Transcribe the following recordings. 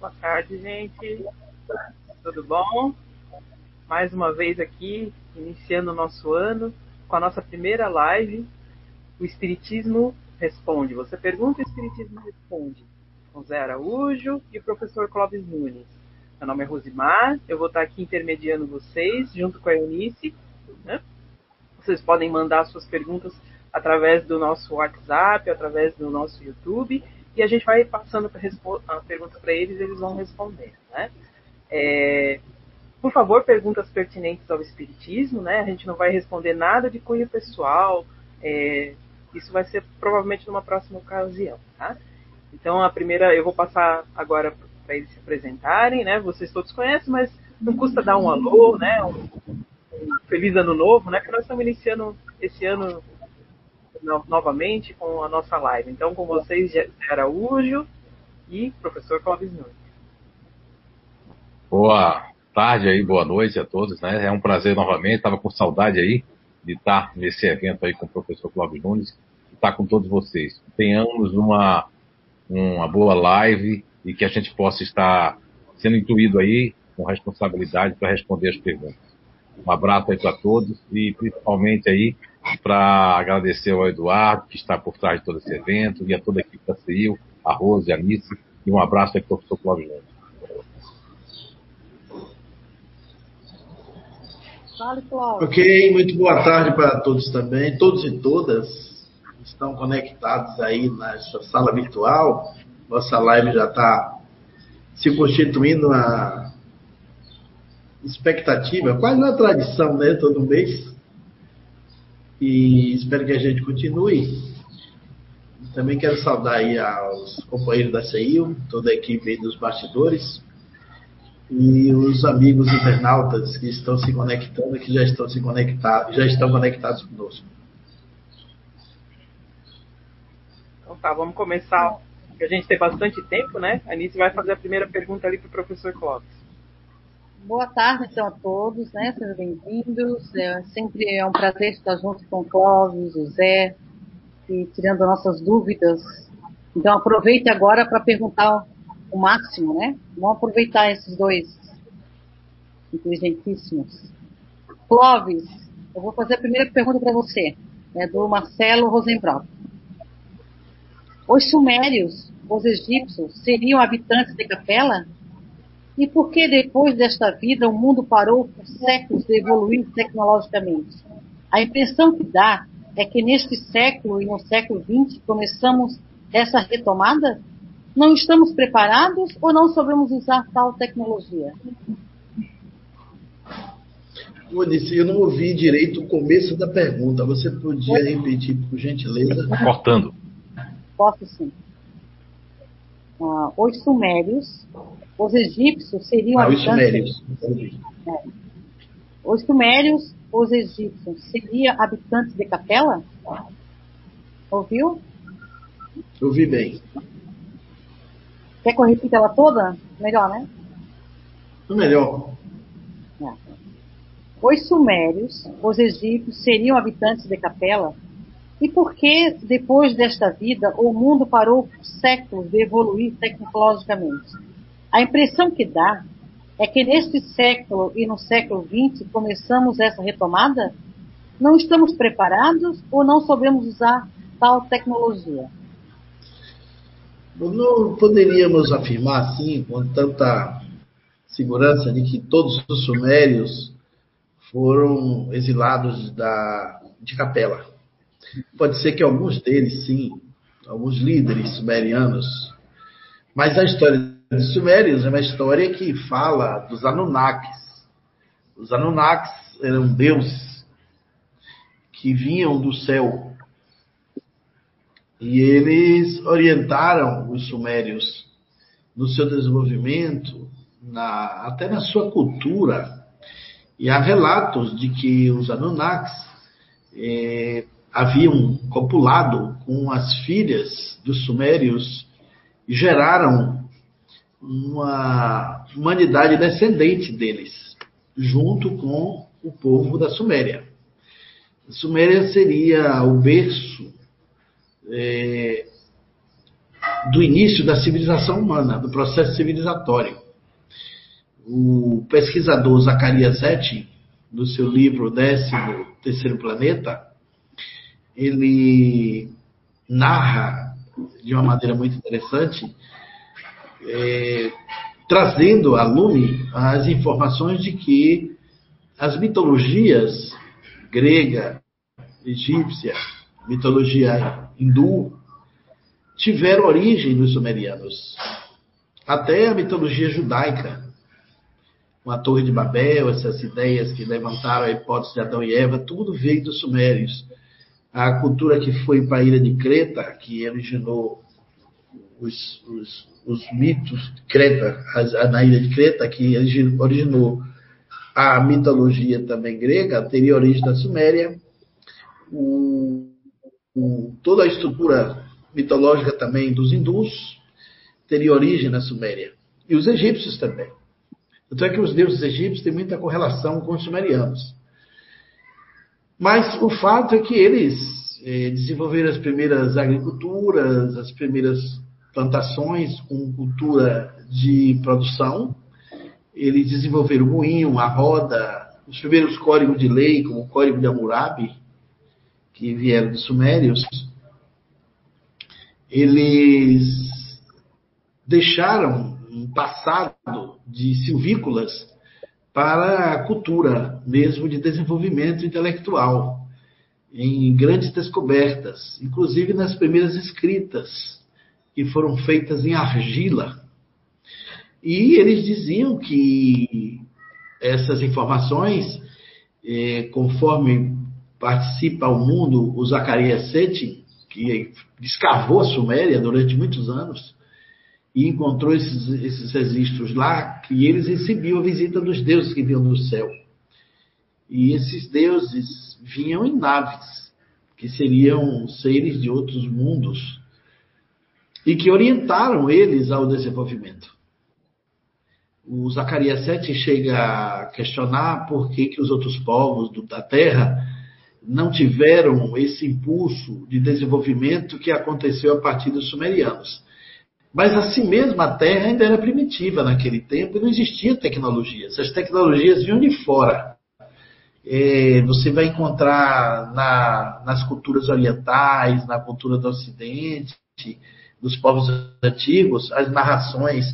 Boa tarde, gente. Tudo bom? Mais uma vez aqui, iniciando o nosso ano com a nossa primeira live, o Espiritismo Responde. Você pergunta, o Espiritismo Responde. Com Zé Araújo e o professor Clóvis Nunes. Meu nome é Rosimar, eu vou estar aqui intermediando vocês, junto com a Eunice. Né? Vocês podem mandar suas perguntas através do nosso WhatsApp, através do nosso YouTube e a gente vai passando a pergunta para eles, eles vão responder, né? É, por favor, perguntas pertinentes ao espiritismo, né? A gente não vai responder nada de cunho pessoal. É, isso vai ser provavelmente numa próxima ocasião, tá? Então a primeira, eu vou passar agora para eles se apresentarem, né? Vocês todos conhecem, mas não custa dar um alô, né? Um, um feliz ano novo, né? Que nós estamos iniciando esse ano no, novamente com a nossa live. Então, com vocês, Zé Araújo e professor Clóvis Nunes. Boa tarde aí, boa noite a todos, né? É um prazer novamente, estava com saudade aí de estar nesse evento aí com o professor Clóvis Nunes e estar com todos vocês. Tenhamos uma, uma boa live e que a gente possa estar sendo intuído aí com responsabilidade para responder as perguntas. Um abraço aí para todos e principalmente aí para agradecer ao Eduardo, que está por trás de todo esse evento, e a toda a equipe da CIO, a Rose, a Alice, e um abraço aí para o professor Cláudio Nunes. Ok, muito boa tarde para todos também, todos e todas estão conectados aí na sua sala virtual. Nossa live já está se constituindo uma expectativa, quase uma tradição, né? Todo mês e espero que a gente continue. Também quero saudar aí aos companheiros da CEIU, toda a equipe dos bastidores e os amigos internautas que estão se conectando, que já estão se conectados, já estão conectados conosco. Então tá, vamos começar. A gente tem bastante tempo, né? A Anice vai fazer a primeira pergunta ali para o professor Clóvis. Boa tarde, então, a todos, né? Sejam bem-vindos. É, sempre é um prazer estar junto com o Clóvis, o Zé, e tirando nossas dúvidas. Então, aproveite agora para perguntar o máximo, né? Vamos aproveitar esses dois inteligentíssimos. Clóvis, eu vou fazer a primeira pergunta para você, é do Marcelo Rosenbrock. Os sumérios, os egípcios, seriam habitantes de Capela? E por que depois desta vida o mundo parou por séculos de evoluir tecnologicamente? A impressão que dá é que neste século e no século XX começamos essa retomada? Não estamos preparados ou não sabemos usar tal tecnologia? Monice, eu não ouvi direito o começo da pergunta. Você podia repetir, por gentileza? Cortando. Posso sim. Ah, os sumérios os egípcios seriam ah, os sumérios. É. Os sumérios, os egípcios, seriam habitantes de Capela? Ouviu? Ouvi bem. Quer que eu repita ela toda? Melhor, né? Melhor. É. Os sumérios, os egípcios, seriam habitantes de Capela? E por que, depois desta vida, o mundo parou por séculos de evoluir tecnologicamente? A impressão que dá é que neste século e no século XX começamos essa retomada? Não estamos preparados ou não sabemos usar tal tecnologia? Não poderíamos afirmar assim, com tanta segurança, de que todos os sumérios foram exilados da, de Capela. Pode ser que alguns deles, sim, alguns líderes sumerianos, mas a história dos Sumérios é uma história que fala dos Anunnakis. Os Anunnakis eram deuses que vinham do céu e eles orientaram os Sumérios no seu desenvolvimento, na, até na sua cultura. E há relatos de que os Anunnakis eh, haviam copulado com as filhas dos Sumérios e geraram uma humanidade descendente deles, junto com o povo da Suméria. A Suméria seria o berço é, do início da civilização humana, do processo civilizatório. O pesquisador Zacarias Etting, no seu livro Décimo Terceiro Planeta, ele narra de uma maneira muito interessante, é, trazendo à lume as informações de que as mitologias grega, egípcia, mitologia hindu, tiveram origem nos sumerianos. Até a mitologia judaica, com a Torre de Babel, essas ideias que levantaram a hipótese de Adão e Eva, tudo veio dos sumérios. A cultura que foi para a ilha de Creta, que originou os, os, os mitos de Creta, na ilha de Creta, que originou a mitologia também grega, teria origem da Suméria. O, o, toda a estrutura mitológica também dos hindus teria origem na Suméria. E os egípcios também. Tanto é que os deuses egípcios têm muita correlação com os sumerianos. Mas o fato é que eles eh, desenvolveram as primeiras agriculturas, as primeiras plantações com cultura de produção. Eles desenvolveram o moinho, a roda, os primeiros códigos de lei, como o Código de Hammurabi, que vieram dos sumérios eles deixaram um passado de silvícolas para a cultura mesmo de desenvolvimento intelectual, em grandes descobertas, inclusive nas primeiras escritas que foram feitas em argila. E eles diziam que essas informações, eh, conforme participa ao mundo o Zacarias Seti, que escavou a Suméria durante muitos anos e encontrou esses, esses registros lá, que eles recebiam a visita dos deuses que vinham do céu. E esses deuses vinham em naves, que seriam seres de outros mundos, e que orientaram eles ao desenvolvimento. O Zacarias 7 chega a questionar por que, que os outros povos da Terra não tiveram esse impulso de desenvolvimento que aconteceu a partir dos sumerianos. Mas assim mesmo a Terra ainda era primitiva naquele tempo e não existia tecnologia. Essas tecnologias vinham de fora. É, você vai encontrar na, nas culturas orientais, na cultura do Ocidente, dos povos antigos, as narrações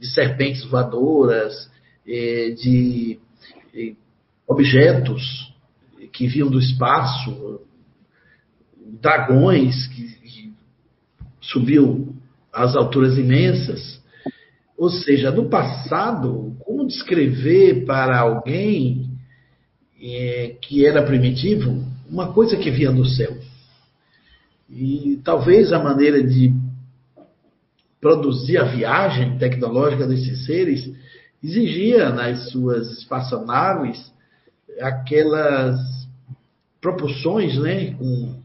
de serpentes voadoras, é, de é, objetos que vinham do espaço, dragões que, subiam às alturas imensas. Ou seja, no passado, como descrever para alguém é, que era primitivo uma coisa que vinha do céu? E talvez a maneira de produzir a viagem tecnológica desses seres exigia nas suas espaçonaves aquelas propulsões, né, com,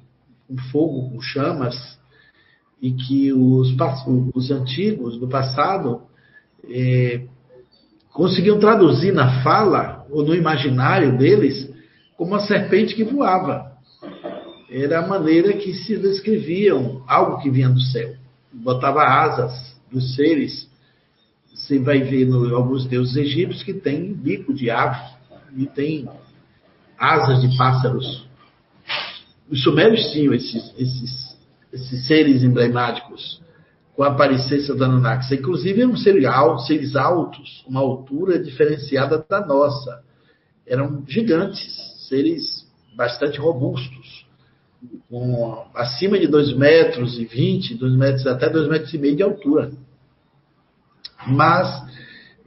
com fogo, com chamas, e que os, os antigos do passado é, conseguiam traduzir na fala ou no imaginário deles como uma serpente que voava. Era a maneira que se descreviam algo que vinha do céu. Botava asas dos seres. Você vai ver no, alguns deuses egípcios que têm bico de ave e tem asas de pássaros os sumérios tinham esses, esses, esses seres emblemáticos com a aparência da Anunnaki. Inclusive eram seres altos, uma altura diferenciada da nossa. Eram gigantes, seres bastante robustos, com acima de 2 metros e 20, 2 metros, até 2 metros e meio de altura. Mas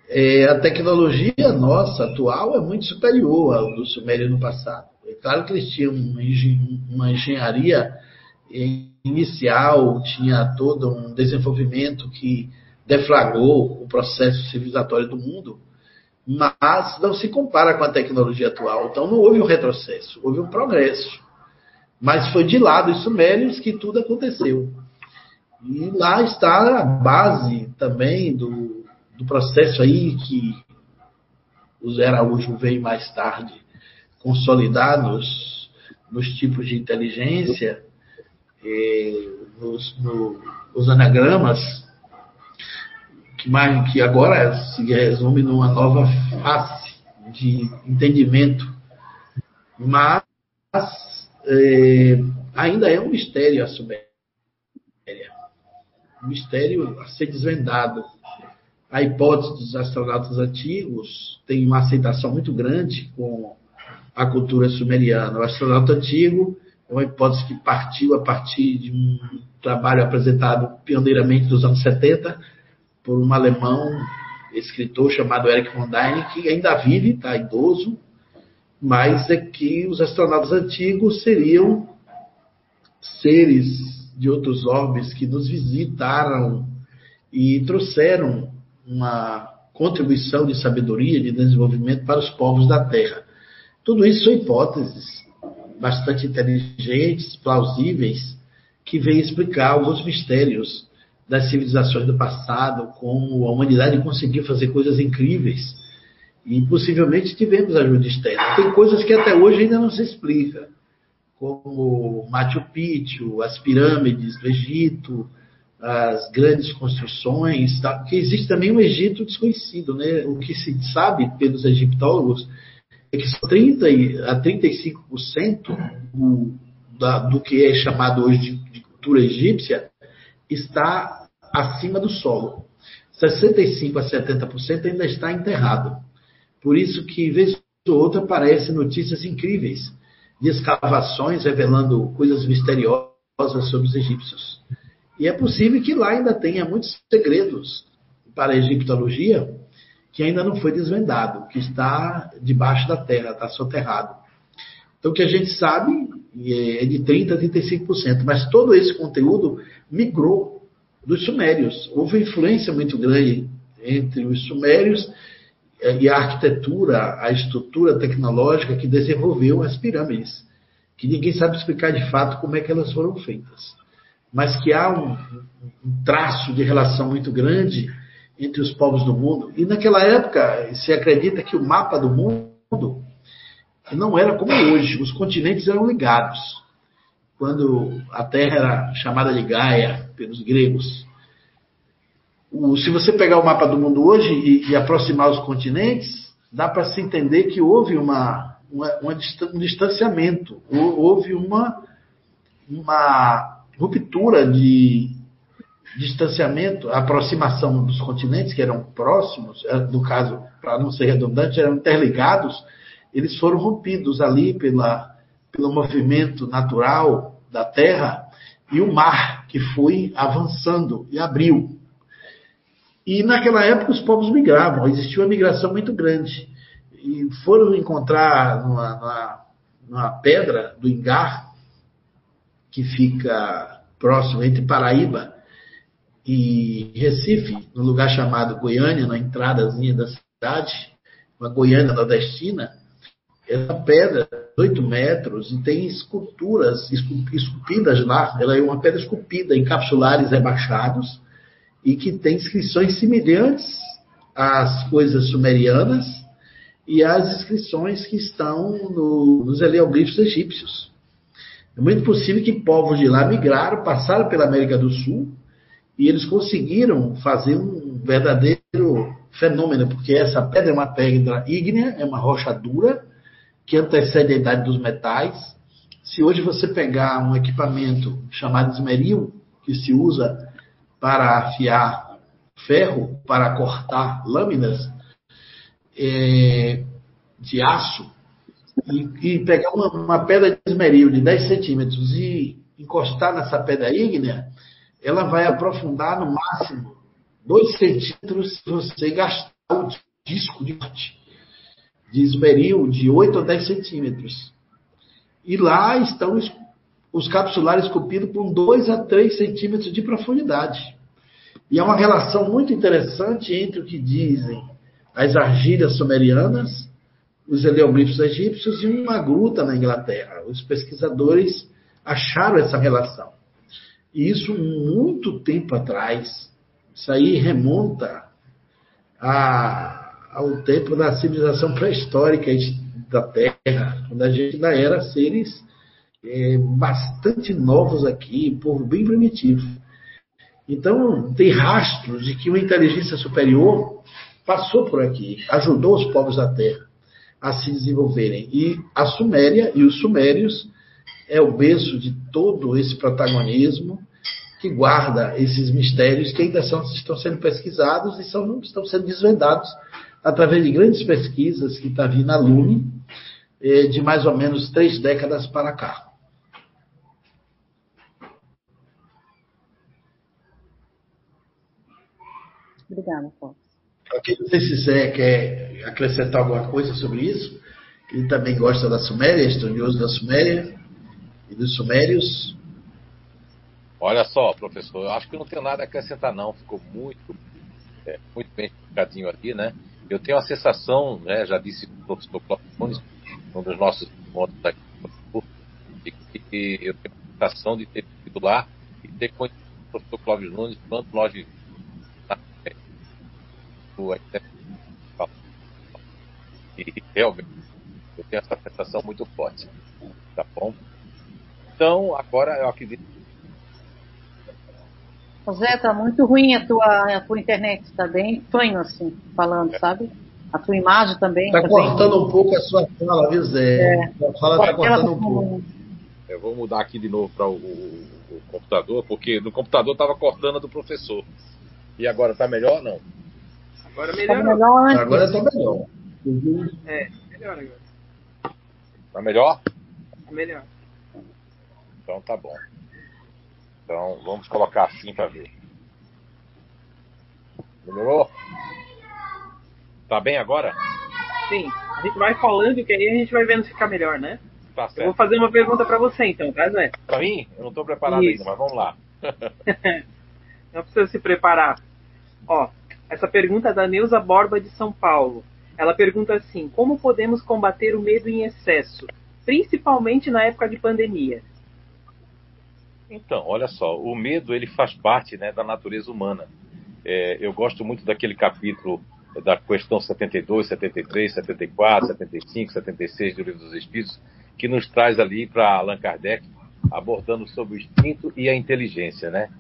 é, a tecnologia nossa atual é muito superior ao do sumério no passado. É claro que eles tinham uma engenharia inicial, tinha todo um desenvolvimento que deflagrou o processo civilizatório do mundo, mas não se compara com a tecnologia atual. Então não houve um retrocesso, houve um progresso. Mas foi de lá dos sumérios que tudo aconteceu. E lá está a base também do, do processo aí que o Zé Araújo veio mais tarde consolidados nos tipos de inteligência, eh, nos, no, os anagramas, que, mais, que agora se resume numa nova face de entendimento, mas é, ainda é um mistério a Suméria. Um mistério a ser desvendado. A hipótese dos astronautas antigos tem uma aceitação muito grande com a cultura sumeriana. O astronauta antigo é uma hipótese que partiu a partir de um trabalho apresentado pioneiramente nos anos 70 por um alemão escritor chamado Eric von Däniken, que ainda vive, está idoso, mas é que os astronautas antigos seriam seres de outros orbes que nos visitaram e trouxeram uma contribuição de sabedoria, de desenvolvimento para os povos da Terra. Tudo isso são hipóteses bastante inteligentes, plausíveis, que vêm explicar alguns mistérios das civilizações do passado, como a humanidade conseguiu fazer coisas incríveis. E possivelmente tivemos ajuda externa. Tem coisas que até hoje ainda não se explica, como Machu Picchu, as pirâmides do Egito, as grandes construções, tá? existe também um Egito desconhecido. Né? O que se sabe pelos egiptólogos é que 30 a 35% do, da, do que é chamado hoje de, de cultura egípcia está acima do solo. 65 a 70% ainda está enterrado. Por isso que, vez ou outra, aparecem notícias incríveis de escavações revelando coisas misteriosas sobre os egípcios. E é possível que lá ainda tenha muitos segredos para a egiptologia que ainda não foi desvendado, que está debaixo da terra, está soterrado. Então, o que a gente sabe é de 30% a 35%, mas todo esse conteúdo migrou dos sumérios. Houve influência muito grande entre os sumérios e a arquitetura, a estrutura tecnológica que desenvolveu as pirâmides, que ninguém sabe explicar de fato como é que elas foram feitas. Mas que há um, um traço de relação muito grande entre os povos do mundo. E naquela época, se acredita que o mapa do mundo não era como hoje, os continentes eram ligados. Quando a Terra era chamada de Gaia pelos gregos. O, se você pegar o mapa do mundo hoje e, e aproximar os continentes, dá para se entender que houve uma, uma, um distanciamento, houve uma, uma ruptura de, distanciamento, aproximação dos continentes que eram próximos, eh, no caso, para não ser redundante, eram interligados, eles foram rompidos ali pela, pelo movimento natural da Terra e o mar que foi avançando e abriu. E naquela época os povos migravam, existia uma migração muito grande. E foram encontrar numa, numa, numa pedra do Engar, que fica próximo entre Paraíba e Recife, no lugar chamado Goiânia, na entradazinha da cidade, uma Goiânia nordestina, essa pedra, 8 metros, e tem esculturas esculpidas lá. Ela é uma pedra esculpida em capsulares rebaixados e que tem inscrições semelhantes às coisas sumerianas e às inscrições que estão no, nos heleoglifos egípcios. É muito possível que povos de lá migraram, passaram pela América do Sul e eles conseguiram fazer um verdadeiro fenômeno, porque essa pedra é uma pedra ígnea, é uma rocha dura, que antecede a idade dos metais. Se hoje você pegar um equipamento chamado esmeril, que se usa para afiar ferro, para cortar lâminas é, de aço, e, e pegar uma, uma, pedra de esmeril de 10 centímetros e encostar nessa pedra ígnea, ela vai aprofundar no máximo 2 centímetros se você gastar o disco de corte de esmeril de 8 a 10 centímetros. E lá estão os capsulares esculpidos com 2 a 3 centímetros de profundidade. E é uma relação muito interessante entre o que dizem as argilhas sumerianas, os heleoglifos egípcios e uma gruta na Inglaterra. Os pesquisadores acharam essa relação. E isso muito tempo atrás. Isso aí remonta a, ao tempo da civilização pré-histórica da Terra, quando a gente ainda era seres é, bastante novos aqui, povo bem primitivo. Então, tem rastros de que uma inteligência superior passou por aqui, ajudou os povos da Terra a se desenvolverem. E a Suméria e os Sumérios é o berço de todo esse protagonismo que guarda esses mistérios que ainda são, estão sendo pesquisados e são, estão sendo desvendados através de grandes pesquisas que está vindo a Lume eh, de mais ou menos três décadas para cá. Obrigada, Fox. Ok, não sei se você quer acrescentar alguma coisa sobre isso. Ele também gosta da Suméria, estudioso da Suméria e dos Sumérios. Olha só, professor, eu acho que não tenho nada a acrescentar, não. Ficou muito, é, muito bem explicadinho aqui, né? Eu tenho a sensação, né, já disse o professor Cláudio um dos nossos pontos aqui, de que eu tenho a sensação de ter ido lá e ter conhecido o professor Cláudio Nunes quanto nós vivemos e realmente eu tenho essa sensação muito forte. Tá bom? Então, agora eu acredito Zé, tá muito ruim a tua, a tua internet, tá bem fanho assim, falando, é. sabe? A tua imagem também. Tá, tá cortando bem... um pouco a sua fala, viu, Zé? É. A fala tá cortando um pouco. Eu vou mudar aqui de novo para o, o, o, computador, porque no computador tava cortando a do professor. E agora tá melhor ou não? Agora Tá melhorou. melhor antes. Agora tá melhor. É, melhor agora. Tá melhor? Melhor. Então tá bom. Então vamos colocar assim para ver. Melhorou? Tá bem agora? Sim, a gente vai falando que aí a gente vai vendo se fica melhor, né? Tá Eu vou certo. fazer uma pergunta pra você então, tá, Zé? Pra mim, eu não tô preparado Isso. ainda, mas vamos lá. Não precisa se preparar. Ó, essa pergunta é da Neuza Borba de São Paulo. Ela pergunta assim: como podemos combater o medo em excesso, principalmente na época de pandemia? Então, olha só, o medo ele faz parte né, da natureza humana. É, eu gosto muito daquele capítulo da questão 72, 73, 74, 75, 76 do Livro dos Espíritos, que nos traz ali para Allan Kardec, abordando sobre o instinto e a inteligência, né?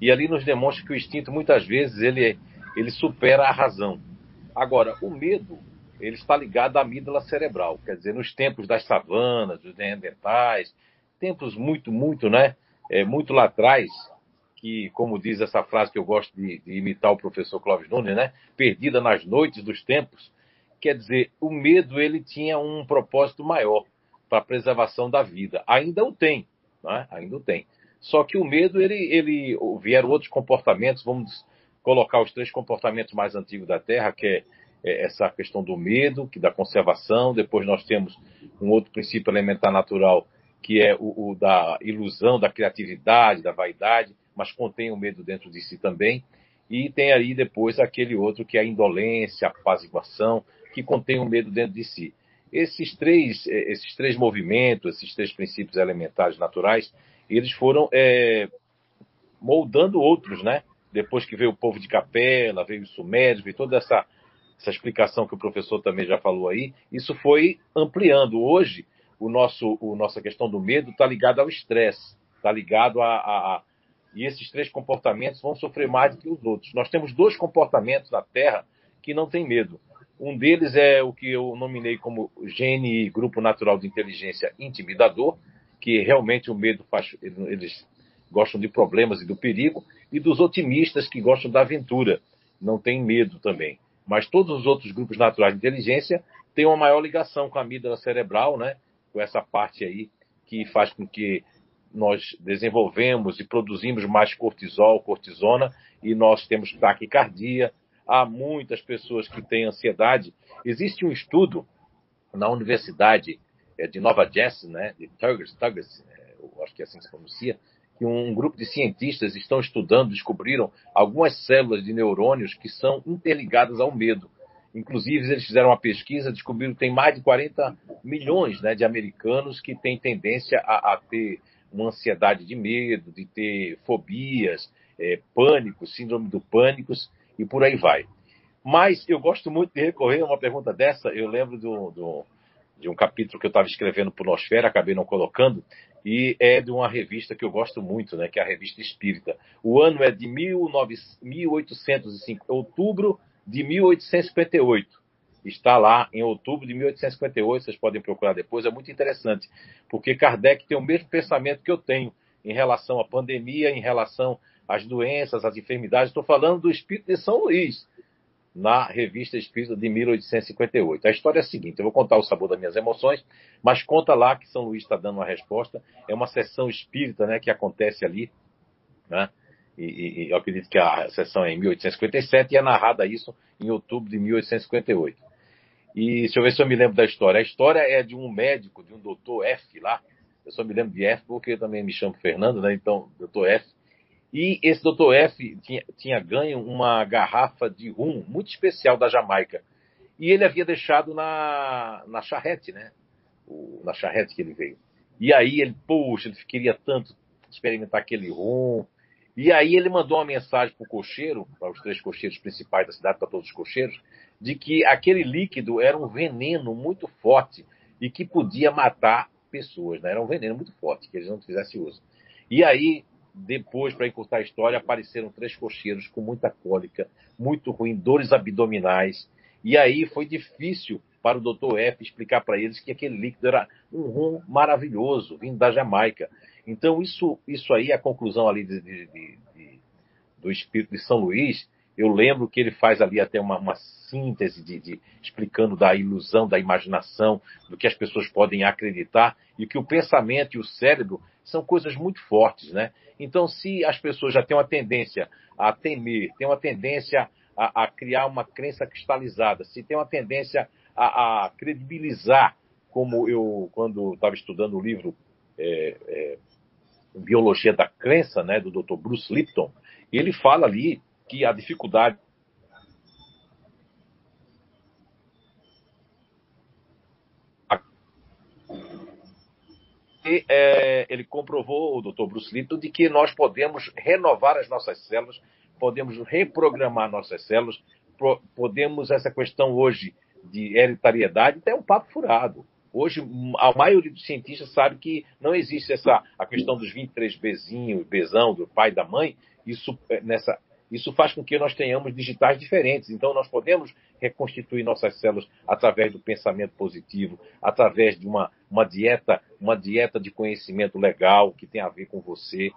E ali nos demonstra que o instinto muitas vezes ele, ele supera a razão. Agora, o medo ele está ligado à amígdala cerebral, quer dizer, nos tempos das savanas, dos neandertais, tempos muito, muito, né? É, muito lá atrás, que, como diz essa frase que eu gosto de, de imitar o professor Clóvis Nunes, né? Perdida nas noites dos tempos. Quer dizer, o medo ele tinha um propósito maior para a preservação da vida. Ainda o tem, né? Ainda o tem. Só que o medo, ele, ele vieram outros comportamentos, vamos colocar os três comportamentos mais antigos da Terra, que é, é essa questão do medo, que da conservação, depois nós temos um outro princípio elementar natural, que é o, o da ilusão, da criatividade, da vaidade, mas contém o medo dentro de si também. E tem aí depois aquele outro que é a indolência, a apaziguação, que contém o medo dentro de si. Esses três, esses três movimentos, esses três princípios elementares naturais, eles foram é, moldando outros, né? Depois que veio o povo de Capela, veio os Sumérios, veio toda essa, essa explicação que o professor também já falou aí, isso foi ampliando. Hoje, o nosso, o nossa questão do medo está ligado ao estresse, está ligado a, a, a, E esses três comportamentos vão sofrer mais do que os outros. Nós temos dois comportamentos na Terra que não têm medo. Um deles é o que eu nominei como GNI, Grupo Natural de Inteligência Intimidador, que realmente o medo faz. Eles gostam de problemas e do perigo, e dos otimistas que gostam da aventura, não têm medo também. Mas todos os outros grupos naturais de inteligência têm uma maior ligação com a amígdala cerebral, né? com essa parte aí que faz com que nós desenvolvemos e produzimos mais cortisol, cortisona, e nós temos taquicardia. Há muitas pessoas que têm ansiedade. Existe um estudo na Universidade de Nova Jersey, né, de Tuggers, Tuggers eu acho que é assim que se pronuncia, que um grupo de cientistas estão estudando, descobriram algumas células de neurônios que são interligadas ao medo. Inclusive, eles fizeram uma pesquisa, descobriram que tem mais de 40 milhões né, de americanos que têm tendência a, a, ter uma ansiedade de medo, de ter fobias, é, pânico, síndrome do pânico e por aí vai. Mas eu gosto muito de recorrer a uma pergunta dessa. Eu lembro do, do, de um capítulo que eu estava escrevendo para Nosfera, acabei não colocando, e é de uma revista que eu gosto muito, né, que é a Revista Espírita. O ano é de 19, 1805, outubro de 1858. Está lá em outubro de 1858, vocês podem procurar depois, é muito interessante, porque Kardec tem o mesmo pensamento que eu tenho em relação à pandemia, em relação às doenças, às enfermidades. Estou falando do Espírito de São Luís, na Revista Espírita de 1858. A história é a seguinte: eu vou contar o sabor das minhas emoções, mas conta lá que São Luís está dando uma resposta. É uma sessão espírita né, que acontece ali, né? E, e, eu acredito que a sessão é em 1857 e é narrada isso em outubro de 1858. E deixa eu ver se eu me lembro da história. A história é de um médico, de um doutor F lá. Eu só me lembro de F porque eu também me chamo Fernando, né? Então, doutor F e esse Dr. F tinha, tinha ganho uma garrafa de rum muito especial da Jamaica. E ele havia deixado na, na charrete, né? O, na charrete que ele veio. E aí ele, poxa, ele queria tanto experimentar aquele rum. E aí ele mandou uma mensagem para o cocheiro, para os três cocheiros principais da cidade, para todos os cocheiros, de que aquele líquido era um veneno muito forte e que podia matar pessoas, né? Era um veneno muito forte, que eles não fizessem uso. E aí depois, para encurtar a história, apareceram três cocheiros com muita cólica, muito ruim, dores abdominais. E aí foi difícil para o Dr. F explicar para eles que aquele líquido era um rum maravilhoso, vindo da Jamaica. Então, isso, isso aí, a conclusão ali de, de, de, do Espírito de São Luís, eu lembro que ele faz ali até uma, uma síntese de, de, explicando da ilusão, da imaginação, do que as pessoas podem acreditar e que o pensamento e o cérebro são coisas muito fortes, né? Então, se as pessoas já têm uma tendência a temer, têm uma tendência a, a criar uma crença cristalizada, se tem uma tendência a, a credibilizar, como eu, quando estava estudando o livro é, é, Biologia da Crença, né, do Dr. Bruce Lipton, ele fala ali que a dificuldade E, é, ele comprovou, o Dr. Bruce Lipton, de que nós podemos renovar as nossas células, podemos reprogramar nossas células, pro, podemos, essa questão hoje de hereditariedade, até um papo furado. Hoje, a maioria dos cientistas sabe que não existe essa a questão dos 23 bezinhos, bezão, do pai e da mãe, isso é, nessa isso faz com que nós tenhamos digitais diferentes. Então, nós podemos reconstituir nossas células através do pensamento positivo, através de uma, uma dieta, uma dieta de conhecimento legal que tem a ver com você.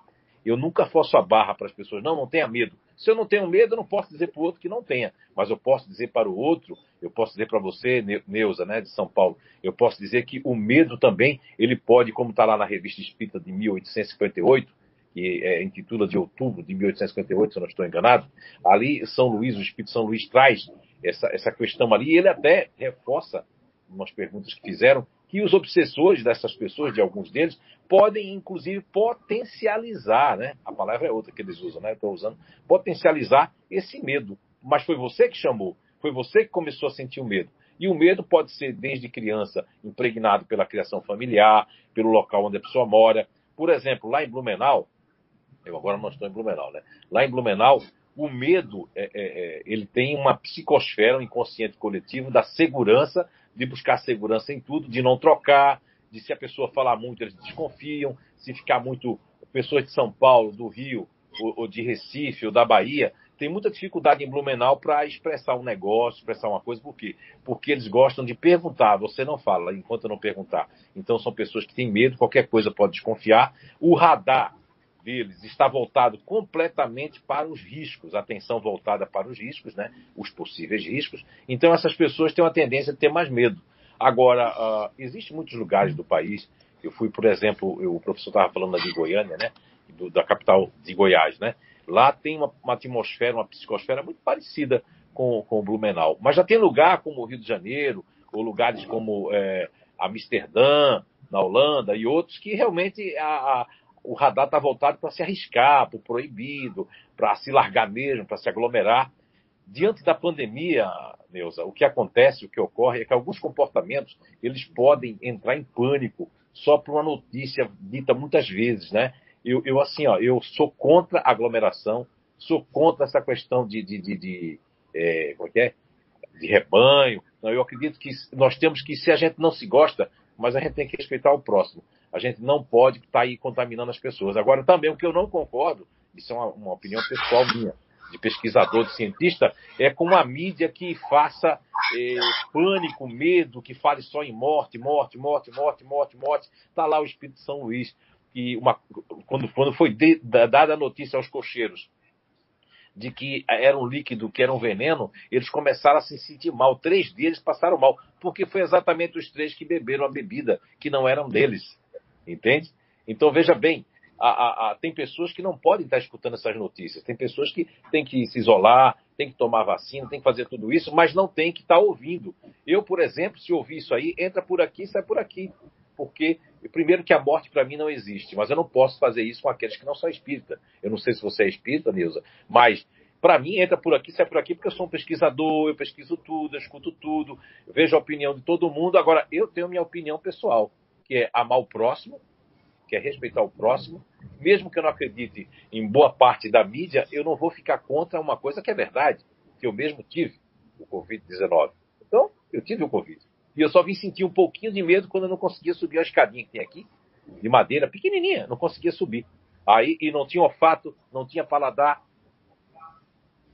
Eu nunca forço a barra para as pessoas, não, não tenha medo. Se eu não tenho medo, eu não posso dizer para o outro que não tenha, mas eu posso dizer para o outro, eu posso dizer para você, Neuza, né, de São Paulo, eu posso dizer que o medo também, ele pode, como está lá na revista Espírita de 1858, que é, intitula de outubro de 1858, se eu não estou enganado, ali São Luís, o Espírito São Luís traz essa, essa questão ali, e ele até reforça, umas perguntas que fizeram, que os obsessores dessas pessoas, de alguns deles, podem inclusive potencializar, né? A palavra é outra que eles usam, né? Estou usando, potencializar esse medo. Mas foi você que chamou, foi você que começou a sentir o medo. E o medo pode ser desde criança, impregnado pela criação familiar, pelo local onde a pessoa mora. Por exemplo, lá em Blumenau, eu agora não estou em Blumenau, né? Lá em Blumenau, o medo, é, é, é, ele tem uma psicosfera, um inconsciente coletivo da segurança, de buscar segurança em tudo, de não trocar, de se a pessoa falar muito, eles desconfiam, se ficar muito. Pessoas de São Paulo, do Rio, ou, ou de Recife, ou da Bahia, tem muita dificuldade em Blumenau para expressar um negócio, expressar uma coisa, por quê? Porque eles gostam de perguntar, você não fala enquanto não perguntar. Então são pessoas que têm medo, qualquer coisa pode desconfiar. O radar deles está voltado completamente para os riscos, atenção voltada para os riscos, né? os possíveis riscos. Então, essas pessoas têm uma tendência a ter mais medo. Agora, uh, existem muitos lugares do país. Eu fui, por exemplo, eu, o professor estava falando de Goiânia, né? Do, da capital de Goiás. Né? Lá tem uma, uma atmosfera, uma psicosfera muito parecida com, com o Blumenau. Mas já tem lugar como o Rio de Janeiro, ou lugares como é, Amsterdã, na Holanda, e outros que realmente a, a o radar está voltado para se arriscar, para o proibido, para se largar mesmo, para se aglomerar. Diante da pandemia, Neuza, o que acontece, o que ocorre é que alguns comportamentos eles podem entrar em pânico só por uma notícia dita muitas vezes, né? Eu, eu assim, ó, eu sou contra a aglomeração, sou contra essa questão de, de, de, de é, como é é? de rebanho. Não, eu acredito que nós temos que, se a gente não se gosta, mas a gente tem que respeitar o próximo. A gente não pode estar tá aí contaminando as pessoas. Agora, também, o que eu não concordo, isso é uma, uma opinião pessoal minha, de pesquisador, de cientista, é com uma mídia que faça é, pânico, medo, que fale só em morte, morte, morte, morte, morte, morte. Está lá o Espírito São Luís, que uma, quando, quando foi de, dada a notícia aos cocheiros de que era um líquido, que era um veneno, eles começaram a se sentir mal. Três deles passaram mal, porque foi exatamente os três que beberam a bebida, que não eram deles. Entende? Então veja bem, a, a, a, tem pessoas que não podem estar escutando essas notícias, tem pessoas que têm que se isolar, têm que tomar vacina, têm que fazer tudo isso, mas não tem que estar ouvindo. Eu, por exemplo, se ouvir isso aí, entra por aqui, sai por aqui. Porque, primeiro, que a morte para mim não existe, mas eu não posso fazer isso com aqueles que não são espírita. Eu não sei se você é espírita, Neuza, mas para mim entra por aqui, sai por aqui, porque eu sou um pesquisador, eu pesquiso tudo, eu escuto tudo, vejo a opinião de todo mundo. Agora, eu tenho minha opinião pessoal, que é amar o próximo, que é respeitar o próximo. Mesmo que eu não acredite em boa parte da mídia, eu não vou ficar contra uma coisa que é verdade, que eu mesmo tive o Covid-19. Então, eu tive o Covid. E eu só vim sentir um pouquinho de medo quando eu não conseguia subir a escadinha que tem aqui, de madeira, pequenininha, não conseguia subir. Aí, e não tinha olfato, não tinha paladar.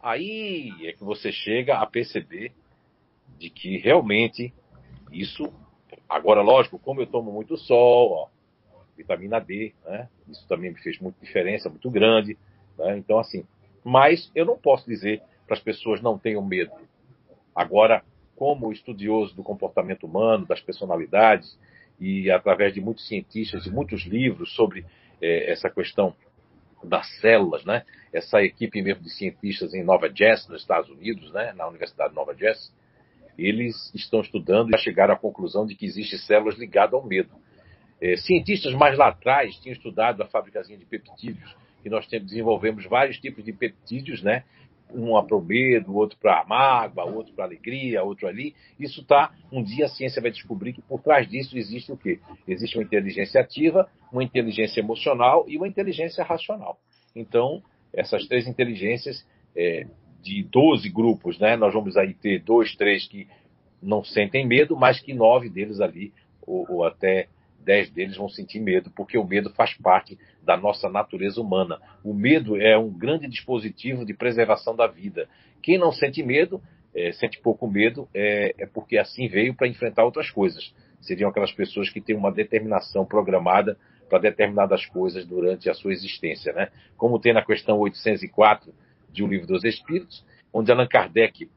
Aí é que você chega a perceber de que realmente isso. Agora, lógico, como eu tomo muito sol, ó, vitamina D, né? Isso também me fez muita diferença, muito grande. Né? Então, assim, mas eu não posso dizer para as pessoas não tenham medo. Agora, como estudioso do comportamento humano, das personalidades, e através de muitos cientistas e muitos livros sobre é, essa questão das células, né? Essa equipe mesmo de cientistas em Nova Jersey, nos Estados Unidos, né? Na Universidade de Nova Jersey, eles estão estudando e chegaram à conclusão de que existem células ligadas ao medo. É, cientistas mais lá atrás tinham estudado a fabricação de peptídeos, e nós desenvolvemos vários tipos de peptídeos, né? Um para o medo, outro para a mágoa, outro para a alegria, outro ali. Isso está. Um dia a ciência vai descobrir que por trás disso existe o quê? Existe uma inteligência ativa, uma inteligência emocional e uma inteligência racional. Então, essas três inteligências, é, de 12 grupos, né? Nós vamos aí ter dois, três que não sentem medo, mas que nove deles ali, ou, ou até dez deles vão sentir medo, porque o medo faz parte da nossa natureza humana. O medo é um grande dispositivo de preservação da vida. Quem não sente medo, é, sente pouco medo, é, é porque assim veio para enfrentar outras coisas. Seriam aquelas pessoas que têm uma determinação programada para determinadas coisas durante a sua existência, né? Como tem na questão 804 de O Livro dos Espíritos, onde Allan Kardec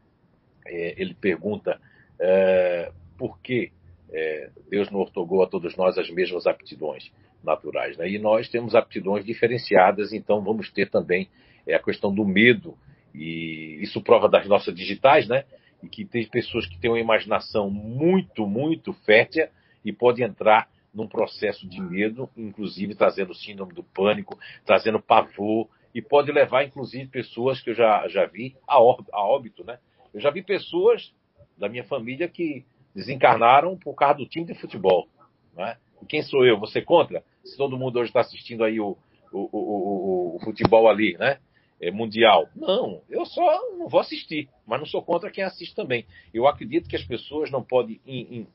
é, ele pergunta é, por que é, Deus não ortogou a todos nós as mesmas aptidões naturais. Né? E nós temos aptidões diferenciadas, então vamos ter também é, a questão do medo, e isso prova das nossas digitais, né? E que tem pessoas que têm uma imaginação muito, muito fértil e podem entrar num processo de medo, inclusive trazendo síndrome do pânico, trazendo pavor, e pode levar, inclusive, pessoas que eu já, já vi a, a óbito, né? Eu já vi pessoas da minha família que desencarnaram por causa do time de futebol. Né? E quem sou eu? Você contra? Se todo mundo hoje está assistindo aí o, o, o, o, futebol ali, né? É, mundial. Não, eu só não vou assistir, mas não sou contra quem assiste também. Eu acredito que as pessoas não podem in, in,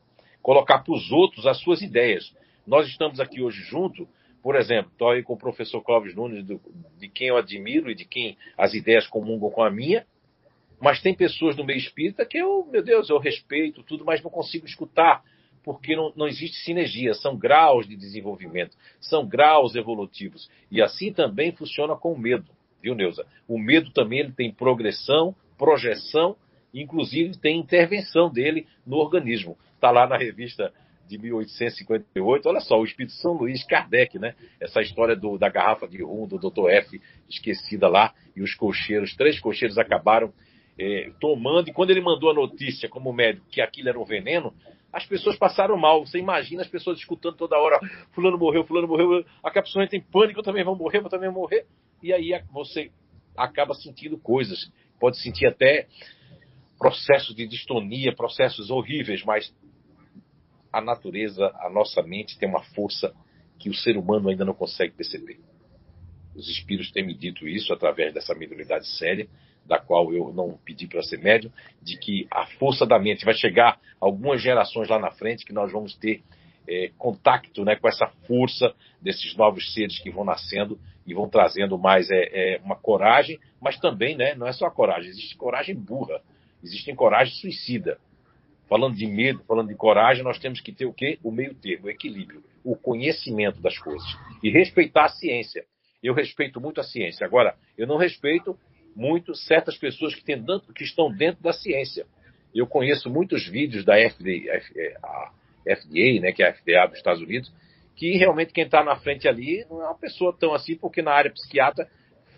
colocar para os outros as suas ideias. Nós estamos aqui hoje juntos, por exemplo, estou aí com o professor Clóvis Nunes, do, de quem eu admiro e de quem as ideias comungam com a minha, mas tem pessoas no meio espírita que eu, meu Deus, eu respeito tudo, mas não consigo escutar, porque não, não existe sinergia, são graus de desenvolvimento, são graus evolutivos. E assim também funciona com o medo, viu, Neuza? O medo também ele tem progressão, projeção, inclusive tem intervenção dele no organismo. Está lá na revista de 1858, olha só, o Espírito São Luís Kardec, né? Essa história do, da garrafa de rum do Dr. F esquecida lá, e os cocheiros, três cocheiros acabaram é, tomando, e quando ele mandou a notícia como médico que aquilo era um veneno, as pessoas passaram mal. Você imagina as pessoas escutando toda hora, fulano morreu, fulano morreu, a pessoa entra em pânico, eu também vou morrer, eu também vou morrer. E aí você acaba sentindo coisas, pode sentir até processos de distonia, processos horríveis, mas a natureza, a nossa mente tem uma força que o ser humano ainda não consegue perceber. Os espíritos têm me dito isso através dessa mediunidade séria, da qual eu não pedi para ser médium, de que a força da mente vai chegar algumas gerações lá na frente que nós vamos ter é, contato né, com essa força desses novos seres que vão nascendo e vão trazendo mais é, é, uma coragem, mas também né, não é só a coragem, existe coragem burra, existe coragem suicida. Falando de medo, falando de coragem, nós temos que ter o quê? O meio termo, o equilíbrio, o conhecimento das coisas e respeitar a ciência. Eu respeito muito a ciência. Agora, eu não respeito muito certas pessoas que, tem, que estão dentro da ciência. Eu conheço muitos vídeos da FDA, FDA, né, que é a FDA dos Estados Unidos, que realmente quem está na frente ali não é uma pessoa tão assim, porque na área psiquiatra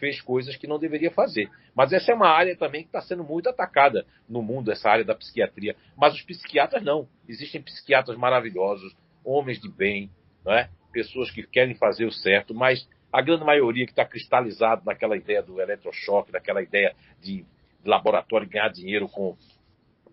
fez coisas que não deveria fazer. Mas essa é uma área também que está sendo muito atacada no mundo, essa área da psiquiatria. Mas os psiquiatras não. Existem psiquiatras maravilhosos, homens de bem, não é? pessoas que querem fazer o certo, mas a grande maioria que está cristalizado naquela ideia do eletrochoque, naquela ideia de laboratório ganhar dinheiro com,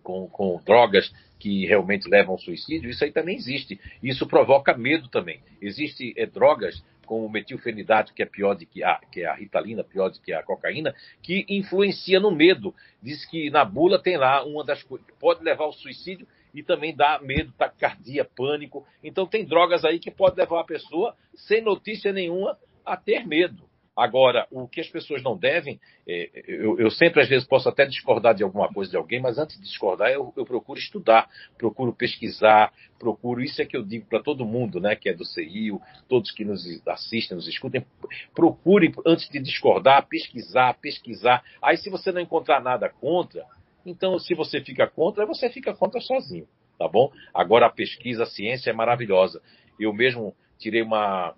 com, com drogas que realmente levam ao suicídio, isso aí também existe. Isso provoca medo também. Existem é, drogas como metilfenidato, que é pior do que a, que é a ritalina, pior do que a cocaína, que influencia no medo. Diz que na bula tem lá uma das coisas que pode levar ao suicídio e também dá medo, taquicardia, pânico. Então tem drogas aí que pode levar a pessoa, sem notícia nenhuma, a ter medo. Agora, o que as pessoas não devem, é, eu, eu, sempre às vezes posso até discordar de alguma coisa de alguém, mas antes de discordar, eu, eu procuro estudar, procuro pesquisar, procuro, isso é que eu digo para todo mundo, né, que é do CIO, todos que nos assistem, nos escutem, procure, antes de discordar, pesquisar, pesquisar. Aí, se você não encontrar nada contra, então, se você fica contra, você fica contra sozinho, tá bom? Agora, a pesquisa, a ciência é maravilhosa. Eu mesmo tirei uma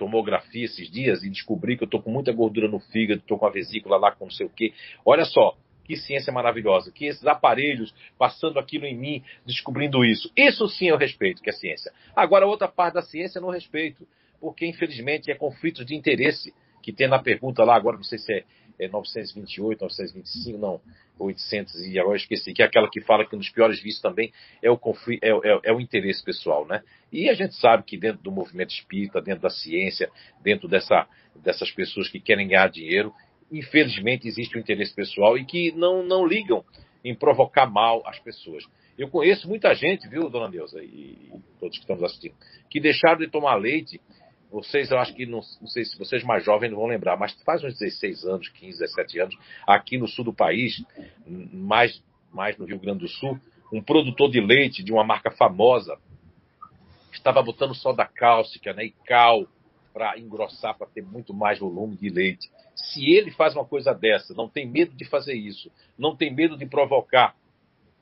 tomografia esses dias e descobri que eu estou com muita gordura no fígado, estou com a vesícula lá com não sei o quê. Olha só, que ciência maravilhosa, que esses aparelhos passando aquilo em mim, descobrindo isso. Isso sim eu respeito, que é ciência. Agora, outra parte da ciência eu não respeito, porque infelizmente é conflito de interesse que tem na pergunta lá, agora não sei se é, é 928, 925, não, 800 e agora esqueci, que é aquela que fala que um dos piores vícios também é o, conflito, é, é, é, o interesse pessoal, né? E a gente sabe que dentro do movimento espírita, dentro da ciência, dentro dessa, dessas pessoas que querem ganhar dinheiro, infelizmente existe o interesse pessoal e que não, não ligam em provocar mal às pessoas. Eu conheço muita gente, viu, dona Neuza, e todos que estamos assistindo, que deixaram de tomar leite vocês, eu acho que, não, não, sei se vocês mais jovens não vão lembrar, mas faz uns 16 anos, 15, 17 anos, aqui no sul do país, mais, mais no Rio Grande do Sul, um produtor de leite de uma marca famosa estava botando soda cáustica né, e cal para engrossar, para ter muito mais volume de leite. Se ele faz uma coisa dessa, não tem medo de fazer isso, não tem medo de provocar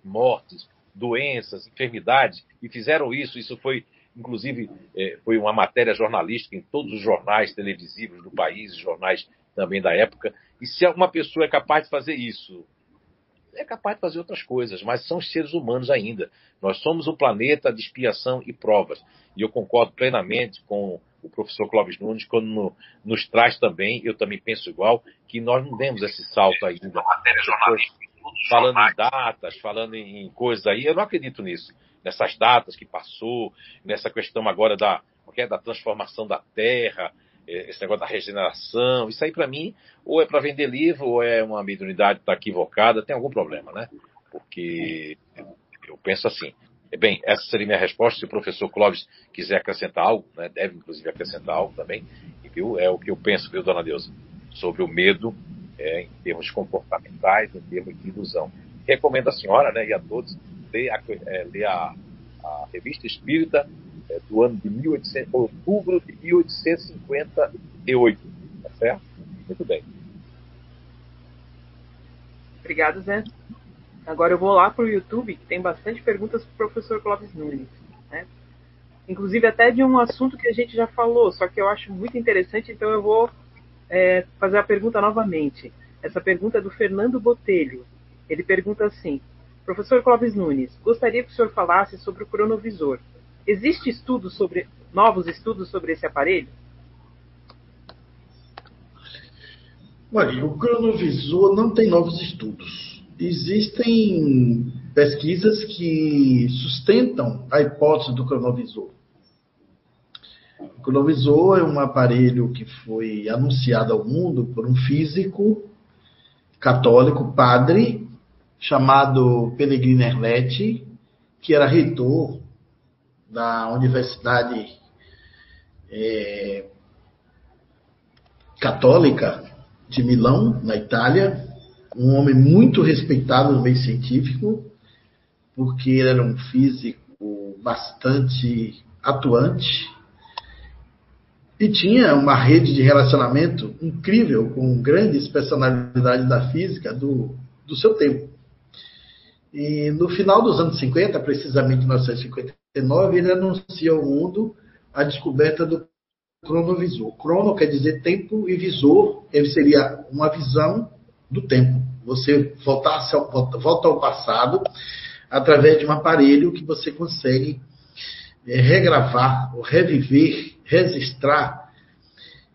mortes, doenças, enfermidades, e fizeram isso, isso foi Inclusive, é, foi uma matéria jornalística em todos os jornais televisivos do país, jornais também da época. E se uma pessoa é capaz de fazer isso, é capaz de fazer outras coisas, mas são seres humanos ainda. Nós somos o planeta de expiação e provas. E eu concordo plenamente com o professor Clóvis Nunes quando no, nos traz também, eu também penso igual, que nós não demos esse salto ainda. Matéria jornalística falando em datas, falando em coisas aí, eu não acredito nisso nessas datas que passou, nessa questão agora da, é, da transformação da terra, é, esse negócio da regeneração, isso aí para mim, ou é para vender livro, ou é uma mediunidade que está equivocada, tem algum problema, né? Porque eu penso assim. Bem, essa seria minha resposta. Se o professor Clóvis quiser acrescentar algo, né, deve inclusive acrescentar algo também, viu? É o que eu penso, viu, dona Deusa, sobre o medo é, em termos comportamentais, em termos de ilusão. Recomendo à senhora né, e a todos ler a, é, ler a, a Revista Espírita é, do ano de 1800, outubro de 1858. Tá certo? Muito bem. Obrigado, Zé. Agora eu vou lá para o YouTube, que tem bastante perguntas para o professor Clóvis Nunes. Né? Inclusive até de um assunto que a gente já falou, só que eu acho muito interessante, então eu vou é, fazer a pergunta novamente. Essa pergunta é do Fernando Botelho. Ele pergunta assim: Professor Clóvis Nunes, gostaria que o senhor falasse sobre o cronovisor. Existe estudo sobre novos estudos sobre esse aparelho? Olha, o cronovisor não tem novos estudos. Existem pesquisas que sustentam a hipótese do cronovisor. O cronovisor é um aparelho que foi anunciado ao mundo por um físico católico, padre, chamado Pellegrino Erletti, que era reitor da Universidade é, Católica de Milão, na Itália, um homem muito respeitado no meio científico, porque ele era um físico bastante atuante e tinha uma rede de relacionamento incrível com grandes personalidades da física do, do seu tempo. E no final dos anos 50, precisamente em 1959, ele anuncia ao mundo a descoberta do cronovisor. Crono quer dizer tempo e visor, ele seria uma visão do tempo. Você voltar ao, volta ao passado através de um aparelho que você consegue é, regravar, ou reviver, registrar.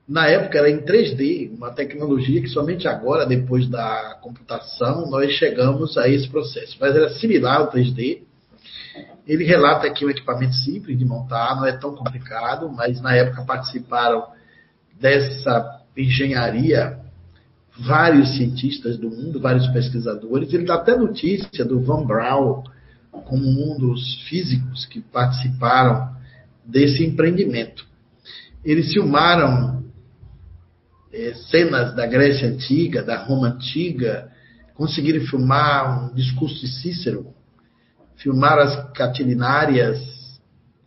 Na época era em 3D, uma tecnologia que somente agora, depois da computação, nós chegamos a esse processo. Mas era similar ao 3D. Ele relata aqui um equipamento simples de montar, não é tão complicado, mas na época participaram dessa engenharia vários cientistas do mundo, vários pesquisadores. Ele dá até notícia do Van Braun como um dos físicos que participaram desse empreendimento. Eles filmaram é, cenas da Grécia Antiga, da Roma Antiga, conseguiram filmar um discurso de Cícero, filmaram as catilinárias,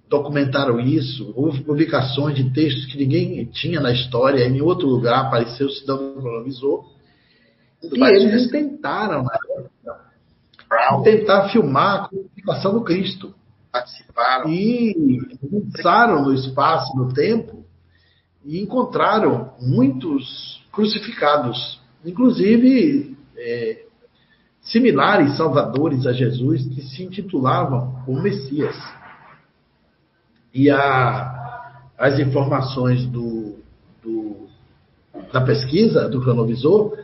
documentaram isso, houve publicações de textos que ninguém tinha na história, em outro lugar apareceu o cidadão colonizou. E eles tentaram, na época, tentar filmar a crucificação do Cristo. Participaram. E pensaram no espaço, no tempo, e encontraram muitos crucificados, inclusive é, similares salvadores a Jesus, que se intitulavam o Messias. E a, as informações do, do, da pesquisa do cronovisor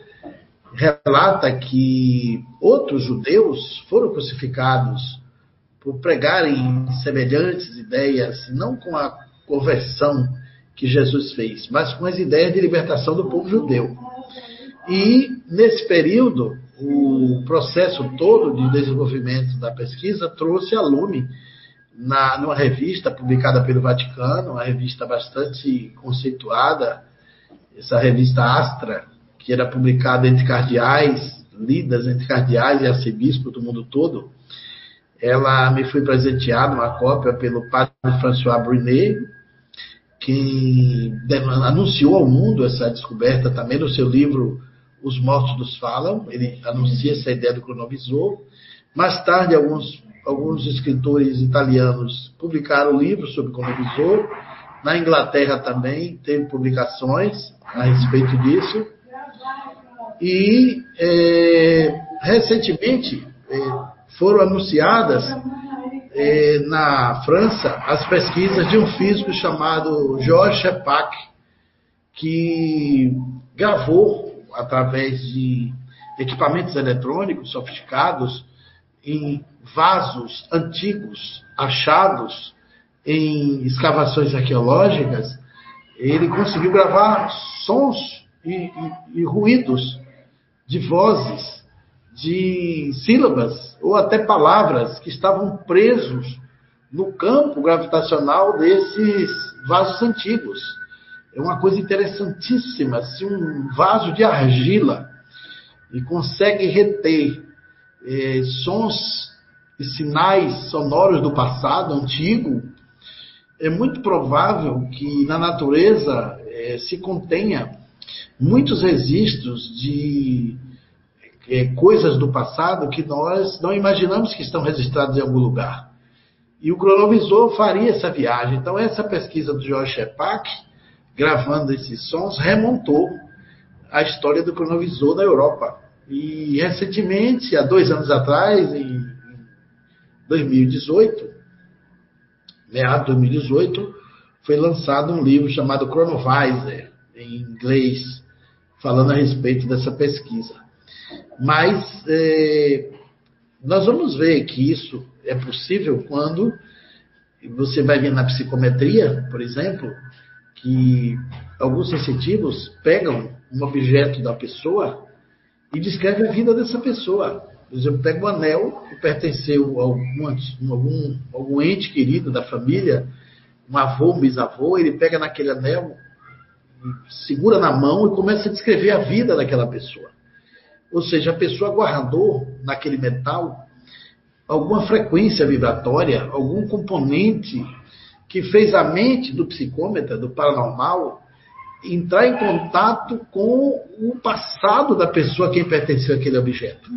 relata que outros judeus foram crucificados por pregarem semelhantes ideias, não com a conversão que Jesus fez, mas com as ideias de libertação do povo judeu. E, nesse período, o processo todo de desenvolvimento da pesquisa trouxe a lume na, numa revista publicada pelo Vaticano, uma revista bastante conceituada, essa revista Astra, que era publicada entre cardeais, lidas entre cardeais e arcebispos do mundo todo, ela me foi presenteada uma cópia pelo padre François Brunet, que anunciou ao mundo essa descoberta também no seu livro Os Mortos nos Falam. Ele anuncia essa ideia do cronovisor. Mais tarde, alguns, alguns escritores italianos publicaram livros sobre cronovisor. Na Inglaterra também teve publicações a respeito disso. E é, recentemente é, foram anunciadas é, na França as pesquisas de um físico chamado Georges Chepac, que gravou através de equipamentos eletrônicos sofisticados em vasos antigos achados em escavações arqueológicas, ele conseguiu gravar sons e, e, e ruídos de vozes, de sílabas ou até palavras que estavam presos no campo gravitacional desses vasos antigos. É uma coisa interessantíssima. Se um vaso de argila e consegue reter eh, sons e sinais sonoros do passado antigo, é muito provável que na natureza eh, se contenha muitos registros de é, coisas do passado que nós não imaginamos que estão registrados em algum lugar. E o cronovisor faria essa viagem. Então, essa pesquisa do George Shepak, gravando esses sons, remontou a história do cronovisor na Europa. E recentemente, há dois anos atrás, em 2018, meados de 2018, foi lançado um livro chamado Chronovisor, em inglês, falando a respeito dessa pesquisa. Mas é, nós vamos ver que isso é possível quando você vai ver na psicometria, por exemplo, que alguns sensitivos pegam um objeto da pessoa e descreve a vida dessa pessoa. Por exemplo, pega um anel que pertenceu a algum, algum, algum ente querido da família, um avô, um bisavô, ele pega naquele anel, segura na mão e começa a descrever a vida daquela pessoa. Ou seja, a pessoa guardou naquele metal alguma frequência vibratória, algum componente que fez a mente do psicômetra, do paranormal, entrar em contato com o passado da pessoa a quem pertenceu aquele objeto.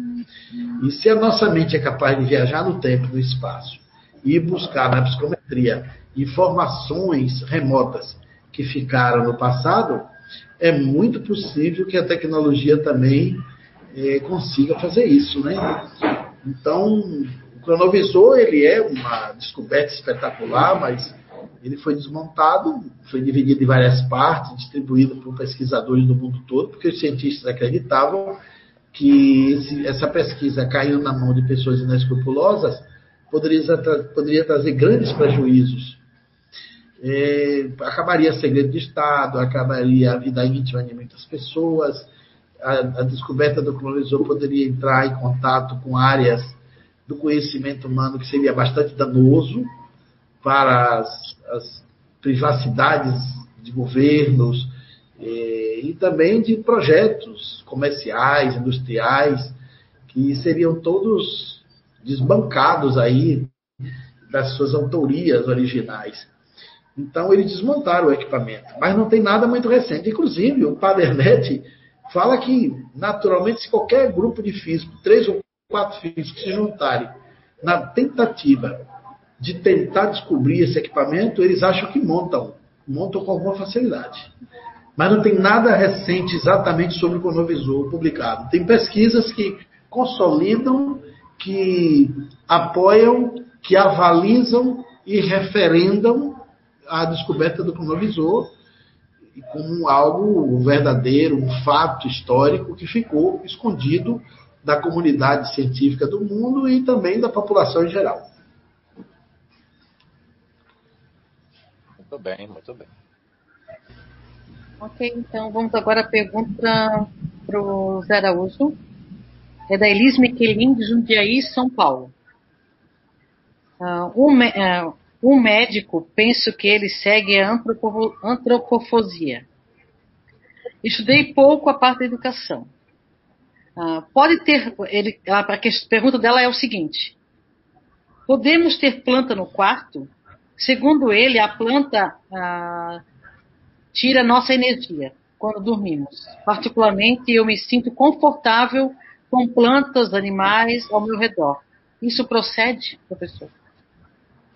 E se a nossa mente é capaz de viajar no tempo, no espaço, e buscar na psicometria informações remotas que ficaram no passado, é muito possível que a tecnologia também é, consiga fazer isso, né? Então, o cronovisor ele é uma descoberta espetacular, mas ele foi desmontado, foi dividido em várias partes, distribuído por pesquisadores do mundo todo, porque os cientistas acreditavam que esse, essa pesquisa caindo na mão de pessoas inescrupulosas poderia, poderia trazer grandes prejuízos. É, acabaria segredo de Estado, acabaria a vida íntima de muitas pessoas, a, a descoberta do cronovisor poderia entrar em contato com áreas do conhecimento humano que seria bastante danoso para as, as privacidades de governos eh, e também de projetos comerciais, industriais, que seriam todos desbancados aí das suas autorias originais. Então eles desmontaram o equipamento, mas não tem nada muito recente. Inclusive o Padernet fala que naturalmente se qualquer grupo de físicos, três ou quatro físicos se juntarem na tentativa de tentar descobrir esse equipamento, eles acham que montam, montam com alguma facilidade. Mas não tem nada recente exatamente sobre o cronovisor publicado. Tem pesquisas que consolidam, que apoiam, que avalizam e referendam a descoberta do cronovisor como algo verdadeiro, um fato histórico que ficou escondido da comunidade científica do mundo e também da população em geral. Muito bem, muito bem. Ok, então vamos agora à pergunta para o Zé Araújo. É da Elis Miquelin, de Jundiaí, São Paulo. Uh, um, uh, um, médico, penso que ele segue a antropofosia. Estudei pouco a parte da educação. Uh, pode ter. Ele, a, a pergunta dela é o seguinte: podemos ter planta no quarto? Segundo ele, a planta ah, tira nossa energia quando dormimos. Particularmente, eu me sinto confortável com plantas, animais ao meu redor. Isso procede, professor?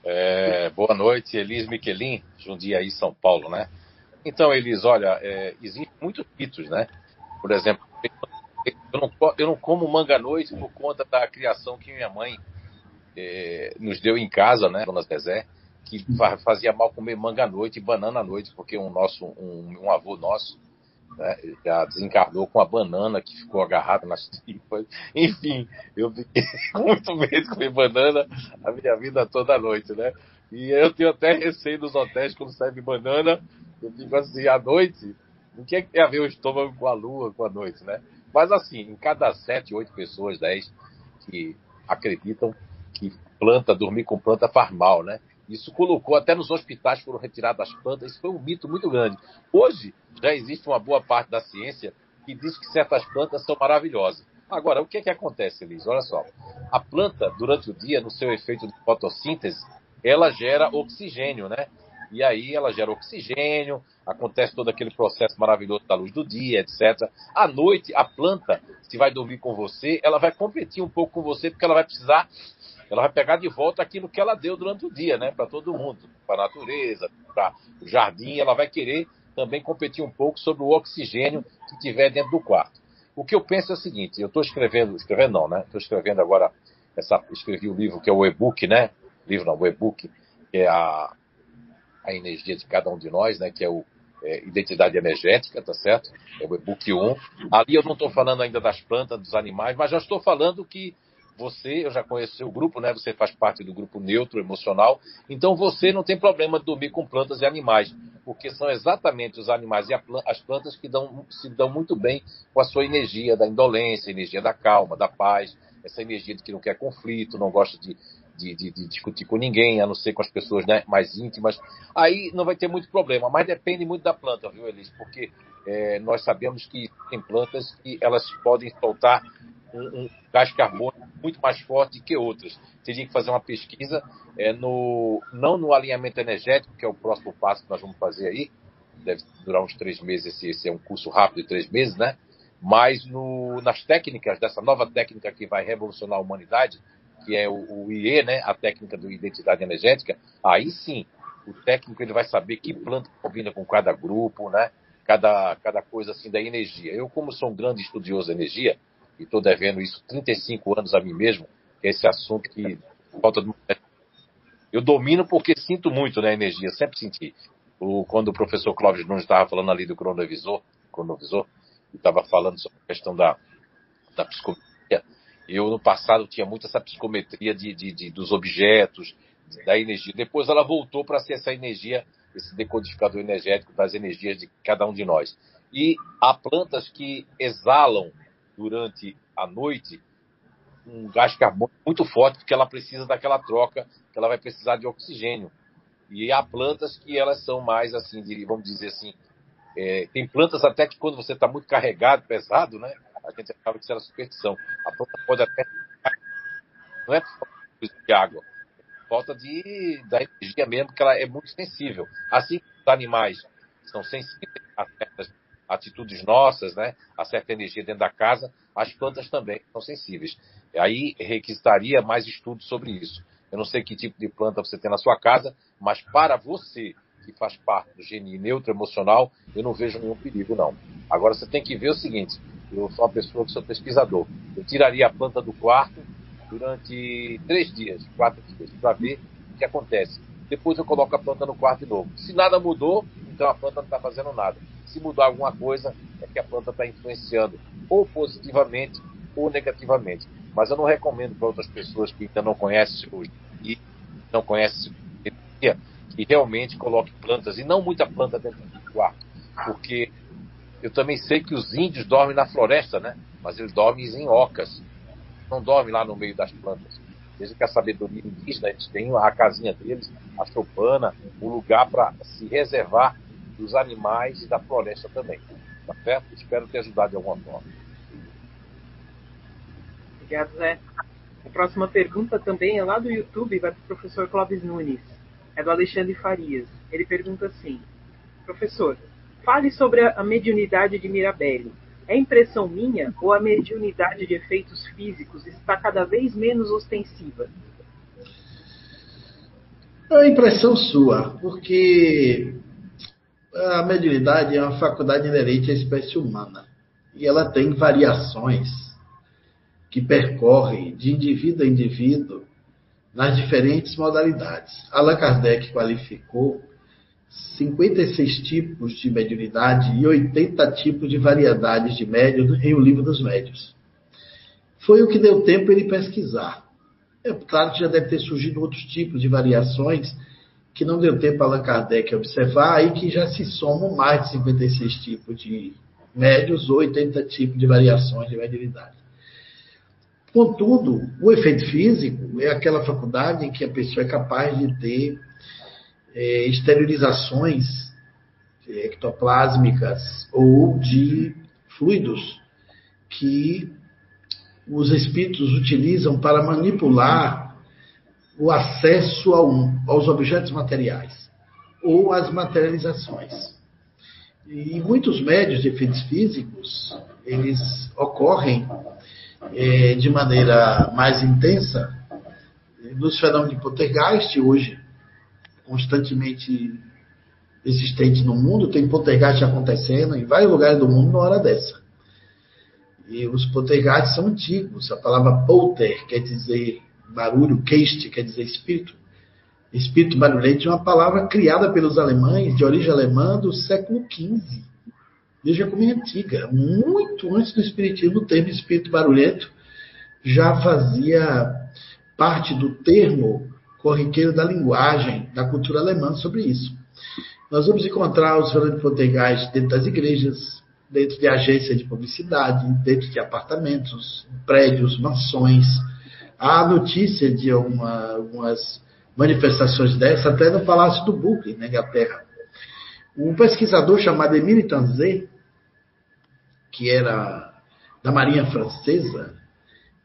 É, boa noite, Elis Miquelin, Jundiaí, São Paulo, né? Então, Elis, olha, é, existem muitos mitos, né? Por exemplo, eu não, eu não como manga à noite por conta da criação que minha mãe é, nos deu em casa, né, Dona Zezé que fazia mal comer manga à noite e banana à noite, porque um nosso, um, um avô nosso, né, já desencarnou com a banana que ficou agarrada nas tripas. Enfim, eu fiquei com muito medo de comer banana a minha vida toda a noite, né? E eu tenho até receio dos hotéis quando serve banana, eu fico assim, à noite, o que é que tem a ver o estômago com a lua, com a noite, né? Mas assim, em cada sete, oito pessoas, dez, que acreditam que planta, dormir com planta faz mal, né? Isso colocou até nos hospitais foram retiradas as plantas. Isso foi um mito muito grande. Hoje já existe uma boa parte da ciência que diz que certas plantas são maravilhosas. Agora, o que é que acontece, Liz? Olha só. A planta, durante o dia, no seu efeito de fotossíntese, ela gera oxigênio, né? E aí ela gera oxigênio, acontece todo aquele processo maravilhoso da luz do dia, etc. À noite, a planta, se vai dormir com você, ela vai competir um pouco com você, porque ela vai precisar ela vai pegar de volta aquilo que ela deu durante o dia, né? Para todo mundo, para a natureza, para o jardim. Ela vai querer também competir um pouco sobre o oxigênio que tiver dentro do quarto. O que eu penso é o seguinte: eu estou escrevendo, escrevendo não, né? Estou escrevendo agora essa, escrevi o um livro que é o e-book, né? Livro não, o e-book que é a, a energia de cada um de nós, né? Que é o é, identidade energética, tá certo? É o e-book 1. Ali eu não estou falando ainda das plantas, dos animais, mas já estou falando que você, eu já conheço seu grupo, né? Você faz parte do grupo neutro emocional. Então você não tem problema de dormir com plantas e animais. porque são exatamente os animais e as plantas que dão, se dão muito bem com a sua energia da indolência, energia da calma, da paz, essa energia de que não quer conflito, não gosta de, de, de, de, discutir com ninguém, a não ser com as pessoas né, mais íntimas. Aí não vai ter muito problema, mas depende muito da planta, viu, Elis? Porque é, nós sabemos que tem plantas que elas podem soltar um, um gás carbônico muito mais forte que outras. Teria que fazer uma pesquisa, é, no, não no alinhamento energético, que é o próximo passo que nós vamos fazer aí, deve durar uns três meses, esse, esse é um curso rápido de três meses, né? Mas no, nas técnicas, dessa nova técnica que vai revolucionar a humanidade, que é o, o IE, né, a técnica do identidade energética, aí sim, o técnico ele vai saber que planta combina com cada grupo, né, cada, cada coisa assim da energia. Eu, como sou um grande estudioso da energia, e estou devendo isso 35 anos a mim mesmo, é esse assunto que falta de... Eu domino porque sinto muito né, energia, sempre senti. O, quando o professor Clóvis Nunes estava falando ali do cronovisor, cronovisor estava falando sobre a questão da, da psicometria, eu, no passado, tinha muito essa psicometria de, de, de dos objetos, da energia. Depois ela voltou para ser essa energia, esse decodificador energético das energias de cada um de nós. E há plantas que exalam durante a noite um gás carbônico muito forte, porque ela precisa daquela troca, que ela vai precisar de oxigênio. E há plantas que elas são mais assim, de, vamos dizer assim, é, tem plantas até que quando você está muito carregado, pesado, né? a gente achava que isso era superstição. A planta pode até. Não é falta de água, é falta de, da energia mesmo, que ela é muito sensível. Assim os animais são sensíveis a certas atitudes nossas, né, a certa energia dentro da casa, as plantas também são sensíveis. Aí requisitaria mais estudos sobre isso. Eu não sei que tipo de planta você tem na sua casa, mas para você que faz parte do gene neutro emocional, eu não vejo nenhum perigo, não. Agora você tem que ver o seguinte: eu sou uma pessoa que sou pesquisador. Eu tiraria a planta do quarto durante três dias, quatro dias, para ver o que acontece. Depois eu coloco a planta no quarto de novo. Se nada mudou, então a planta não está fazendo nada. Se mudar alguma coisa, é que a planta está influenciando ou positivamente ou negativamente. Mas eu não recomendo para outras pessoas que ainda não conhecem cirurgia e não conhecem cirurgia que realmente coloque plantas, e não muita planta dentro do quarto, porque eu também sei que os índios dormem na floresta, né? Mas eles dormem em ocas. Não dormem lá no meio das plantas. Desde que a sabedoria indígena, eles têm a casinha deles, a choupana, o lugar para se reservar dos animais e da floresta também. Tá certo? Espero ter ajudado de alguma forma. Obrigado, Zé. A próxima pergunta também é lá do YouTube, vai para o professor Clóvis Nunes. É do Alexandre Farias. Ele pergunta assim: Professor, Fale sobre a mediunidade de Mirabelli. É impressão minha ou a mediunidade de efeitos físicos está cada vez menos ostensiva? É impressão sua, porque a mediunidade é uma faculdade inerente à espécie humana e ela tem variações que percorrem de indivíduo a indivíduo nas diferentes modalidades. Allan Kardec qualificou 56 tipos de mediunidade e 80 tipos de variedades de médium em O Livro dos Médios. Foi o que deu tempo ele pesquisar. É claro que já deve ter surgido outros tipos de variações que não deu tempo Allan Kardec observar, aí que já se somam mais de 56 tipos de médios ou 80 tipos de variações de mediunidade. Contudo, o efeito físico é aquela faculdade em que a pessoa é capaz de ter é, esterilizações ectoplásmicas ou de fluidos que os espíritos utilizam para manipular o acesso ao, aos objetos materiais ou as materializações. E muitos médios de efeitos físicos, eles ocorrem é, de maneira mais intensa nos fenômenos de poltergeist hoje constantemente existente no mundo, tem poltergeist acontecendo em vários lugares do mundo na hora dessa. E os poltergeists são antigos. A palavra polter quer dizer barulho, keist quer dizer espírito. Espírito barulhento é uma palavra criada pelos alemães, de origem alemã, do século XV. Veja como é antiga. Muito antes do espiritismo, o termo espírito barulhento já fazia parte do termo corriqueiro da linguagem, da cultura alemã sobre isso. nós vamos encontrar os fenômenos poltergeist dentro das igrejas, dentro de agências de publicidade, dentro de apartamentos, prédios, mansões. Há notícia de uma, algumas manifestações dessas até no Palácio do Brooklyn, na Inglaterra. Um pesquisador chamado Emile Tanzé, que era da Marinha Francesa,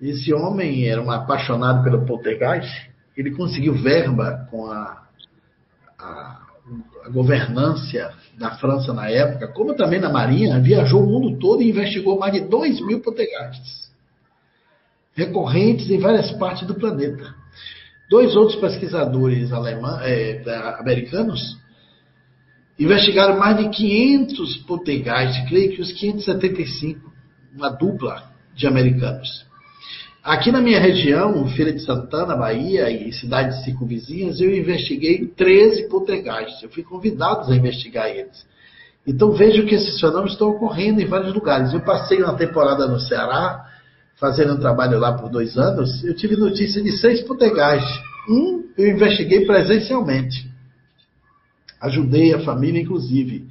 esse homem era um apaixonado pelo poltergeist, ele conseguiu verba com a, a, a governância da França na época, como também na Marinha, viajou o mundo todo e investigou mais de 2 mil poltergeists recorrentes em várias partes do planeta. Dois outros pesquisadores alemães, é, americanos investigaram mais de 500 poltergeists, creio que os 575, uma dupla de americanos. Aqui na minha região, Feira de Santana, Bahia e cidades circunvizinhas, eu investiguei 13 poltergeists. Eu fui convidado a investigar eles. Então vejo que esses fenômenos estão ocorrendo em vários lugares. Eu passei uma temporada no Ceará, fazendo um trabalho lá por dois anos. Eu tive notícia de seis poltergeists. Um eu investiguei presencialmente. Ajudei a família, inclusive,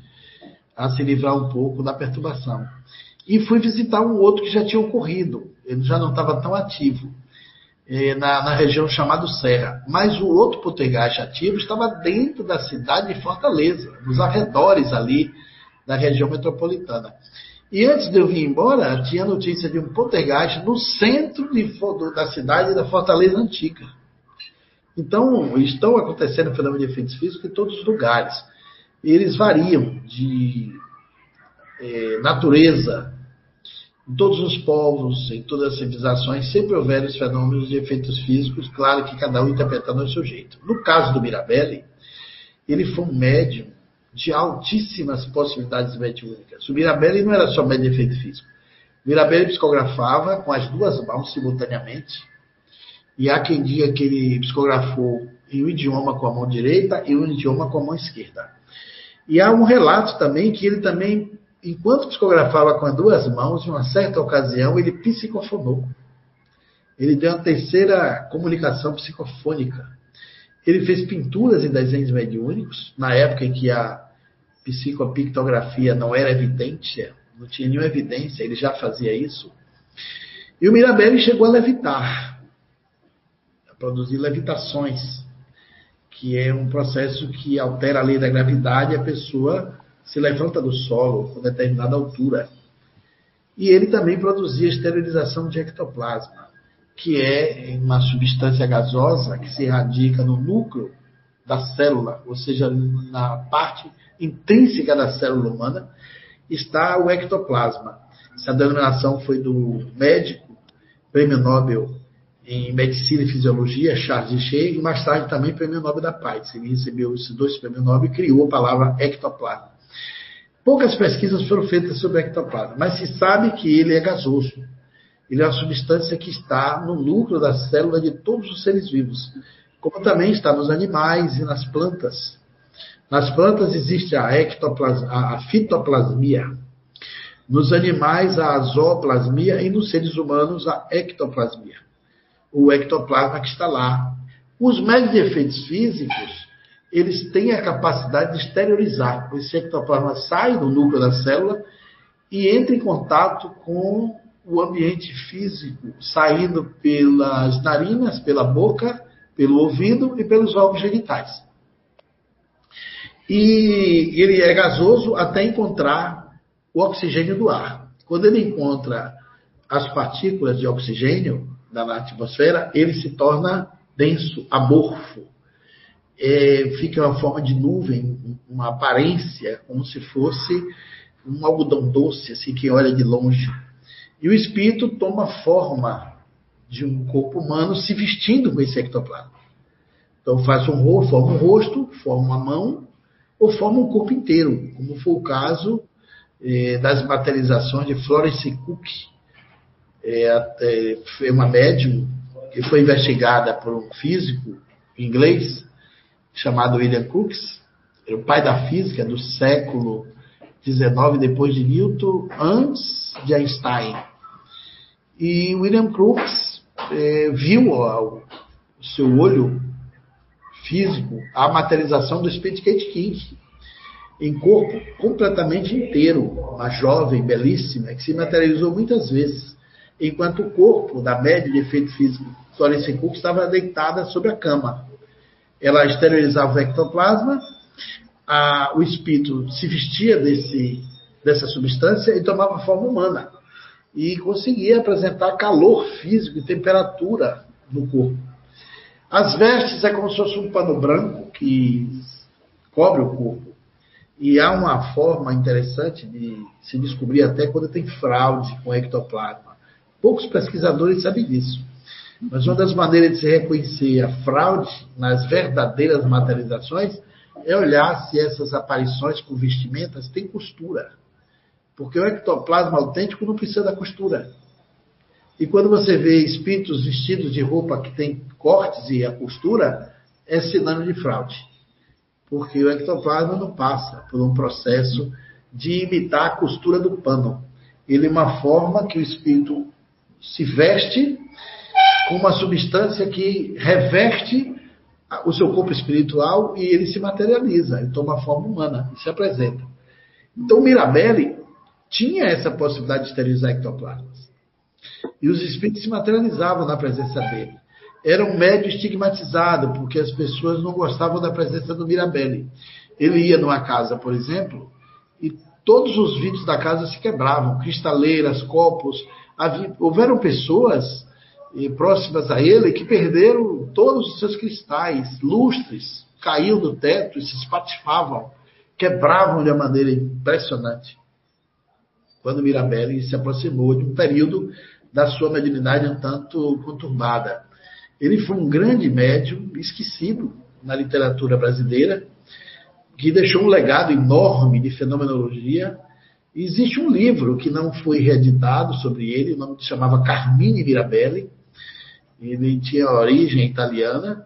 a se livrar um pouco da perturbação. E fui visitar um outro que já tinha ocorrido ele já não estava tão ativo eh, na, na, região chamada Serra. Mas o outro poltergeist ativo estava dentro da cidade de Fortaleza, nos arredores ali da região metropolitana. E antes de eu vir embora, tinha notícia de um poltergeist no centro de, da cidade da Fortaleza Antiga. Então, estão acontecendo fenômenos de efeitos físicos em todos os lugares. Eles variam de eh, natureza em todos os povos, em todas as civilizações, sempre houveram os fenômenos de efeitos físicos, claro que cada um interpretando ao seu jeito. No caso do Mirabelli, ele foi um médium de altíssimas possibilidades mediúnicas. O Mirabelli não era só médium de efeito físico. O Mirabelli psicografava com as duas mãos simultaneamente, e há quem diga que ele psicografou em um idioma com a mão direita e um idioma com a mão esquerda. E há um relato também que ele também enquanto psicografava com as duas mãos, em uma certa ocasião, ele psicofonou. Ele deu uma terceira comunicação psicofônica. Ele fez pinturas em desenhos mediúnicos, na época em que a psicopictografia não era evidente, não tinha nenhuma evidência, ele já fazia isso. E o Mirabelli chegou a levitar, a produzir levitações, que é um processo que altera a lei da gravidade e a pessoa se levanta do solo com determinada altura. E ele também produzia esterilização de ectoplasma, que é uma substância gasosa que se radica no núcleo da célula, ou seja, na parte intrínseca da célula humana, está o ectoplasma. Essa denominação foi do médico, prêmio Nobel em Medicina e Fisiologia, Charles Richer, e mais tarde também prêmio Nobel da Paz. Ele recebeu esses dois prêmios Nobel e criou a palavra ectoplasma. Poucas pesquisas foram feitas sobre ectoplasma, mas se sabe que ele é gasoso. Ele é uma substância que está no núcleo da célula de todos os seres vivos, como também está nos animais e nas plantas. Nas plantas existe a, a fitoplasmia, nos animais a zooplasmia e nos seres humanos a ectoplasmia. O ectoplasma que está lá. Os médios efeitos físicos eles têm a capacidade de exteriorizar. Esse ectoplasma sai do núcleo da célula e entra em contato com o ambiente físico, saindo pelas narinas, pela boca, pelo ouvido e pelos órgãos genitais. E ele é gasoso até encontrar o oxigênio do ar. Quando ele encontra as partículas de oxigênio da atmosfera, ele se torna denso, amorfo é, fica uma forma de nuvem, uma aparência, como se fosse um algodão doce, assim, que olha de longe. E o espírito toma forma de um corpo humano se vestindo com esse ectoplasma. Então faz um rosto, forma um rosto, forma uma mão, ou forma um corpo inteiro, como foi o caso é, das materializações de Florence Cook. É, é uma médium que foi investigada por um físico inglês, chamado William Crookes, o pai da física do século XIX depois de Newton, antes de Einstein. E William Crookes é, viu ao, o seu olho físico a materialização do espírito Kate King. em corpo completamente inteiro, uma jovem belíssima que se materializou muitas vezes, enquanto o corpo da média de efeito físico Florence Cook estava deitada sobre a cama. Ela esterilizava o ectoplasma, a, o espírito se vestia desse, dessa substância e tomava forma humana. E conseguia apresentar calor físico e temperatura no corpo. As vestes é como se fosse um pano branco que cobre o corpo. E há uma forma interessante de se descobrir até quando tem fraude com ectoplasma. Poucos pesquisadores sabem disso. Mas uma das maneiras de se reconhecer a fraude nas verdadeiras materializações é olhar se essas aparições com vestimentas têm costura. Porque o ectoplasma autêntico não precisa da costura. E quando você vê espíritos vestidos de roupa que tem cortes e a costura, é sinônimo de fraude. Porque o ectoplasma não passa por um processo de imitar a costura do pano. Ele é uma forma que o espírito se veste com uma substância que reverte o seu corpo espiritual e ele se materializa, ele toma forma humana e se apresenta. Então, Mirabelli tinha essa possibilidade de esterilizar ectoplasmas. E os espíritos se materializavam na presença dele. Era um médio estigmatizado, porque as pessoas não gostavam da presença do Mirabelli. Ele ia numa casa, por exemplo, e todos os vidros da casa se quebravam, cristaleiras, copos. Havia, houveram pessoas e próximas a ele que perderam todos os seus cristais, lustres, caíam do teto e se espatifavam, quebravam de uma maneira impressionante. Quando Mirabelli se aproximou de um período da sua mediunidade um tanto conturbada. Ele foi um grande médium, esquecido na literatura brasileira, que deixou um legado enorme de fenomenologia. Existe um livro que não foi reeditado sobre ele, o nome chamava Carmine Mirabelli, ele tinha origem italiana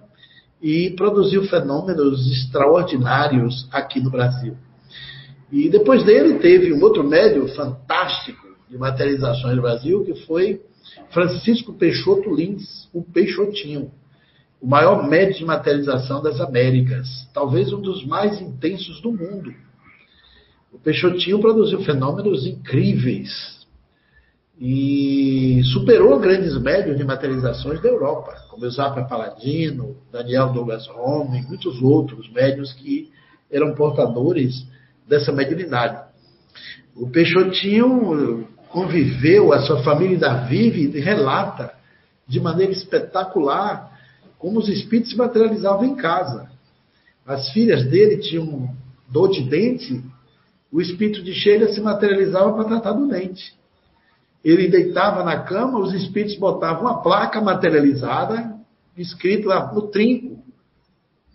e produziu fenômenos extraordinários aqui no Brasil. E depois dele teve um outro médium fantástico de materializações no Brasil, que foi Francisco Peixoto Lins, o Peixotinho, o maior médium de materialização das Américas, talvez um dos mais intensos do mundo. O Peixotinho produziu fenômenos incríveis, e superou grandes médios de materializações da Europa, como Eusapia Paladino, Daniel Douglas Home, muitos outros médios que eram portadores dessa mediunidade. O Peixotinho conviveu, a sua família ainda vive e relata de maneira espetacular como os espíritos se materializavam em casa. As filhas dele tinham dor de dente, o espírito de Sheila se materializava para tratar do dente. Ele deitava na cama, os espíritos botavam uma placa materializada, escrito lá no trinco.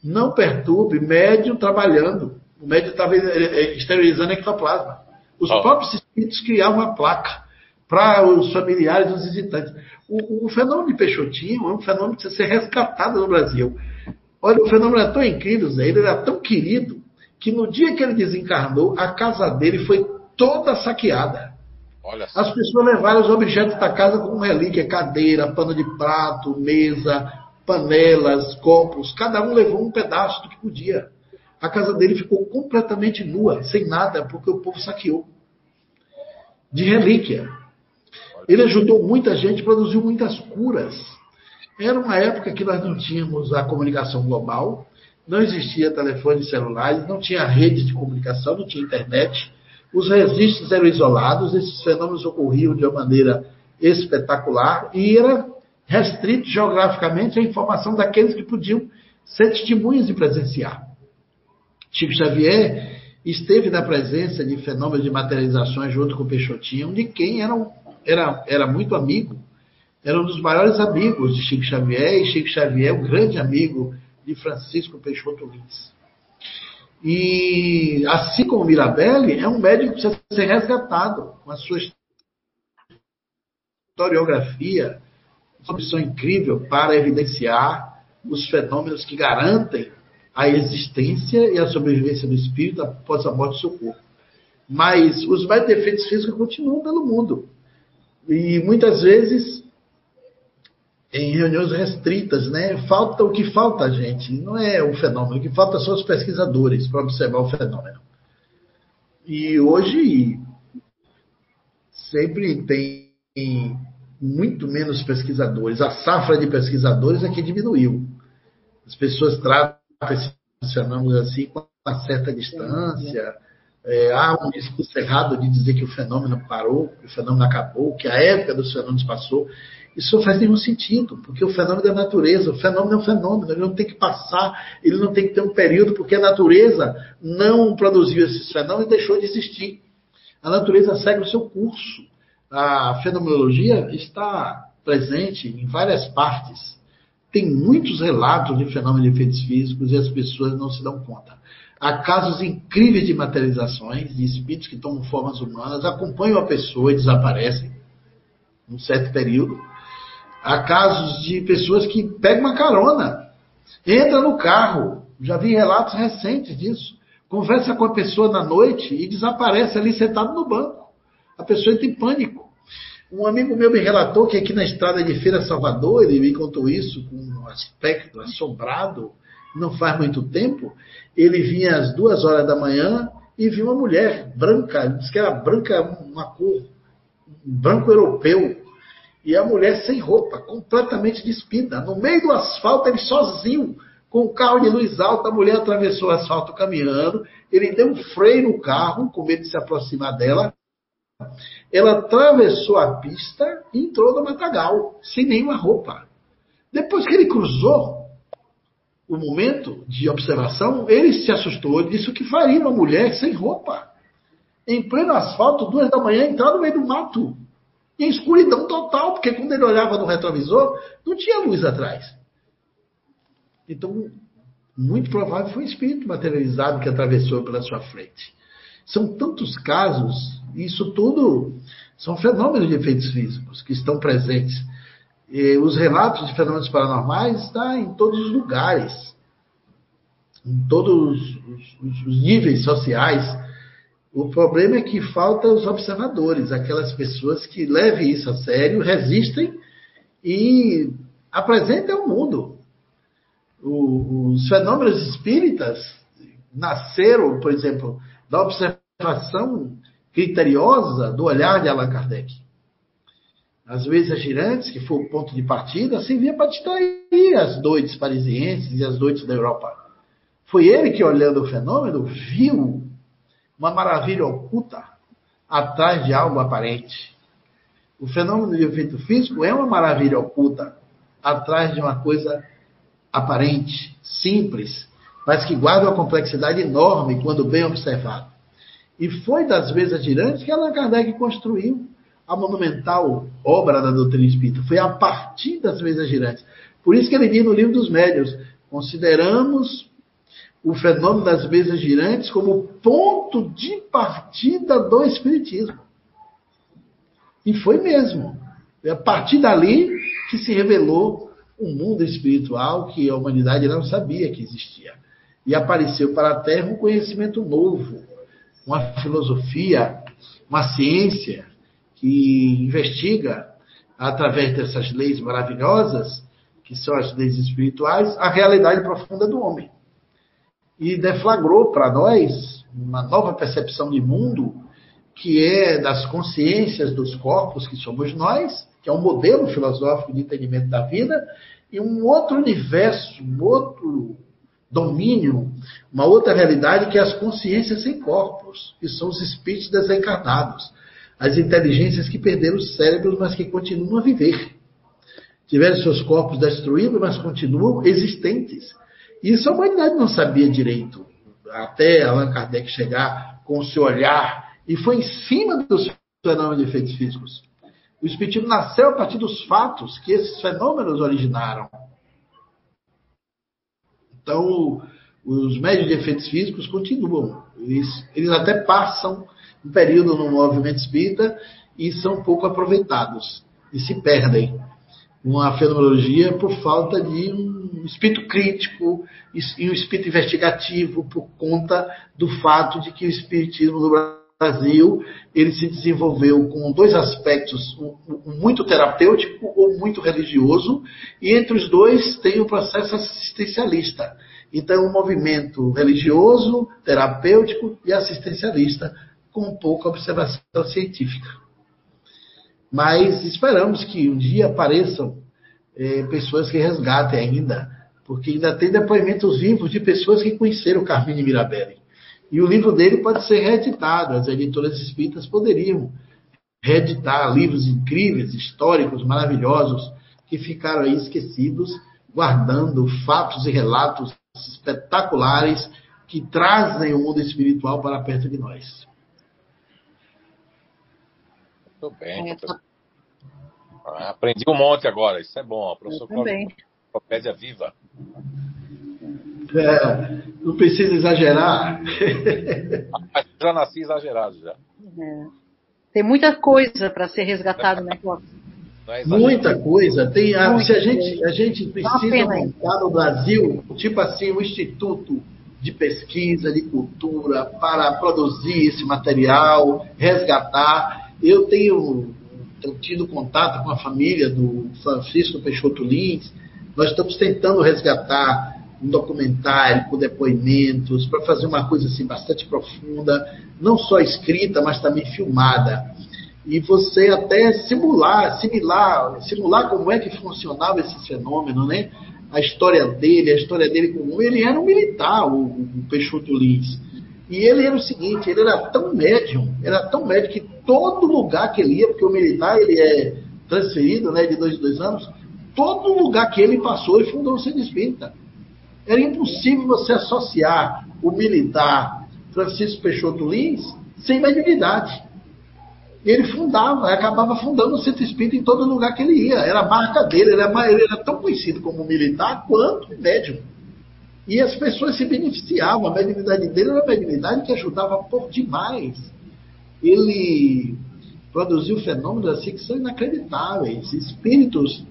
Não perturbe, médium trabalhando. O médium estava esterilizando ectoplasma. Os oh. próprios espíritos criavam uma placa para os familiares dos visitantes. O, o, fenômeno de Peixotinho é um fenômeno que precisa ser resgatado no Brasil. Olha, o fenômeno é tão incrível, Zé, ele era tão querido, que no dia que ele desencarnou, a casa dele foi toda saqueada. As pessoas levaram os objetos da casa como relíquia, cadeira, pano de prato, mesa, panelas, copos, cada um levou um pedaço do que podia. A casa dele ficou completamente nua, sem nada, porque o povo saqueou. De relíquia. Ele ajudou muita gente, produziu muitas curas. Era uma época que nós não tínhamos a comunicação global, não existia telefone celulares, não tinha rede de comunicação, não tinha internet. Os registros eram isolados, esses fenômenos ocorriam de uma maneira espetacular e era restrito geograficamente a informação daqueles que podiam ser testemunhas e presenciar. Chico Xavier esteve na presença de fenômenos de materializações junto com o Peixotinho, de quem era, era, era muito amigo, era um dos maiores amigos de Chico Xavier, e Chico Xavier, um grande amigo de Francisco Peixoto Lins. E assim como Mirabelli, é um médico que precisa ser resgatado com a sua historiografia, uma missão incrível para evidenciar os fenômenos que garantem a existência e a sobrevivência do espírito após a morte do seu corpo. Mas os mais defeitos físicos continuam pelo mundo. E muitas vezes em reuniões restritas, né? Falta o que falta, gente. Não é o fenômeno, o que falta são os pesquisadores para observar o fenômeno. E hoje sempre tem muito menos pesquisadores. A safra de pesquisadores é que diminuiu. As pessoas tratam fenômenos assim com uma certa distância. É, há um discurso errado de dizer que o fenômeno parou, que o fenômeno acabou, que a época dos fenômenos passou. Isso não faz nenhum sentido, porque o fenômeno é natureza, o fenômeno é um fenômeno, ele não tem que passar, ele não tem que ter um período, porque a natureza não produziu esses fenômenos e deixou de existir. A natureza segue o seu curso. A fenomenologia está presente em várias partes. Tem muitos relatos de fenômenos de efeitos físicos e as pessoas não se dão conta. Há casos incríveis de materializações, de espíritos que tomam formas humanas, acompanham a pessoa e desaparecem num certo período. Há casos de pessoas que pegam uma carona, entra no carro, já vi relatos recentes disso. Conversa com a pessoa na noite e desaparece ali sentado no banco. A pessoa entra em pânico. Um amigo meu me relatou que aqui na estrada de Feira Salvador, ele me contou isso com um aspecto assombrado, não faz muito tempo. Ele vinha às duas horas da manhã e viu uma mulher branca, disse que era branca, uma cor, um branco europeu, e a mulher sem roupa, completamente despida. No meio do asfalto, ele sozinho, com o carro de luz alta, a mulher atravessou o asfalto caminhando. Ele deu um freio no carro, com medo de se aproximar dela. Ela atravessou a pista e entrou no matagal, sem nenhuma roupa. Depois que ele cruzou o momento de observação, ele se assustou. disse o que faria uma mulher sem roupa. Em pleno asfalto, duas da manhã, entrar no meio do mato em escuridão total, porque quando ele olhava no retrovisor, não tinha luz atrás. Então, muito provável foi um espírito materializado que atravessou pela sua frente. São tantos casos, isso tudo são fenômenos de efeitos físicos que estão presentes. E os relatos de fenômenos paranormais estão em todos os lugares, em todos os, os, níveis sociais o problema é que faltam os observadores, aquelas pessoas que levem isso a sério, resistem e apresentem ao mundo. O, os fenômenos espíritas nasceram, por exemplo, da observação criteriosa do olhar de Allan Kardec. As vezes girantes, que foi o ponto de partida, servia para distrair as noites parisienses e as noites da Europa. Foi ele que, olhando o fenômeno, viu uma maravilha oculta atrás de algo aparente. O fenômeno de efeito físico é uma maravilha oculta atrás de uma coisa aparente, simples, mas que guarda uma complexidade enorme quando bem observado. E foi das vezes girantes que Allan Kardec construiu a monumental obra da doutrina espírita. Foi a partir das vezes girantes. Por isso que ele diz no livro dos médios, consideramos o fenômeno das mesas girantes como ponto de partida do Espiritismo. E foi mesmo. É a partir dali que se revelou um mundo espiritual que a humanidade não sabia que existia. E apareceu para a Terra um conhecimento novo, uma filosofia, uma ciência que investiga, através dessas leis maravilhosas, que são as leis espirituais, a realidade profunda do homem. E deflagrou para nós uma nova percepção de mundo que é das consciências dos corpos que somos nós, que é um modelo filosófico de entendimento da vida, e um outro universo, um outro domínio, uma outra realidade que é as consciências sem corpos, que são os espíritos desencarnados, as inteligências que perderam os cérebros, mas que continuam a viver. Tiveram seus corpos destruídos, mas continuam existentes. Isso a humanidade não sabia direito, até Allan Kardec chegar com o seu olhar, e foi em cima dos fenômenos de efeitos físicos. O Espiritismo nasceu a partir dos fatos que esses fenômenos originaram. Então, os médios de efeitos físicos continuam. Eles, eles até passam um período no movimento espírita e são pouco aproveitados e se perdem. Uma fenomenologia por falta de um espírito crítico e um espírito investigativo por conta do fato de que o espiritismo no Brasil ele se desenvolveu com dois aspectos, um, muito terapêutico ou muito religioso, e entre os dois tem o um processo assistencialista. Então, um movimento religioso, terapêutico e assistencialista com pouca observação científica. Mas esperamos que um dia apareçam é, pessoas que resgatem ainda, porque ainda tem depoimentos vivos de pessoas que conheceram Carmine Mirabelli. E o livro dele pode ser reeditado, as editoras espíritas poderiam reeditar livros incríveis, históricos, maravilhosos, que ficaram aí esquecidos, guardando fatos e relatos espetaculares que trazem o mundo espiritual para perto de nós. Muito bem. É, tá... Aprendi um monte agora, isso é bom. Professor Enciclopédia viva. É, não precisa exagerar. já nasci exagerado já. É. Tem muita coisa para ser resgatado, né, Clóvis? É Muita coisa. Tem a, se a gente, a gente precisa montar no Brasil, tipo assim, um instituto de pesquisa, de cultura, para produzir esse material, resgatar. Eu tenho, tenho tido contato com a família do Francisco Peixoto Lins. Nós estamos tentando resgatar um documentário com depoimentos, para fazer uma coisa assim bastante profunda, não só escrita, mas também filmada. E você até simular, simular, simular como é que funcionava esse fenômeno, né? A história dele, a história dele como ele era um militar, o, o Peixoto Lins. E ele era o seguinte, ele era tão médium, era tão médium que todo lugar que ele ia, porque o militar ele é transferido, né, de dois em dois anos, todo lugar que ele passou, ele fundou o centro espírita. Era impossível você associar o militar Francisco Peixoto Lins sem mediunidade. Ele fundava, acabava fundando o centro espírita em todo lugar que ele ia. Era a marca dele, ele era, ele era tão conhecido como militar quanto médium. E as pessoas se beneficiavam. A mediunidade dele era uma mediunidade que ajudava por demais. Ele produziu fenômenos assim que são inacreditáveis. Espíritos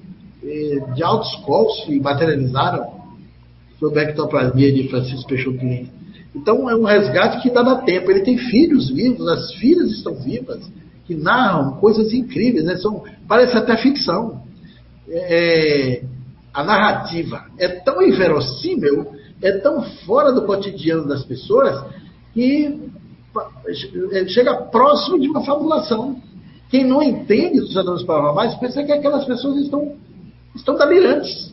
eh, de altos escola se materializaram sobre a ectoplasmia de Francisco Peixoto Lins. Então é um resgate que dá no tempo. Ele tem filhos vivos, as filhas estão vivas, que narram coisas incríveis, né? São, parece até ficção. É, a narrativa é tão inverossímil, é tão fora do cotidiano das pessoas, que chega próximo de uma fabulação. Quem não entende os fenômenos paranormais pensa que aquelas pessoas estão, estão delirantes.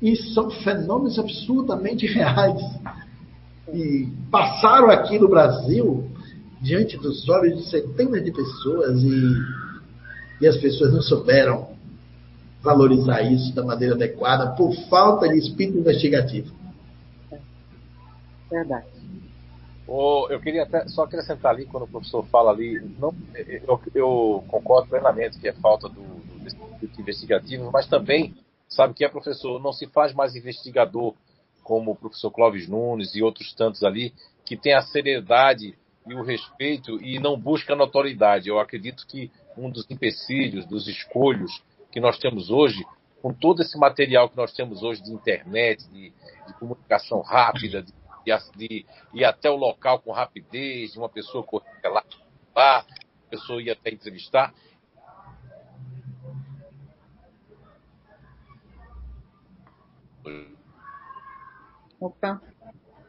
E são fenômenos absurdamente reais. E passaram aqui no Brasil, diante dos olhos de centenas de pessoas, e, e as pessoas não souberam valorizar isso da maneira adequada por falta de espírito investigativo. Verdade. Oh, eu queria até só acrescentar ali, quando o professor fala ali, não, eu, eu concordo plenamente que é falta do, do espírito investigativo, mas também Sabe que é professor, não se faz mais investigador como o professor Clóvis Nunes e outros tantos ali, que tem a seriedade e o respeito e não busca notoriedade. Eu acredito que um dos empecilhos, dos escolhos que nós temos hoje, com todo esse material que nós temos hoje de internet, de, de comunicação rápida, de, de, ir até o local com rapidez, de uma pessoa correr lá, a pessoa ia até entrevistar, Opa.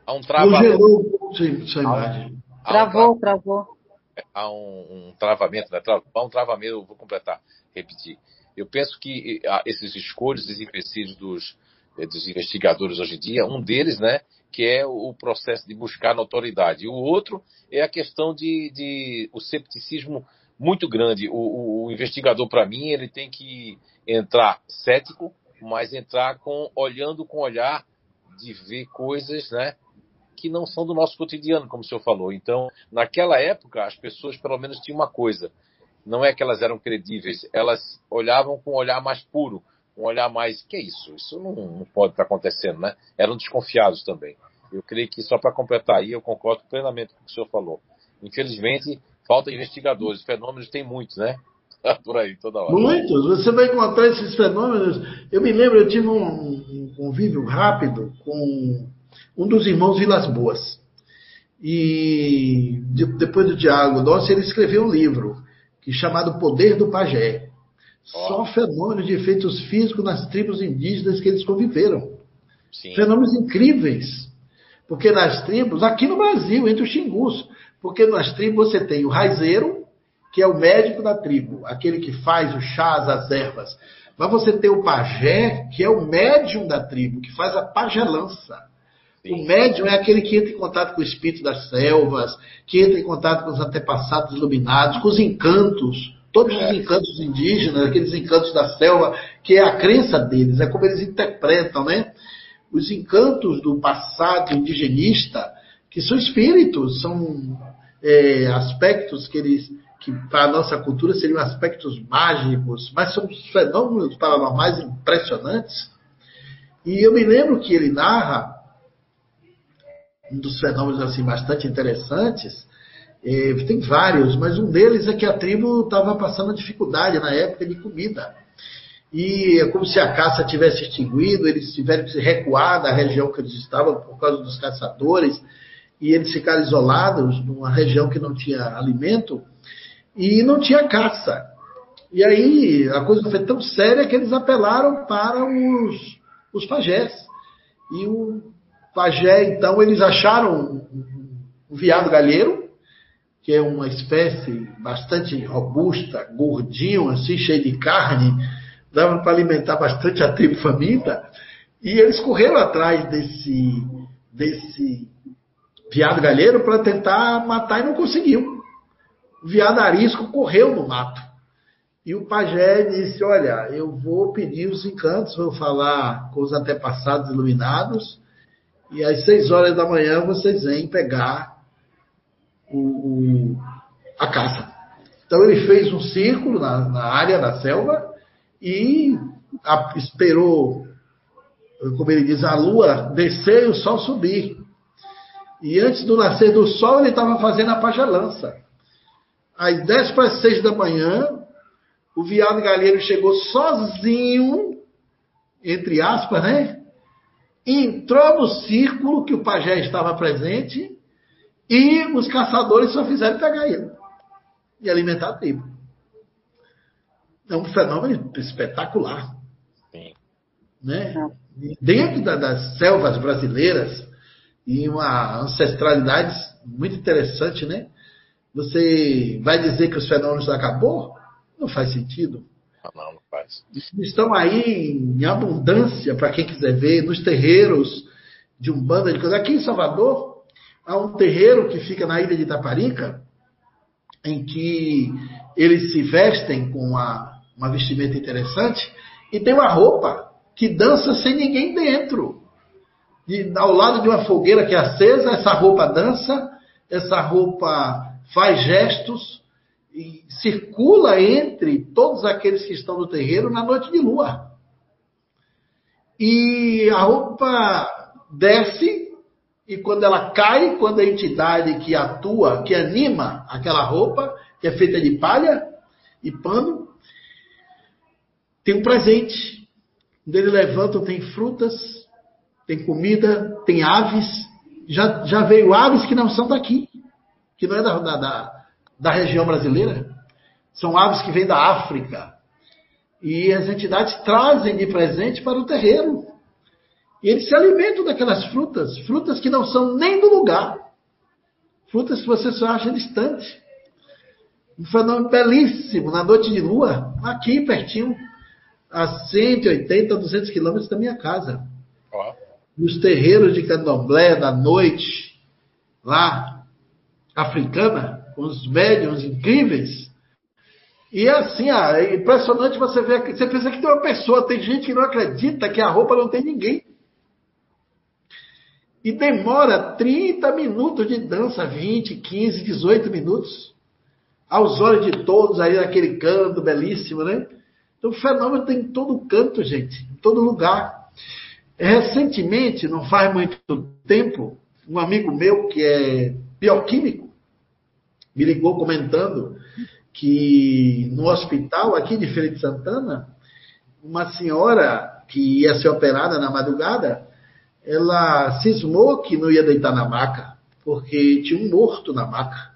Há um travamento. Travou, travou. Há um, um travamento, né? Há um travamento, vou completar, repetir. Eu penso que esses escolhos, esses empecilhos dos, eh, dos investigadores hoje em dia, um deles, né, que é o processo de buscar notoriedade. E o outro é a questão de, de o cepticismo muito grande. O, o, o investigador, para mim, ele tem que entrar cético, mas entrar com olhando com olhar de ver coisas, né, que não são do nosso cotidiano, como o senhor falou. Então, naquela época, as pessoas pelo menos tinham uma coisa. Não é que elas eram credíveis, elas olhavam com um olhar mais puro, um olhar mais, que é isso? Isso não, não pode estar acontecendo, né? Eram desconfiados também. Eu creio que só para completar aí, eu concordo plenamente com o que o senhor falou. Infelizmente, falta investigadores. Fenômenos tem muitos, né? Por aí, toda hora. Muitos. Você vai encontrar esses fenômenos. Eu me lembro, eu tive um convívio rápido com um dos irmãos Vilas Boas. E de, depois do diálogo nosso, ele escreveu um livro que chamado Poder do Pajé. Oh. Só fenômenos de efeitos físicos nas tribos indígenas que eles conviveram. Sim. Fenômenos incríveis. Porque nas tribos, aqui no Brasil, entre os xingus, Porque nas tribos você tem o raizeiro, que é o médico da tribo, aquele que faz os chás, as ervas. Mas você tem o pajé, que é o médium da tribo, que faz a pagelança. O médium é aquele que entra em contato com o espírito das selvas, que entra em contato com os antepassados iluminados, com os encantos, todos os é. encantos indígenas, aqueles encantos da selva, que é a crença deles, é como eles interpretam, né? Os encantos do passado indigenista, que são espíritos, são é, aspectos que eles, que para a nossa cultura seriam aspectos mágicos, mas são fenômenos paranormais impressionantes. E eu me lembro que ele narra um dos fenômenos assim bastante interessantes. É, tem vários, mas um deles é que a tribo estava passando dificuldade na época de comida. E é como se a caça tivesse extinguido, eles tiveram que se recuar da região que eles estavam por causa dos caçadores, e eles ficaram isolados numa região que não tinha alimento e não tinha caça. E aí a coisa foi tão séria que eles apelaram para os, os pajés. E o Pajé, então, eles acharam um viado galheiro, que é uma espécie bastante robusta, gordinho, assim, cheio de carne, dava para alimentar bastante a tribo faminta, e eles correram atrás desse, desse viado galheiro para tentar matar e não conseguiu. O viado arisco correu no mato. E o pajé disse: Olha, eu vou pedir os encantos, vou falar com os antepassados iluminados e às seis horas da manhã vocês vêm pegar o, o, a caça. Então ele fez um círculo na, na área da selva e a, esperou, como ele diz, a lua descer e o sol subir. E antes do nascer do sol, ele estava fazendo a pagelança. Às dez para as seis da manhã, o viado galheiro chegou sozinho, entre aspas, né? entrou no círculo que o pajé estava presente e os caçadores só fizeram pegar ele e alimentar a tribo. É um fenômeno espetacular. Sim. Né? Dentro da, das selvas brasileiras e uma ancestralidade muito interessante, né? Você vai dizer que os fenômenos acabou? Não faz sentido. Não, não faz. Estão aí em abundância para quem quiser ver, nos terreiros de Umbanda de coisa. Aqui em Salvador, há um terreiro que fica na ilha de Itaparica, em que eles se vestem com uma, uma vestimenta interessante e tem uma roupa que dança sem ninguém dentro. E ao lado de uma fogueira que é acesa, essa roupa dança, essa roupa faz gestos, e circula entre todos aqueles que estão no terreiro na noite de lua. E a roupa desce, e quando ela cai, quando a entidade que atua, que anima aquela roupa, que é feita de palha e pano, tem um presente. Quando ele levanta, tem frutas, tem comida, tem aves. Já, já veio aves que não são daqui, que não é da, da, da região brasileira. São aves que vêm da África. E as entidades trazem de presente para o terreiro. E eles se alimentam daquelas frutas, frutas que não são nem do lugar. Frutas que você só acha distante. Um fenômeno belíssimo, na noite de lua, aqui pertinho, a 180, 200 quilômetros da minha casa. Nos terreiros de candomblé, da noite, lá, africana, com os médiums incríveis. E é assim, ah, é impressionante você ver. Você pensa que tem uma pessoa, tem gente que não acredita que a roupa não tem ninguém. E demora 30 minutos de dança, 20, 15, 18 minutos. Aos olhos de todos aí naquele canto belíssimo, né? Então o fenômeno tem em todo canto, gente, em todo lugar. Recentemente, não faz muito tempo, um amigo meu que é bioquímico, me ligou comentando que no hospital aqui de Feira de Santana, uma senhora que ia ser operada na madrugada, ela cismou que não ia deitar na maca, porque tinha um morto na maca.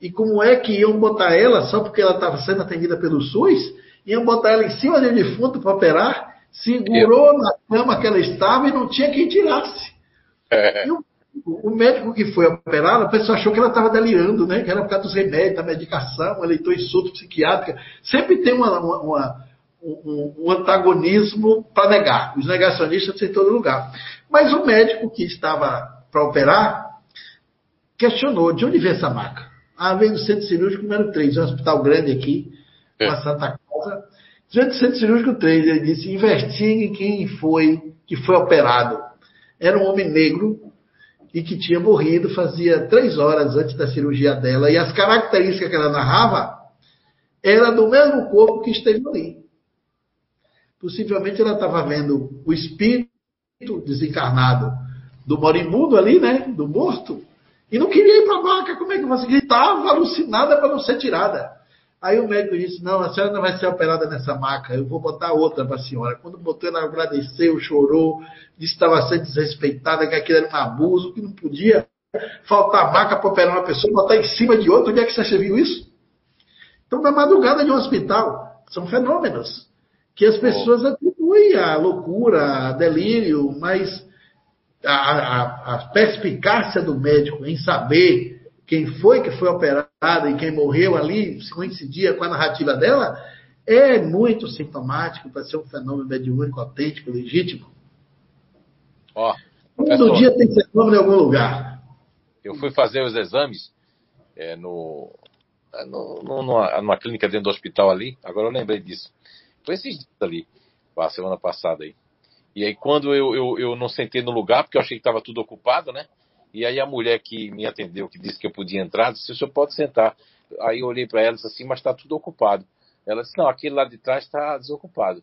E como é que iam botar ela, só porque ela estava sendo atendida pelo SUS, iam botar ela em cima de um defunto para operar, segurou Eu... na cama que ela estava e não tinha quem tirasse. É. E o o médico que foi operado, a pessoa achou que ela estava delirando, né? Que era por causa dos remédios, da medicação, eleitor insulto psiquiátrica. Sempre tem uma, uma, uma, um, um, antagonismo para negar. Os negacionistas em todo lugar. Mas o médico que estava para operar questionou de onde veio essa maca. Ah, veio do centro cirúrgico número 3, um hospital grande aqui, é. uma Santa Casa. Diante do centro cirúrgico 3, ele disse: investigue quem foi que foi operado. Era um homem negro e que tinha morrido fazia três horas antes da cirurgia dela. E as características que ela narrava era do mesmo corpo que esteve ali. Possivelmente ela estava vendo o espírito desencarnado do moribundo ali, né? Do morto. E não queria ir para a maca. Como é que você gritava alucinada para não ser tirada? Aí o médico disse: Não, a senhora não vai ser operada nessa maca, eu vou botar outra para a senhora. Quando botou, ela agradeceu, chorou, disse que estava sendo desrespeitada, que aquilo era um abuso, que não podia faltar maca para operar uma pessoa, botar em cima de outra. Onde é que você viu isso? Então, na madrugada de um hospital, são fenômenos que as pessoas atribuem a loucura, a delírio, mas a, a, a perspicácia do médico em saber quem foi que foi operada e quem morreu ali, coincidia com a narrativa dela, é muito sintomático para ser um fenômeno mediúnico autêntico, legítimo. Ó, Todo dia tem fenômeno em algum lugar. Eu fui fazer os exames é, no, é, no, no, numa, numa, clínica dentro do hospital ali, agora eu lembrei disso. Foi esses dias ali, a semana passada aí. E aí quando eu, eu, eu não sentei no lugar, porque eu achei que estava tudo ocupado, né? E aí a mulher que me atendeu, que disse que eu podia entrar, disse: o senhor pode sentar. Aí eu olhei para ela e disse assim: mas está tudo ocupado. Ela disse: não, aquele lá de trás está desocupado.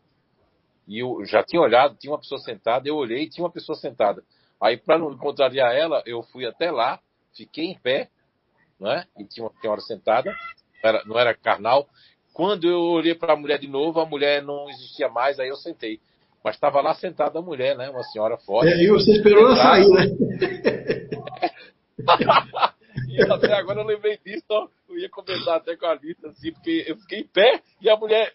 E eu já tinha olhado, tinha uma pessoa sentada, eu olhei e tinha uma pessoa sentada. Aí, para não contrariar ela, eu fui até lá, fiquei em pé, não é? E tinha uma senhora sentada, não era, não era carnal. Quando eu olhei para a mulher de novo, a mulher não existia mais, aí eu sentei. Mas estava lá sentada a mulher, né? Uma senhora forte. É, e você esperou ela sair, né? e até agora eu lembrei disso, eu ia comentar até com a Alice, assim, porque eu fiquei em pé e a mulher,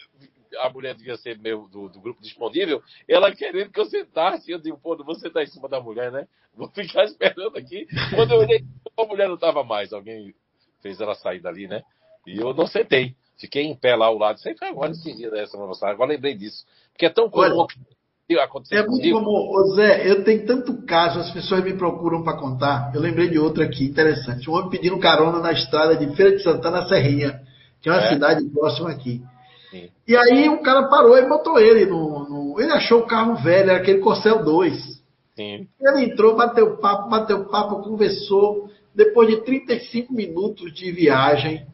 a mulher devia ser meu do, do, grupo disponível, ela querendo que eu sentasse. Eu digo, pô, não vou sentar em cima da mulher, né? Vou ficar esperando aqui. Quando eu olhei, a mulher não estava mais. Alguém fez ela sair dali, né? E eu não sentei. Fiquei em pé lá ao lado. Sei que agora esse dia dessa Agora lembrei disso. Porque é tão comum é muito como, Zé, eu tenho tanto caso, as pessoas me procuram para contar. Eu lembrei de outro aqui, interessante. Um homem pedindo carona na estrada de Feira de Santana Serrinha, que é uma é. cidade próxima aqui. Sim. E aí um cara parou e botou ele no, no, Ele achou o carro velho, era aquele Corcel 2. Sim. Ele entrou, bateu papo, bateu papo, conversou. Depois de 35 minutos de viagem,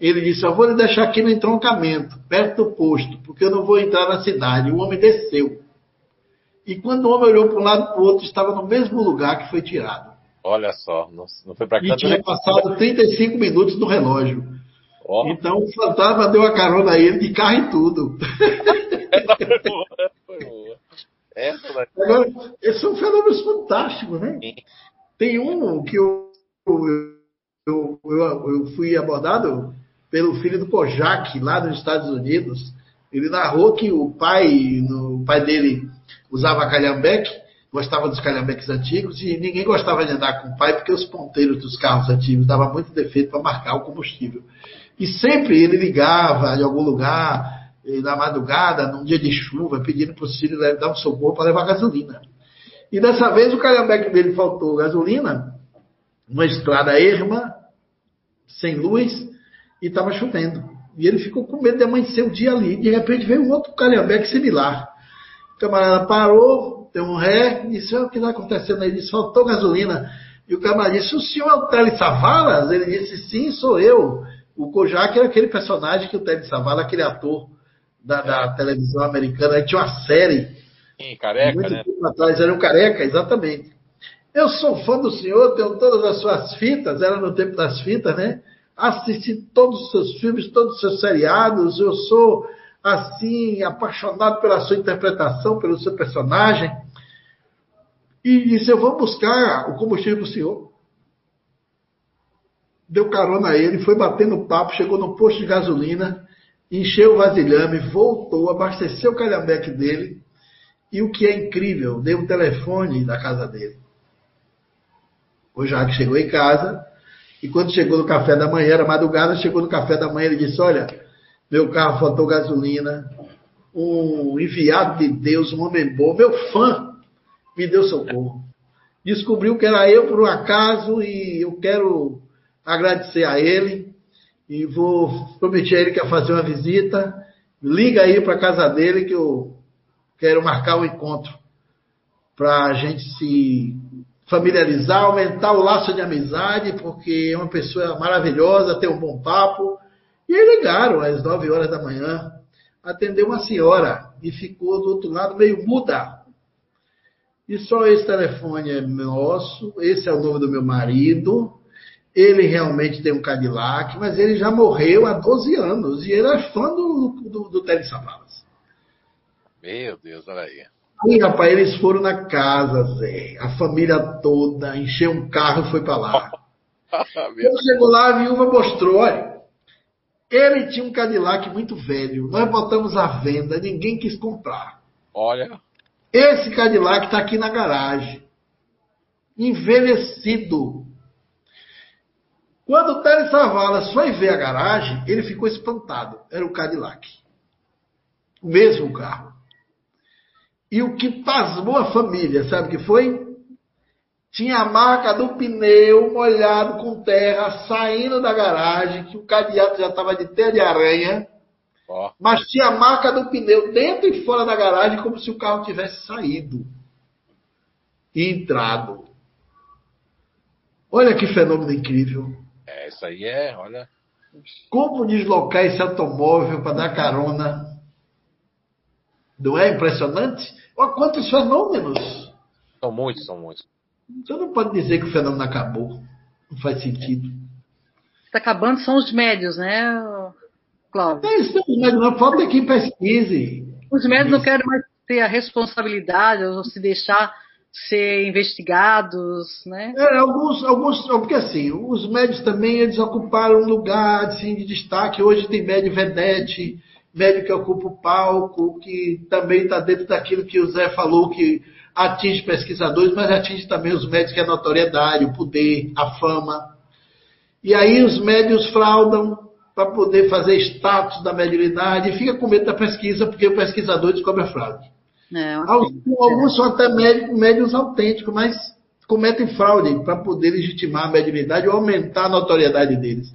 ele disse: Eu vou lhe deixar aqui no entroncamento, perto do posto, porque eu não vou entrar na cidade. O homem desceu. E quando o homem olhou para um lado e para o outro, estava no mesmo lugar que foi tirado. Olha só, não, não foi para cá. E tinha passado 35 minutos no relógio. Oh. Então o fantasma deu a carona a ele de carro e tudo. Foi boa, foi boa. Essa vai... Agora, esses são fenômenos fantásticos, né? Tem um que eu, eu, eu, eu, fui abordado pelo filho do Kojak, lá nos Estados Unidos. Ele narrou que o pai, o pai dele usava calhambeque, gostava dos calhambeques antigos e ninguém gostava de andar com o pai porque os ponteiros dos carros antigos davam muito defeito para marcar o combustível. E sempre ele ligava de algum lugar, eh, na madrugada, num dia de chuva, pedindo para o filho dar um socorro para levar gasolina. E dessa vez o calhambeque dele faltou gasolina, uma estrada erma, sem luz, e estava chovendo. E ele ficou com medo de amanhecer o dia ali. De repente veio um outro calhambeque similar. O camarada parou, deu um ré, disse: O que está acontecendo aí? Disse: Faltou gasolina. E o camarada disse: O senhor é o Tele Savalas? Ele disse: Sim, sou eu. O Kojak era aquele personagem que o Tele Savalas, aquele ator da, da televisão americana, ele tinha uma série. Sim, careca, muito né? tempo atrás, era um careca, exatamente. Eu sou fã do senhor, tenho todas as suas fitas, era no tempo das fitas, né? Assisti todos os seus filmes, todos os seus seriados, eu sou assim, apaixonado pela sua interpretação, pelo seu personagem, e disse: Eu vou buscar o combustível para o senhor. Deu carona a ele, foi batendo papo, chegou no posto de gasolina, encheu o vasilhame, voltou, abasteceu o calhambeque dele, e o que é incrível, deu o telefone da casa dele. O Jacques chegou em casa e quando chegou no café da manhã, era madrugada, chegou no café da manhã, ele disse: Olha, meu carro faltou gasolina, um enviado de Deus, um homem bom, meu fã, me deu socorro. Descobriu que era eu por um acaso e eu quero agradecer a ele e vou prometer a ele que ia fazer uma visita. Liga aí para a casa dele que eu quero marcar o um encontro para a gente se familiarizar, aumentar o laço de amizade, porque é uma pessoa maravilhosa, tem um bom papo. E aí ligaram às 9 horas da manhã, atendeu uma senhora e ficou do outro lado meio muda. E só esse telefone é nosso, esse é o nome do meu marido. Ele realmente tem um Cadillac, mas ele já morreu há 12 anos e ele é fã do, do, do Télio Savalas. Meu Deus, olha aí. Aí, rapaz, eles foram na casa, Zé. A família toda encheu um carro e foi para lá. Quando chegou lá, a viúva mostrou, olha, ele tinha um Cadillac muito velho. Nós botamos à venda, ninguém quis comprar. Olha. Esse Cadillac está aqui na garagem. Envelhecido. Quando o Teles Savalas foi ver a garagem, ele ficou espantado. Era o Cadillac. O mesmo carro. E o que pasmou a família, sabe o que foi? Tinha a marca do pneu molhado com terra saindo da garagem, que o cadeado já estava de teia de aranha. Oh. Mas tinha a marca do pneu dentro e fora da garagem, como se o carro tivesse saído e entrado. Olha que fenômeno incrível. É, isso aí é, olha. Como deslocar esse automóvel para dar carona não é impressionante? Olha quantos fenômenos. São muitos, são muitos. Você não pode dizer que o fenômeno acabou. Não faz sentido. Está acabando são os médios, né, Cláudio? É isso, os médios. Não falta que pesquise. Os médios não querem mais ter a responsabilidade ou se deixar ser investigados, né? É, alguns, alguns, porque assim, os médios também eles ocuparam um lugar assim, de destaque. Hoje tem médio vedete, médio que ocupa o palco, que também está dentro daquilo que o Zé falou, que atinge pesquisadores, mas atinge também os médios que é a notoriedade, o poder, a fama. E aí os médios fraudam para poder fazer status da mediunidade e fica com medo da pesquisa, porque o pesquisador descobre a fraude. É, Alguns são até médicos, médios autênticos, mas cometem fraude para poder legitimar a mediunidade ou aumentar a notoriedade deles.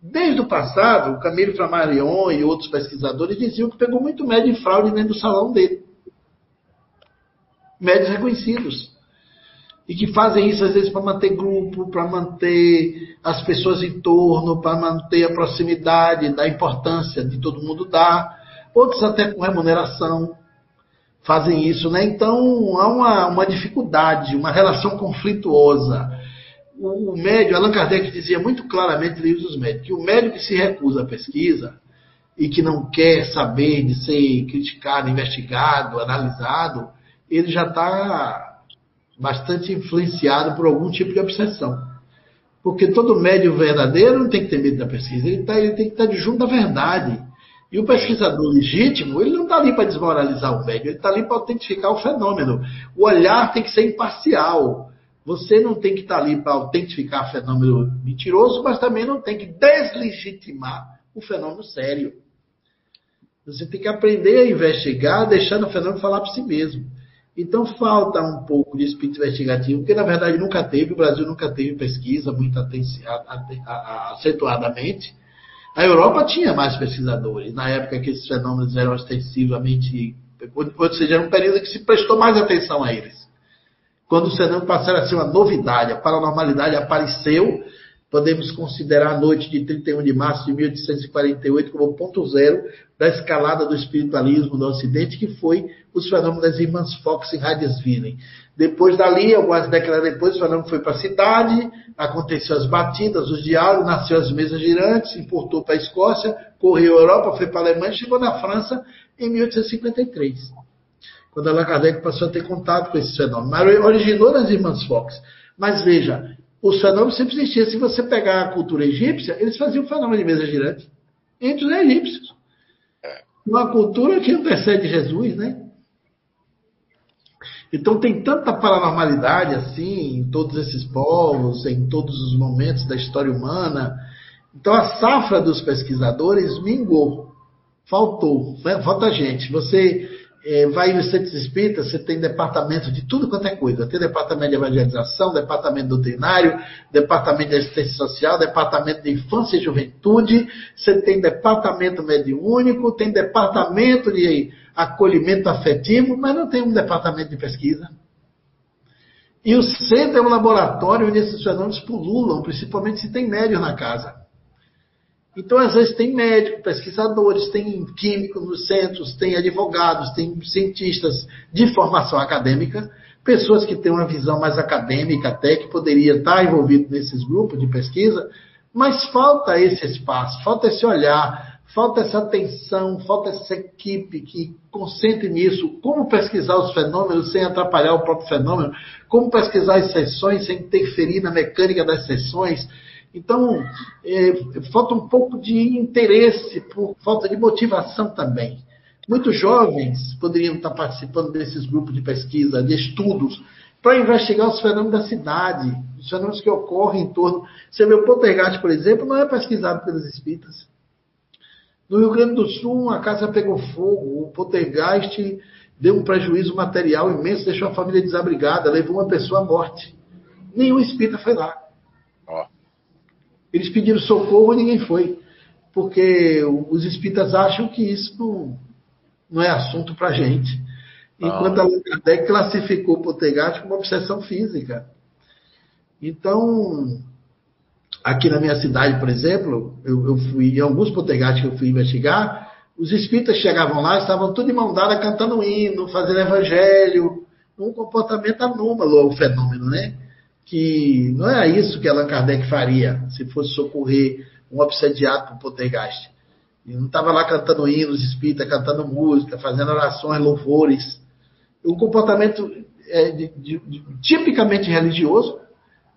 Desde o passado, o Camilo Flammarion e outros pesquisadores diziam que pegou muito médio em fraude dentro do salão dele. Médios reconhecidos. E que fazem isso às vezes para manter grupo, para manter as pessoas em torno, para manter a proximidade da importância de todo mundo dar. Outros até com remuneração fazem isso, né? Então há uma, uma dificuldade, uma relação conflituosa o, médio, Allan Kardec dizia muito claramente livros dos médicos, que o médico que se recusa à pesquisa e que não quer saber de ser criticado, investigado, analisado, ele já está bastante influenciado por algum tipo de obsessão. Porque todo médio verdadeiro não tem que ter medo da pesquisa, ele, tá, ele tem que estar de junto da verdade. E o pesquisador legítimo, ele não está ali para desmoralizar o médio, ele está ali para autentificar o fenômeno. O olhar tem que ser imparcial. Você não tem que estar ali para autentificar fenômeno mentiroso, mas também não tem que deslegitimar o fenômeno sério. Você tem que aprender a investigar, deixando o fenômeno falar por si mesmo. Então falta um pouco de espírito investigativo, porque na verdade nunca teve, o Brasil nunca teve pesquisa muito acentuadamente. A Europa tinha mais pesquisadores, na época que esses fenômenos eram ostensivamente. Ou seja, era um período que se prestou mais atenção a eles. Quando o fenômeno passaram a ser uma novidade, a paranormalidade apareceu, podemos considerar a noite de 31 de março de 1848 como ponto zero da escalada do espiritualismo no Ocidente, que foi os fenômenos das irmãs Fox em Hadesville. Depois dali, algumas décadas depois, o fenômeno foi para a cidade, aconteceu as batidas, os diálogos, nasceu as mesas girantes, importou para a Escócia, correu a Europa, foi para a Alemanha, chegou na França em 1853 quando Allan Kardec passou a ter contato com esses fenômenos. Mas originou nas irmãs Fox. Mas veja, os fenômenos sempre existiam. Se você pegar a cultura egípcia, eles faziam fenômeno de mesa girante entre os egípcios. Uma cultura que antecede Jesus, né? Então tem tanta paranormalidade assim em todos esses povos, em todos os momentos da história humana. Então a safra dos pesquisadores mingou, faltou, né? falta gente. Você é, vai nos centros espíritas, você tem departamento de tudo quanto é coisa. Tem departamento de evangelização, departamento doutrinário, departamento de assistência social, departamento de infância e juventude, você tem departamento mediúnico, tem departamento de acolhimento afetivo, mas não tem um departamento de pesquisa. E o centro é um laboratório onde esses fenômenos pululam, principalmente se tem médios na casa. Então, às vezes, tem médicos, pesquisadores, tem químicos nos centros, tem advogados, tem cientistas de formação acadêmica, pessoas que têm uma visão mais acadêmica até, que poderia estar envolvido nesses grupos de pesquisa, mas falta esse espaço, falta esse olhar, falta essa atenção, falta essa equipe que concentre nisso, como pesquisar os fenômenos sem atrapalhar o próprio fenômeno, como pesquisar as sessões sem interferir na mecânica das sessões, então, é, falta um pouco de interesse, por falta de motivação também. Muitos jovens poderiam estar participando desses grupos de pesquisa, de estudos, para investigar os fenômenos da cidade, os fenômenos que ocorrem em torno. Você vê o poltergeist, por exemplo, não é pesquisado pelos espíritas. No Rio Grande do Sul, uma casa pegou fogo, o poltergeist deu um prejuízo material imenso, deixou a família desabrigada, levou uma pessoa à morte. Nenhum espírita foi lá. Oh. Eles pediram socorro e ninguém foi. Porque os espíritas acham que isso não, não é assunto para gente. Enquanto ah. Allan Kardec classificou o poltergeist como obsessão física. Então, aqui na minha cidade, por exemplo, eu, eu fui em alguns poltergeists que eu fui investigar, os espíritas chegavam lá, estavam tudo de mão dada cantando hino, fazendo evangelho, um comportamento anômalo o fenômeno, né? que não era isso que Allan Kardec faria se fosse socorrer um obsediado por poltergeist. Ele não estava lá cantando hinos espírita, cantando música, fazendo orações, louvores. Um comportamento é, de, de, de, tipicamente religioso,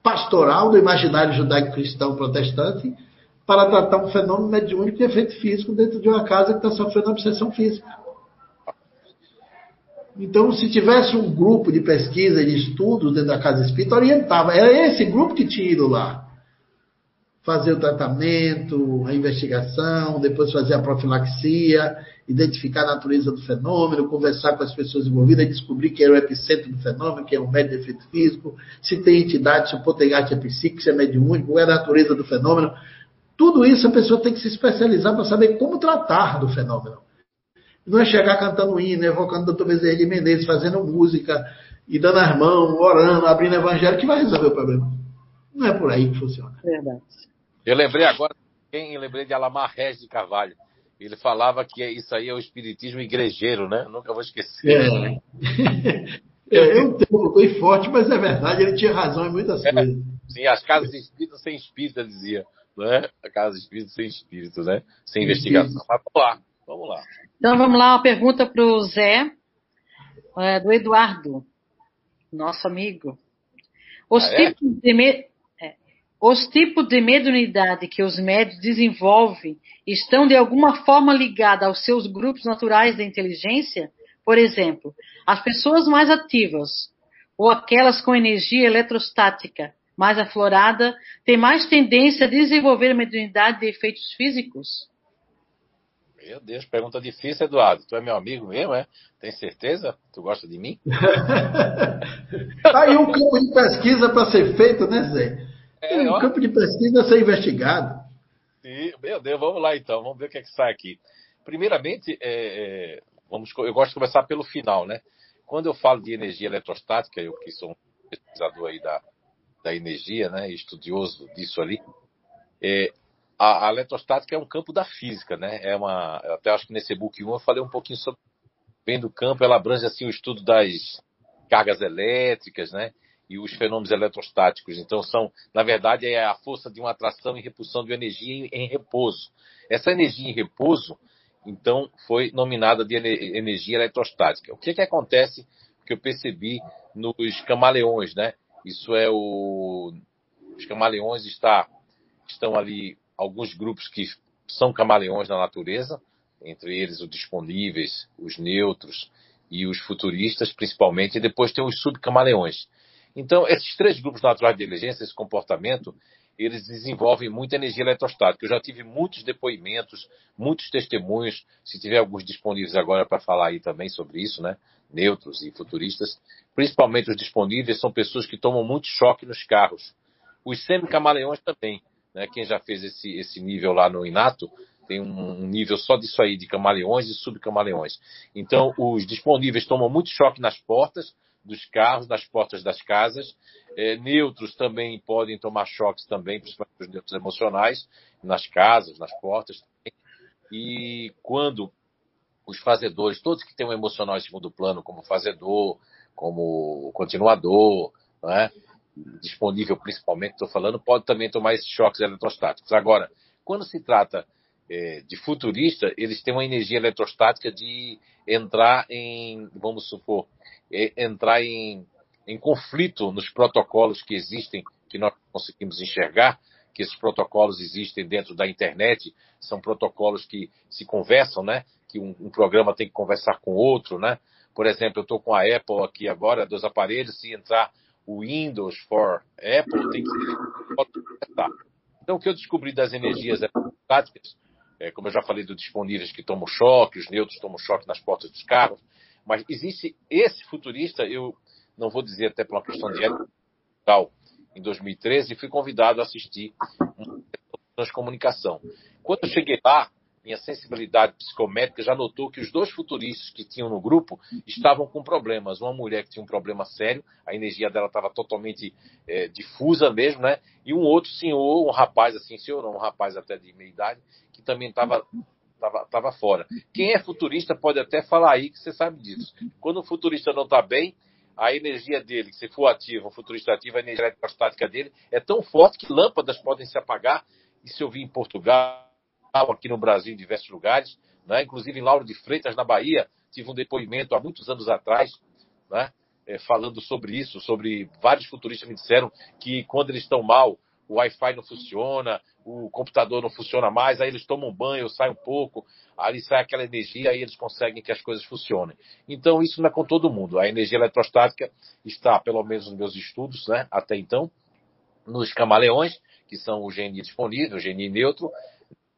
pastoral do imaginário judaico-cristão protestante, para tratar um fenômeno mediúnico de efeito físico dentro de uma casa que está sofrendo obsessão física. Então, se tivesse um grupo de pesquisa e de estudos dentro da casa espírita, orientava. Era esse grupo que tinha ido lá. Fazer o tratamento, a investigação, depois fazer a profilaxia, identificar a natureza do fenômeno, conversar com as pessoas envolvidas, descobrir que era o epicentro do fenômeno, que é o médio de efeito físico, se tem entidade, se o potencial é psíquico, se é mediúnico, qual é a natureza do fenômeno. Tudo isso a pessoa tem que se especializar para saber como tratar do fenômeno. Não é chegar cantando hino, evocando o doutor Bezerra de Menezes, fazendo música e dando as mãos, orando, abrindo evangelho, que vai resolver o problema. Não é por aí que funciona. Verdade. Eu lembrei agora, quem eu lembrei de Alamar Regis de Carvalho. Ele falava que isso aí é o espiritismo igrejeiro, né? Nunca vou esquecer. É. Eu tenho foi forte, mas é verdade, ele tinha razão em muitas é, coisas. Sim, as casas espíritas sem espírito, dizia. Né? A casa espírita sem espírito, né? Sem investigação. Mas vamos lá, vamos lá. Então vamos lá, uma pergunta para o Zé, é, do Eduardo, nosso amigo. Os, ah, é? tipos de me... é, os tipos de mediunidade que os médios desenvolvem estão de alguma forma ligados aos seus grupos naturais de inteligência? Por exemplo, as pessoas mais ativas ou aquelas com energia eletrostática mais aflorada têm mais tendência a desenvolver mediunidade de efeitos físicos? Meu Deus, pergunta difícil, Eduardo. Tu é meu amigo mesmo, é? Tem certeza? Tu gosta de mim? Tá aí um campo de pesquisa para ser feito, né, Zé? É, um campo de pesquisa a ser investigado. Sim, meu Deus, vamos lá então, vamos ver o que é que sai aqui. Primeiramente, é, é, vamos, eu gosto de começar pelo final, né? Quando eu falo de energia eletrostática, eu que sou um pesquisador aí da, da energia, né, estudioso disso ali, é, a, a eletrostática é um campo da física, né? É uma, eu até acho que nesse book 1 eu falei um pouquinho sobre bem do campo, ela abrange assim o estudo das cargas elétricas, né? E os fenômenos eletrostáticos. Então são, na verdade, é a força de uma atração e repulsão de energia em, repouso. Essa energia em repouso, então, foi nominada de energia eletrostática. O que que acontece que eu percebi nos camaleões, né? Isso é o os camaleões está, estão ali alguns grupos que são camaleões na natureza, entre eles os disponíveis, os neutros e os futuristas, principalmente, e depois tem os subcamaleões. Então, esses três grupos naturais de inteligência, esse comportamento, eles desenvolvem muita energia eletrostática. Eu já tive muitos depoimentos, muitos testemunhos, se tiver alguns disponíveis agora para falar aí também sobre isso, né? Neutros e futuristas. Principalmente os disponíveis são pessoas que tomam muito choque nos carros. Os semicamaleões também, né? Quem já fez esse, esse nível lá no Inato, tem um, nível só disso aí, de camaleões e subcamaleões. Então, os disponíveis tomam muito choque nas portas, dos carros, nas portas das casas. É, neutros também podem tomar choques também, principalmente os neutros emocionais, nas casas, nas portas. E quando os fazedores, todos que têm um emocional em segundo plano, como fazedor, como continuador, né, disponível principalmente, estou falando, pode também tomar esses choques eletrostáticos. Agora, quando se trata é, de futurista, eles têm uma energia eletrostática de entrar em, vamos supor, é, entrar em, em conflito nos protocolos que existem, que nós conseguimos enxergar, que esses protocolos existem dentro da internet, são protocolos que se conversam, né? Que um, um programa tem que conversar com outro, né? Por exemplo, eu estou com a Apple aqui agora, dos aparelhos, se entrar o Windows for Apple, tem que Então, o que eu descobri das energias eletrostáticas é, como eu já falei, dos disponíveis que tomam choque, os neutros tomam choque nas portas dos carros. Mas existe esse futurista, eu não vou dizer até por uma questão de ética, em 2013, e fui convidado a assistir uma transcomunicação. Quando eu cheguei lá, minha sensibilidade psicométrica já notou que os dois futuristas que tinham no grupo estavam com problemas. Uma mulher que tinha um problema sério, a energia dela estava totalmente é, difusa mesmo, né? E um outro senhor, um rapaz assim, senhor, um rapaz até de meia idade, que também estava tava, tava fora. Quem é futurista pode até falar aí que você sabe disso. Quando o futurista não está bem, a energia dele, se for ativo, um futurista ativo, a energia eletrostática dele é tão forte que lâmpadas podem se apagar. Isso eu vi em Portugal, aqui no Brasil, em diversos lugares, né? inclusive em Lauro de Freitas, na Bahia, tive um depoimento há muitos anos atrás, né? É, falando sobre isso, sobre vários futuristas me disseram que quando eles estão mal, o Wi-Fi não funciona, o computador não funciona mais, aí eles tomam banho, saem um pouco, aí sai aquela energia, aí eles conseguem que as coisas funcionem. Então, isso não é com todo mundo. A energia eletrostática está, pelo menos nos meus estudos, né, até então, nos camaleões, que são o GNI disponível, o GNI neutro,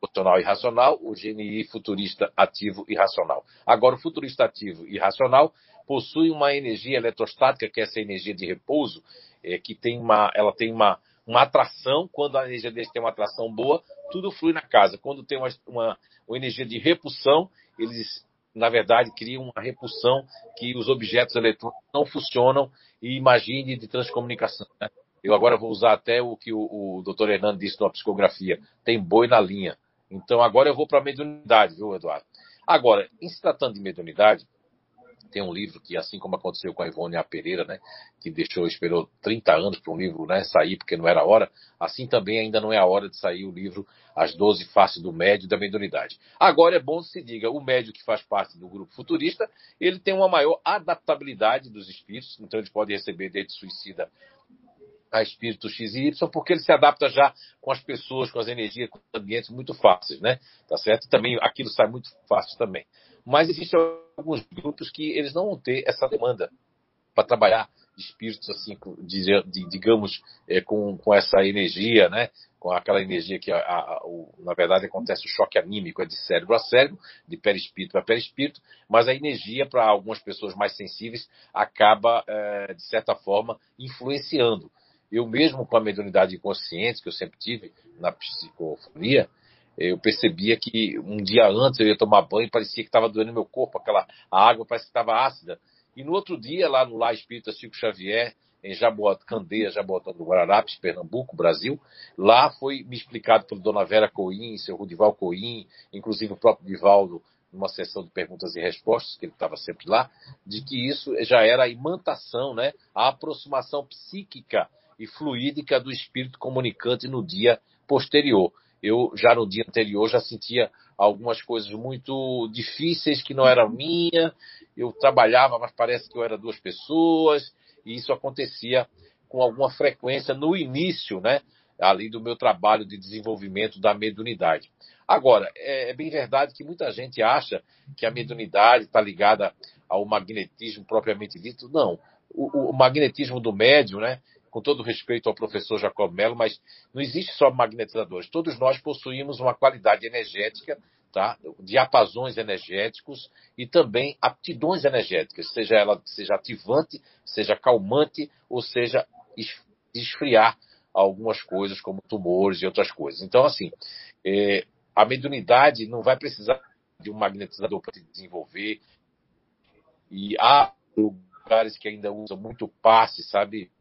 emocional e racional, o GNI futurista ativo e racional. Agora, o futurista ativo e racional possui uma energia eletrostática, que é essa energia de repouso, é, que tem uma, ela tem uma, uma atração, quando a energia deles tem uma atração boa, tudo flui na casa. Quando tem uma, uma, uma energia de repulsão, eles, na verdade, criam uma repulsão que os objetos eletrônicos não funcionam e imagine de transcomunicação. Né? Eu agora vou usar até o que o, o Dr. Hernando disse na psicografia. Tem boi na linha. Então agora eu vou para a mediunidade, viu, Eduardo? Agora, em se tratando de mediunidade, tem um livro que, assim como aconteceu com a Ivone A. Pereira, né, que deixou, esperou 30 anos para um livro né, sair porque não era a hora, assim também ainda não é a hora de sair o livro As 12 Faces do Médio e da Mediunidade. Agora é bom se diga, o médio que faz parte do grupo futurista, ele tem uma maior adaptabilidade dos espíritos, então ele pode receber desde suicida a espírito X e Y, porque ele se adapta já com as pessoas, com as energias, com os ambientes muito fáceis, né? Tá certo? Também aquilo sai muito fácil também. Mas existem alguns grupos que eles não vão ter essa demanda para trabalhar espíritos assim, digamos, é, com, com essa energia, né? Com aquela energia que, a, a, o, na verdade, acontece o choque anímico, é de cérebro a cérebro, de perispírito para perispírito, mas a energia, para algumas pessoas mais sensíveis, acaba, é, de certa forma, influenciando eu mesmo com a mediunidade inconsciente que eu sempre tive na psicofonia, eu percebia que um dia antes eu ia tomar banho e parecia que estava doendo meu corpo, aquela água parece que estava ácida. E no outro dia, lá no Lar Espírita Chico Xavier, em Jaboat, Candeia, Jaboatão do Guararapes, Pernambuco, Brasil, lá foi me explicado pelo Dona Vera Coim, seu Rudival Coim, inclusive o próprio Divaldo, numa sessão de perguntas e respostas, que ele estava sempre lá, de que isso já era a imantação, né, a aproximação psíquica e fluídica do espírito comunicante no dia posterior. Eu já no dia anterior já sentia algumas coisas muito difíceis que não eram minha. Eu trabalhava, mas parece que eu era duas pessoas e isso acontecia com alguma frequência no início, né, ali do meu trabalho de desenvolvimento da mediunidade. Agora, é, é bem verdade que muita gente acha que a mediunidade está ligada ao magnetismo propriamente dito. Não. O, o, magnetismo do médium, né? Com todo respeito ao professor Jacob Mello, mas não existe só magnetizadores. Todos nós possuímos uma qualidade energética, tá? diapasões energéticos e também aptidões energéticas, seja ela seja ativante, seja calmante, ou seja esfriar algumas coisas, como tumores e outras coisas. Então, assim, é, a mediunidade não vai precisar de um magnetizador para se desenvolver. E há lugares que ainda usam muito passe, sabe,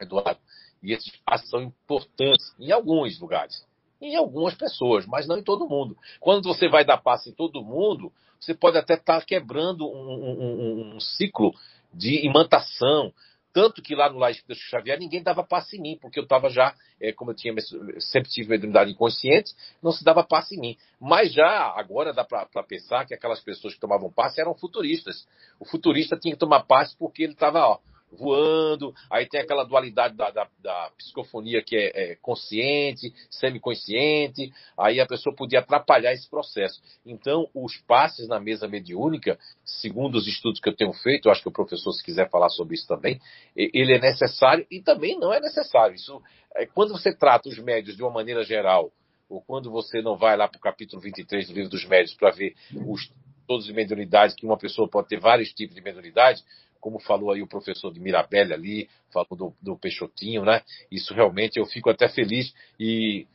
Eduardo? E esses passes são importantes em alguns lugares, em algumas pessoas, mas não em todo mundo. Quando você vai dar passe em todo mundo, você pode até estar tá quebrando um, um, um ciclo de imantação, tanto que lá no Lá Espírito Xavier ninguém dava passe em mim, porque eu estava já, é, como eu tinha sempre tive mediunidade inconsciente, não se dava passe em mim. Mas já agora dá para pensar que aquelas pessoas que tomavam passe eram futuristas. O futurista tinha que tomar passe porque ele estava voando, aí tem aquela dualidade da, da, da psicofonia que é, é consciente, semiconsciente, aí a pessoa podia atrapalhar esse processo. Então, os passes na mesa mediúnica, segundo os estudos que eu tenho feito, eu acho que o professor, se quiser falar sobre isso também, ele é necessário e também não é necessário. Isso, é, quando você trata os médios de uma maneira geral, ou quando você não vai lá para o capítulo 23 do livro dos médios para ver os, todas as mediunidades, que uma pessoa pode ter vários tipos de mediunidade, como falou aí o professor de Mirabelle ali, falou do, do Peixotinho, né? Isso realmente eu fico até feliz e,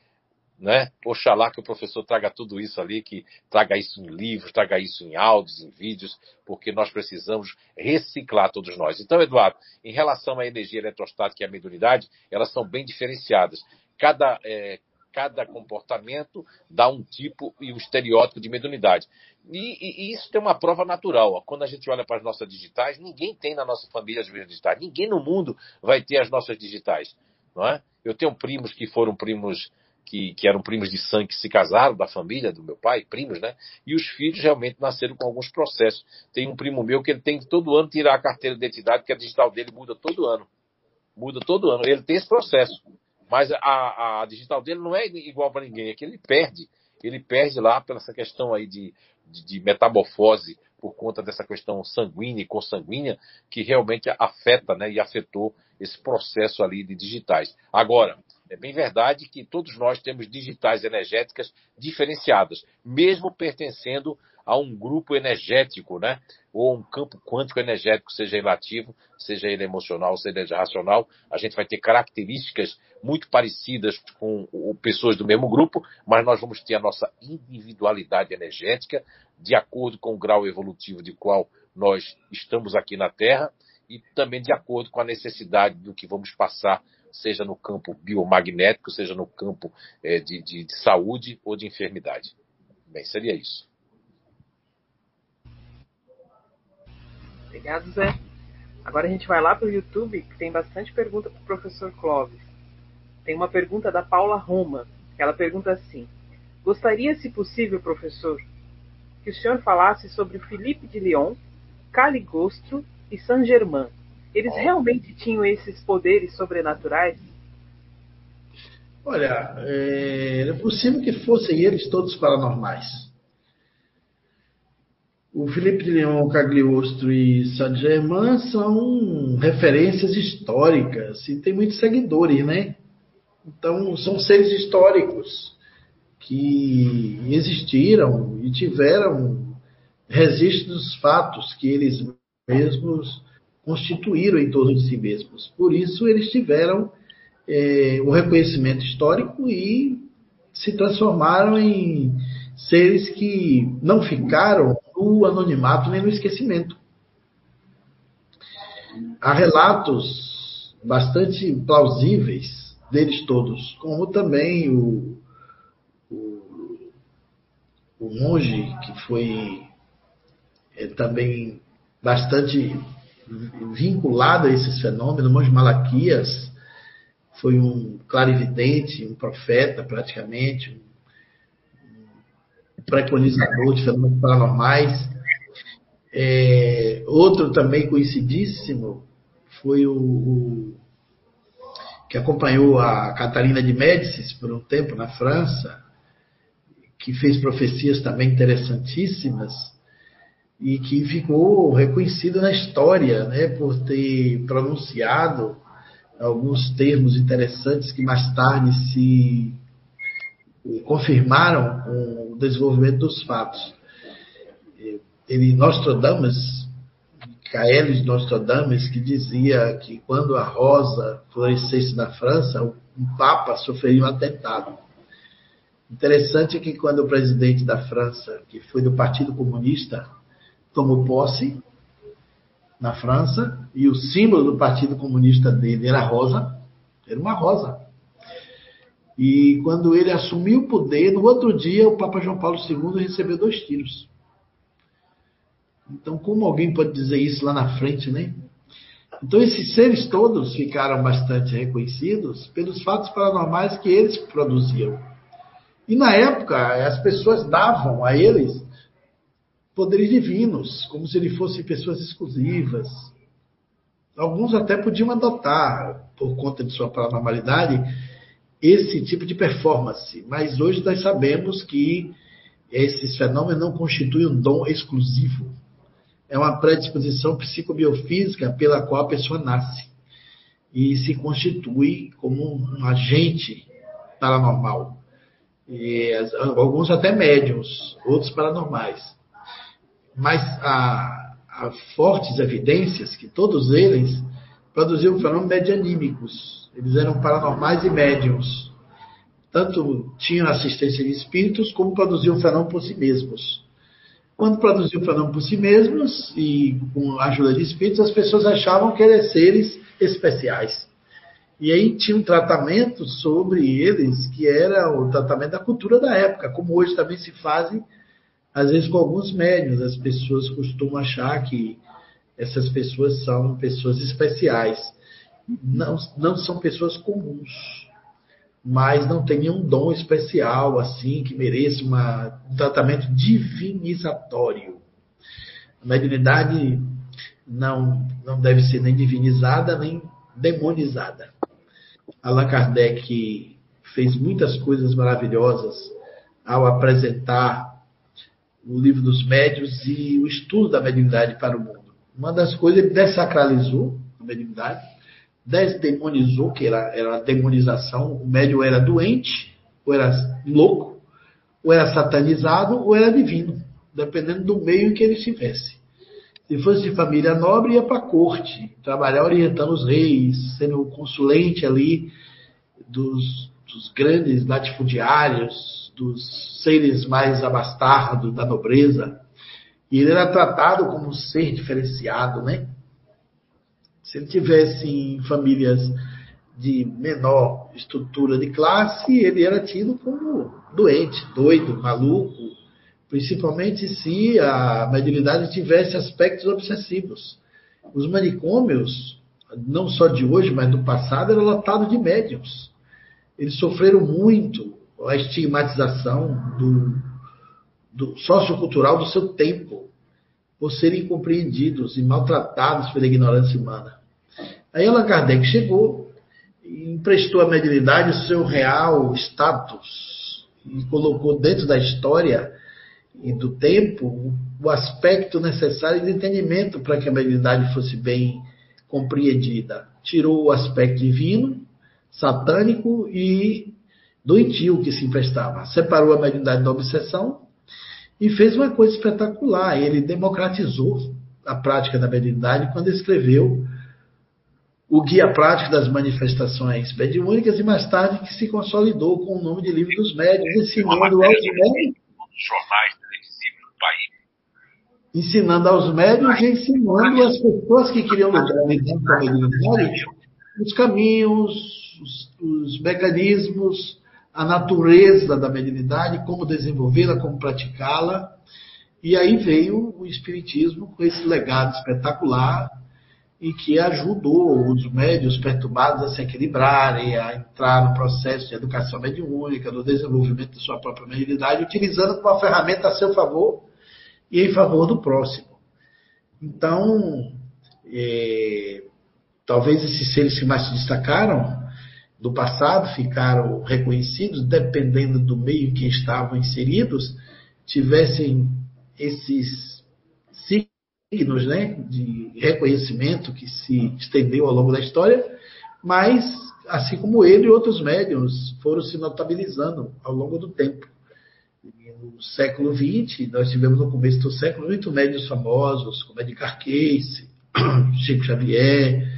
né? Oxalá que o professor traga tudo isso ali, que traga isso em livros, traga isso em áudios, em vídeos, porque nós precisamos reciclar todos nós. Então, Eduardo, em relação à energia eletrostática e à mediunidade, elas são bem diferenciadas. Cada, é, cada comportamento dá um tipo e um estereótipo de mediunidade. E, e, e, isso tem uma prova natural. Ó. Quando a gente olha para as nossas digitais, ninguém tem na nossa família as mesmas digitais. Ninguém no mundo vai ter as nossas digitais. Não é? Eu tenho primos que foram primos que, que, eram primos de sangue que se casaram da família do meu pai, primos, né? E os filhos realmente nasceram com alguns processos. Tem um primo meu que ele tem que todo ano tirar a carteira de identidade, porque a digital dele muda todo ano. Muda todo ano. Ele tem esse processo. Mas a, a digital dele não é igual para ninguém, é que ele perde. Ele perde lá pela essa questão aí de, de, de metamorfose por conta dessa questão sanguínea e consanguínea que realmente afeta né, e afetou esse processo ali de digitais. Agora, é bem verdade que todos nós temos digitais energéticas diferenciadas, mesmo pertencendo a um grupo energético, né? Ou um campo quântico energético, seja ele ativo, seja ele emocional, seja ele racional, a gente vai ter características muito parecidas com pessoas do mesmo grupo, mas nós vamos ter a nossa individualidade energética de acordo com o grau evolutivo de qual nós estamos aqui na Terra e também de acordo com a necessidade do que vamos passar seja no campo biomagnético, seja no campo é, de, de, de saúde ou de enfermidade. Bem, seria isso. Obrigado, Zé. Agora a gente vai lá para o YouTube, que tem bastante pergunta para o professor Clóvis. Tem uma pergunta da Paula Roma. Ela pergunta assim: Gostaria, se possível, professor, que o senhor falasse sobre o Felipe de Lyon, Caligostro e Saint-Germain eles realmente tinham esses poderes sobrenaturais? Olha, é, é possível que fossem eles todos paranormais. O Felipe Leão Cagliostro e Saint-Germain são referências históricas e tem muitos seguidores, né? Então, são seres históricos que existiram e tiveram registros dos fatos que eles mesmos constituíram em torno de si mesmos. Por isso, eles tiveram é, o reconhecimento histórico e se transformaram em seres que não ficaram no anonimato nem no esquecimento. Há relatos bastante plausíveis deles todos, como também o, o, o monge que foi é, também bastante vinculado a esses fenômenos. Monge Malaquias foi um clarividente, um profeta praticamente, preconizador de fenômenos paranormais. É, outro também conhecidíssimo foi o, o, que acompanhou a Catarina de Médicis por um tempo na França, que fez profecias também interessantíssimas e que ficou reconhecido na história, né, por ter pronunciado alguns termos interessantes que mais tarde se confirmaram com desenvolvimento dos fatos. Ele, Nostradamus, Caelis Nostradamus, que dizia que quando a rosa florescesse na França, um papa sofreria um atentado. Interessante é que quando o presidente da França, que foi do Partido Comunista, tomou posse na França, e o símbolo do Partido Comunista dele era rosa, era uma rosa. E quando ele assumiu o poder, no outro dia o Papa João Paulo II recebeu dois tiros. Então, como alguém pode dizer isso lá na frente, né? Então, esses seres todos ficaram bastante reconhecidos pelos fatos paranormais que eles produziam. E na época, as pessoas davam a eles poderes divinos, como se eles fossem pessoas exclusivas. Alguns até podiam adotar, por conta de sua paranormalidade, esse tipo de performance. Mas hoje nós sabemos que esses fenômenos não constituem um dom exclusivo. É uma predisposição psicobiofísica pela qual a pessoa nasce e se constitui como um agente paranormal. E, alguns até médiums, outros paranormais. Mas há, há fortes evidências que todos eles produziam fenômenos medianímicos. Eles eram paranormais e médiums. Tanto tinham assistência de espíritos, como produziam fenômenos por si mesmos. Quando produziam fenômenos por si mesmos e com a ajuda de espíritos, as pessoas achavam que eram seres especiais. E aí tinha um tratamento sobre eles que era o tratamento da cultura da época, como hoje também se fazem às vezes com alguns médios, as pessoas costumam achar que essas pessoas são pessoas especiais. Não, não são pessoas comuns, mas não têm nenhum dom especial assim que mereça uma, um tratamento divinizatório. A mediunidade não, não deve ser nem divinizada nem demonizada. Allan Kardec fez muitas coisas maravilhosas ao apresentar o livro dos médios e o estudo da mediunidade para o mundo. Uma das coisas, ele desacralizou a mediunidade, desdemonizou, que era, era a demonização, o médium era doente, ou era louco, ou era satanizado, ou era divino, dependendo do meio em que ele estivesse. Se fosse de família nobre, ia para a corte, trabalhar orientando os reis, sendo o consulente ali dos, dos grandes latifundiários, dos seres mais abastardos da nobreza. E ele era tratado como um ser diferenciado, né? Se ele tivesse em famílias de menor estrutura de classe, ele era tido como doente, doido, maluco, principalmente se a mediunidade tivesse aspectos obsessivos. Os manicômios, não só de hoje, mas do passado, eram lotados de médiums. Eles sofreram muito a estigmatização do, do sociocultural do seu tempo, por serem incompreendidos e maltratados pela ignorância humana. Aí Allan Kardec chegou e emprestou à mediunidade o seu real status e colocou dentro da história e do tempo o aspecto necessário de entendimento para que a mediunidade fosse bem compreendida. Tirou o aspecto divino, satânico e doentio que se emprestava. Separou a mediunidade da obsessão e fez uma coisa espetacular. Ele democratizou a prática da mediunidade quando escreveu o Guia Prático das Manifestações Mediúnicas e mais tarde que se consolidou com o nome de Livro dos Médios, ensinando aos médios. Ensinando aos médios e ensinando as pessoas que queriam lidar com a mediunidade os caminhos, os, os mecanismos, a natureza da mediunidade, como desenvolvê-la, como praticá-la. E aí veio o Espiritismo com esse legado espetacular e que ajudou os médios perturbados a se equilibrarem, a entrar no processo de educação mediúnica, no desenvolvimento de sua própria mediunidade, utilizando uma ferramenta a seu favor e em favor do próximo. Então, é, talvez esses seres que mais se destacaram do passado ficaram reconhecidos, dependendo do meio em que estavam inseridos, tivessem esses signos né, de reconhecimento que se estendeu ao longo da história, mas, assim como ele outros médiums foram se notabilizando ao longo do tempo. No século XX, nós tivemos no começo do século muito médios famosos, como Edgar Cayce, Chico Xavier,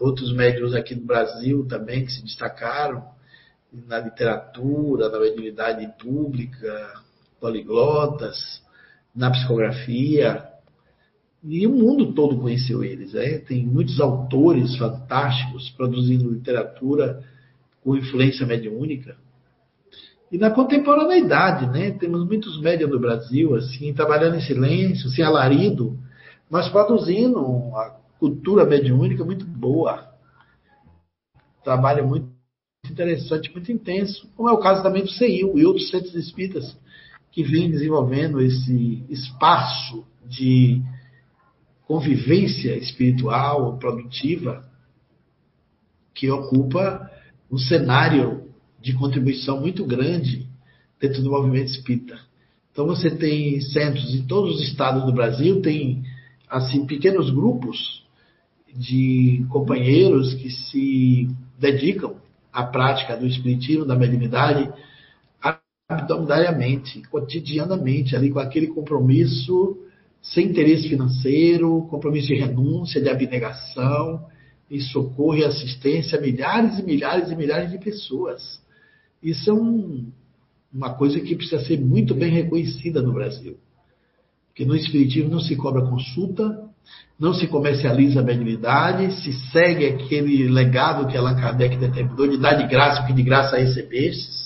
outros médiums aqui no Brasil também que se destacaram na literatura, na mediunidade pública, poliglotas, na psicografia. E o mundo todo conheceu eles. Né? Tem muitos autores fantásticos produzindo literatura com influência mediúnica. E na contemporaneidade, né? temos muitos médios no Brasil, assim, trabalhando em silêncio, sem alarido, mas produzindo a cultura mediúnica muito boa. Trabalho muito interessante, muito intenso, como é o caso também do CEIU e outros centros espíritas que vem desenvolvendo esse espaço de convivência espiritual, produtiva, que ocupa um cenário de contribuição muito grande dentro do movimento espírita. Então você tem centros em todos os estados do Brasil, tem assim pequenos grupos de companheiros que se dedicam à prática do espiritismo, da mediunidade, abdominariamente, cotidianamente, ali com aquele compromisso sem interesse financeiro, compromisso de renúncia, de abnegação, e socorro e assistência a milhares e milhares e milhares de pessoas. Isso é um, uma coisa que precisa ser muito bem reconhecida no Brasil. Porque no Espiritismo não se cobra consulta, não se comercializa a mediunidade, se segue aquele legado que Allan Kardec determinou de dar de graça o que de graça recebestes,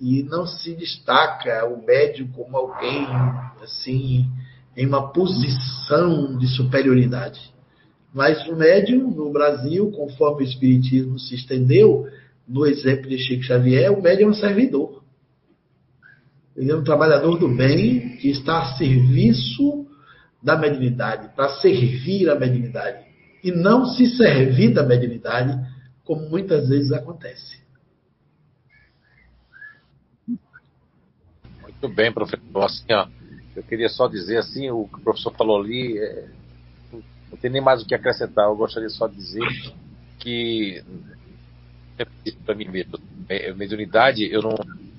e não se destaca o médium como alguém assim em uma posição de superioridade. Mas o médium no Brasil, conforme o espiritismo se estendeu, no exemplo de Chico Xavier, o médium é um servidor. Ele é um trabalhador do bem que está a serviço da mediunidade, para servir a mediunidade, e não se servir da mediunidade, como muitas vezes acontece. Muito bem, professor. Assim, ó, eu queria só dizer assim, o que o professor falou ali, é, não tem nem mais o que acrescentar. Eu gostaria só de dizer que para mim mesmo, mediunidade eu não,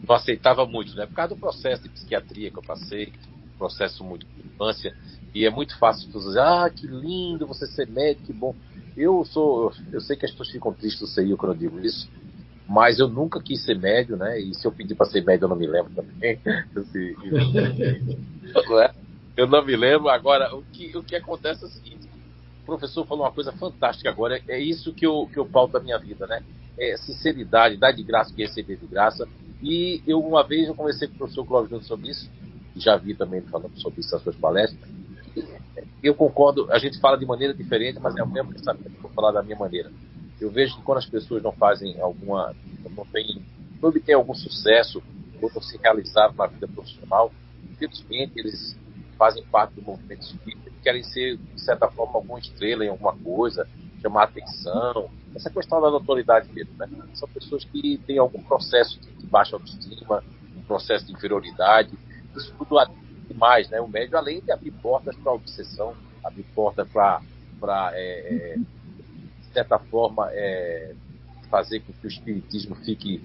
não aceitava muito, né? Por causa do processo de psiquiatria que eu passei, processo muito de infância, e é muito fácil dizer, ah, que lindo você ser médico, que bom. Eu sou, eu sei que as pessoas ficam tristes, eu sei quando eu digo isso, mas eu nunca quis ser médio, né? E se eu pedir para ser médio, eu não me lembro também. Assim, é? eu não me lembro. Agora, o que, o que acontece é o seguinte: o professor falou uma coisa fantástica agora. É isso que eu, que eu pauto da minha vida, né? É sinceridade, dar de graça o que receber de graça. E eu, uma vez, eu conversei com o professor Cláudio Nunes sobre isso. Já vi também falando sobre isso nas suas palestras eu concordo, a gente fala de maneira diferente, mas é o mesmo pensamento vou falar da minha maneira. Eu vejo que quando as pessoas não fazem alguma, não tem, não obtêm algum sucesso ou não se realizaram na vida profissional, infelizmente eles fazem parte do movimento espírita querem ser, de certa forma, alguma estrela em alguma coisa, chamar atenção. Essa questão da notoriedade mesmo, né? São pessoas que têm algum processo de baixa autoestima, um processo de inferioridade. Isso tudo demais, né? O médio, além de abrir portas para obsessão, abrir portas para, é, de certa forma, é, fazer com que o espiritismo fique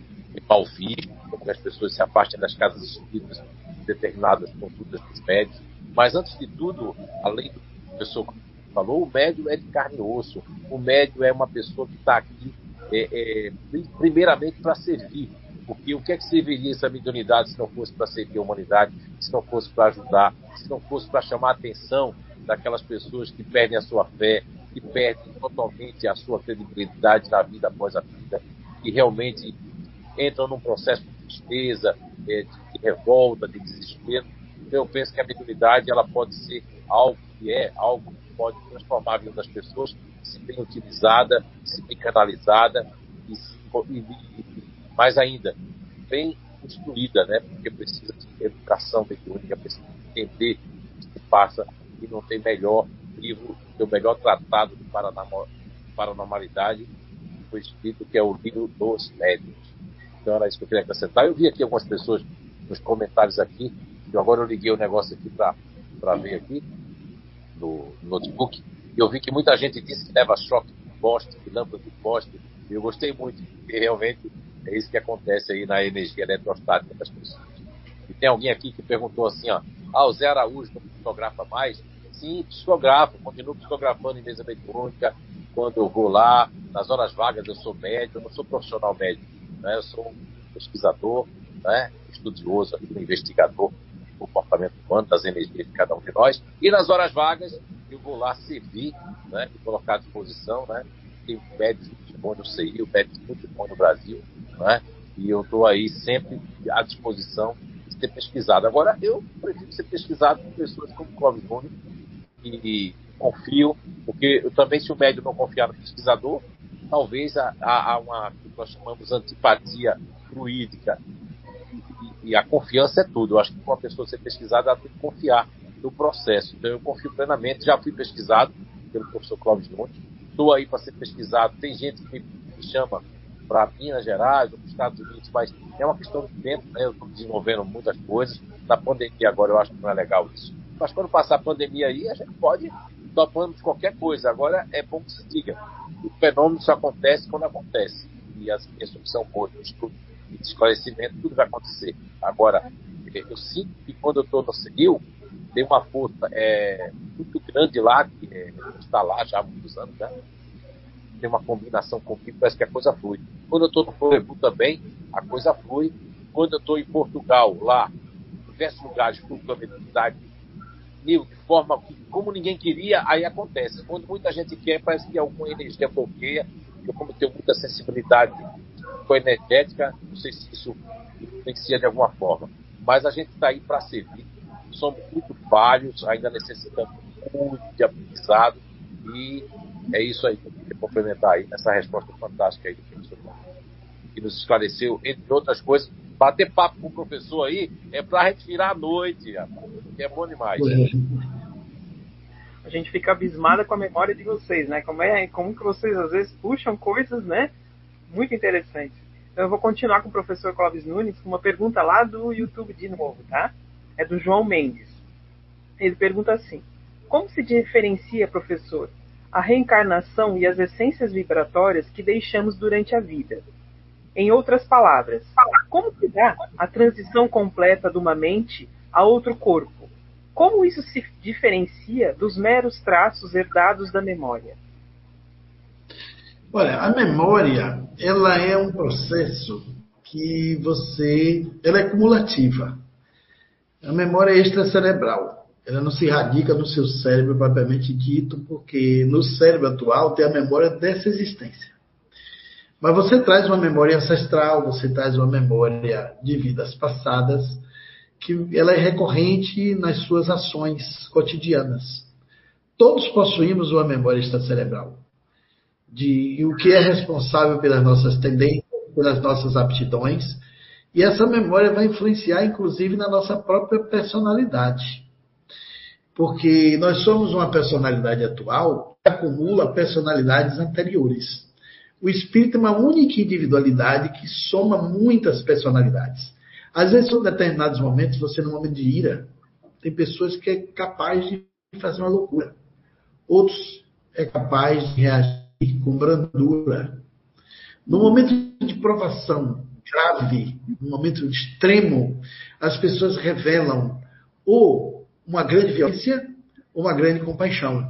mal visto, com que as pessoas se afastem das casas espíritas de determinadas consultas dos médios. Mas, antes de tudo, além do que o professor falou, o médio é de carne e osso. O médio é uma pessoa que está aqui, é, é, primeiramente, para servir porque o que é que serviria essa mediunidade se não fosse para servir a humanidade, se não fosse para ajudar, se não fosse para chamar a atenção daquelas pessoas que perdem a sua fé, que perdem totalmente a sua credibilidade na vida após a vida, que realmente entram num processo de tristeza, é, de revolta, de desespero. Então eu penso que a mediunidade ela pode ser algo que é, algo que pode transformar a vida das pessoas, se bem utilizada, se bem canalizada e, e, e mais ainda, bem instruída, né? Porque precisa de educação mediúnica, precisa entender o que se passa e não tem melhor livro, o melhor tratado de paranormalidade foi escrito, que é o livro dos médios. Então era isso que eu queria acrescentar. Eu vi aqui algumas pessoas nos comentários aqui, e agora eu liguei o negócio aqui para ver aqui no, no notebook, e eu vi que muita gente disse que leva choque de poste, que lâmpada de poste, e eu gostei muito, porque realmente é isso que acontece aí na energia eletrostática das pessoas. E tem alguém aqui que perguntou assim, ó, ah, o Zé Araújo não psicografa mais? Sim, psicografo, continuo psicografando em mesa eletrônica, quando eu vou lá, nas horas vagas eu sou médico, eu não sou profissional médico, né? eu sou um pesquisador, né? estudioso, um investigador do comportamento humano, das energias de cada um de nós, e nas horas vagas eu vou lá servir, né? e colocar à disposição, né? tem médicos muito bons no CI, o médico muito bom no Brasil, né? e eu estou aí sempre à disposição de ter pesquisado. Agora, eu prefiro ser pesquisado por pessoas como Clóvis Nunes, que confio, porque eu também, se o médico não confiar no pesquisador, talvez há, uma que nós chamamos antipatia fluídica. E, e, a confiança é tudo. Eu acho que uma pessoa ser pesquisada, ela tem que confiar no processo. Então eu confio plenamente. Já fui pesquisado pelo professor Cláudio Nunes. Estou aí para ser pesquisado. Tem gente que me chama para Minas Gerais para os Estados Unidos, mas é uma questão de tempo. Né? Eu estou desenvolvendo muitas coisas. Na pandemia agora eu acho que não é legal isso. Mas quando passar a pandemia aí, a gente pode topando qualquer coisa. Agora é bom que se diga. O fenômeno só acontece quando acontece. E as pessoas são boas estudo e esclarecimento, tudo vai acontecer. Agora, eu sinto que quando eu estou no civil, tem uma força é, muito grande lá, que é, está lá já há muitos anos, né? tem uma combinação comigo, parece que a coisa flui. Quando eu estou no Floribu também, a coisa flui. Quando eu estou em Portugal, lá, em diversos lugares, com a de forma que, como ninguém queria, aí acontece. Quando muita gente quer, parece que alguma energia bloqueia. Eu, como tenho muita sensibilidade energética, não sei se isso influencia de alguma forma. Mas a gente está aí para servir. Somos muito falhos, ainda necessitamos muito de aprendizado. E é isso aí que eu queria complementar aí, essa resposta fantástica aí do professor que nos esclareceu, entre outras coisas, bater papo com o professor aí é para retirar a noite, que é bom demais. A gente fica abismada com a memória de vocês, né? Como é, como que vocês às vezes puxam coisas, né? Muito interessantes. Então eu vou continuar com o professor Clóvis Nunes com uma pergunta lá do YouTube de novo, tá? É do João Mendes. Ele pergunta assim: Como se diferencia, professor, a reencarnação e as essências vibratórias que deixamos durante a vida? Em outras palavras, como se dá a transição completa de uma mente a outro corpo? Como isso se diferencia dos meros traços herdados da memória? Olha, a memória, ela é um processo que você, ela é cumulativa. A memória é extracerebral. Ela não se radica no seu cérebro propriamente dito, porque no cérebro atual tem a memória dessa existência. Mas você traz uma memória ancestral, você traz uma memória de vidas passadas, que ela é recorrente nas suas ações cotidianas. Todos possuímos uma memória extracerebral de o que é responsável pelas nossas tendências, pelas nossas aptidões, e essa memória vai influenciar inclusive na nossa própria personalidade. Porque nós somos uma personalidade atual que acumula personalidades anteriores. O espírito é uma única individualidade que soma muitas personalidades. Às vezes, em determinados momentos, você, no momento de ira, tem pessoas que é capaz de fazer uma loucura. Outros é capaz de reagir com brandura. No momento de provação grave, no momento extremo, as pessoas revelam ou uma grande violência ou uma grande compaixão.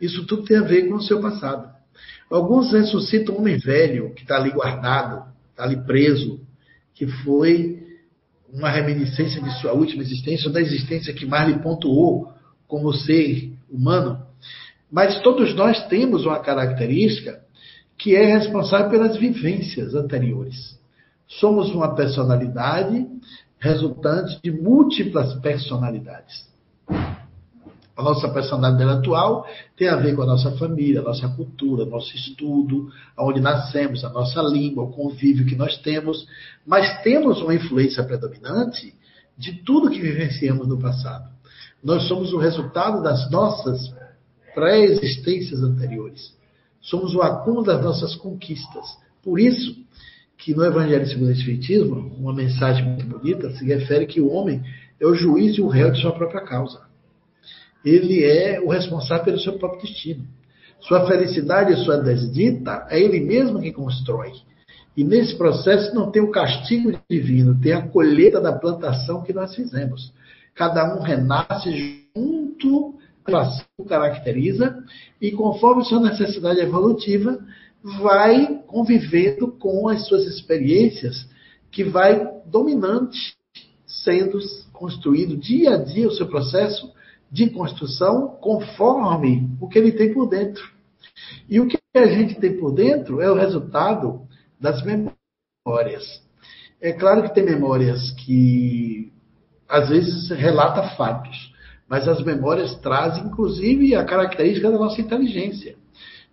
Isso tudo tem a ver com o seu passado. Alguns ressuscitam um homem velho que está ali guardado, está ali preso, que foi uma reminiscência de sua última existência, ou da existência que mais lhe pontuou como ser humano. Mas todos nós temos uma característica que é responsável pelas vivências anteriores. Somos uma personalidade resultante de múltiplas personalidades. A nossa personalidade atual tem a ver com a nossa família, a nossa cultura, nosso estudo, aonde nascemos, a nossa língua, o convívio que nós temos, mas temos uma influência predominante de tudo que vivenciamos no passado. Nós somos o resultado das nossas pré-existências anteriores. Somos o acúmulo das nossas conquistas. Por isso que no Evangelho segundo o Espiritismo, uma mensagem muito bonita se refere que o homem é o juiz e o réu de sua própria causa. Ele é o responsável pelo seu próprio destino. Sua felicidade e sua desdita é ele mesmo que constrói. E nesse processo não tem o castigo divino, tem a colheita da plantação que nós fizemos. Cada um renasce junto o caracteriza e conforme sua necessidade evolutiva vai convivendo com as suas experiências que vai dominante sendo construído dia a dia o seu processo de construção conforme o que ele tem por dentro. E o que a gente tem por dentro é o resultado das memórias. É claro que tem memórias que às vezes relata fatos, mas as memórias trazem inclusive a característica da nossa inteligência.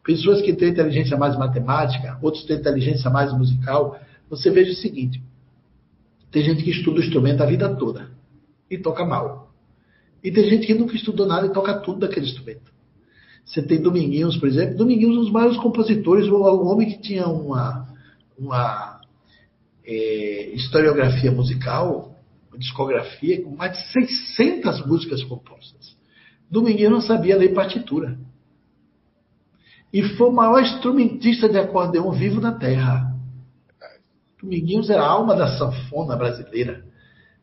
Pessoas que têm inteligência mais matemática, outros têm inteligência mais musical. Você veja o seguinte: tem gente que estuda o instrumento a vida toda e toca mal. E tem gente que nunca estudou nada e toca tudo daquele instrumento. Você tem Dominguinhos, por exemplo. Dominguinhos, um dos maiores compositores, um homem que tinha uma, uma é, historiografia musical, uma discografia com mais de 600 músicas compostas. Dominguinhos não sabia ler partitura. E foi o maior instrumentista de acordeão vivo na Terra. Dominguinhos era a alma da sanfona brasileira.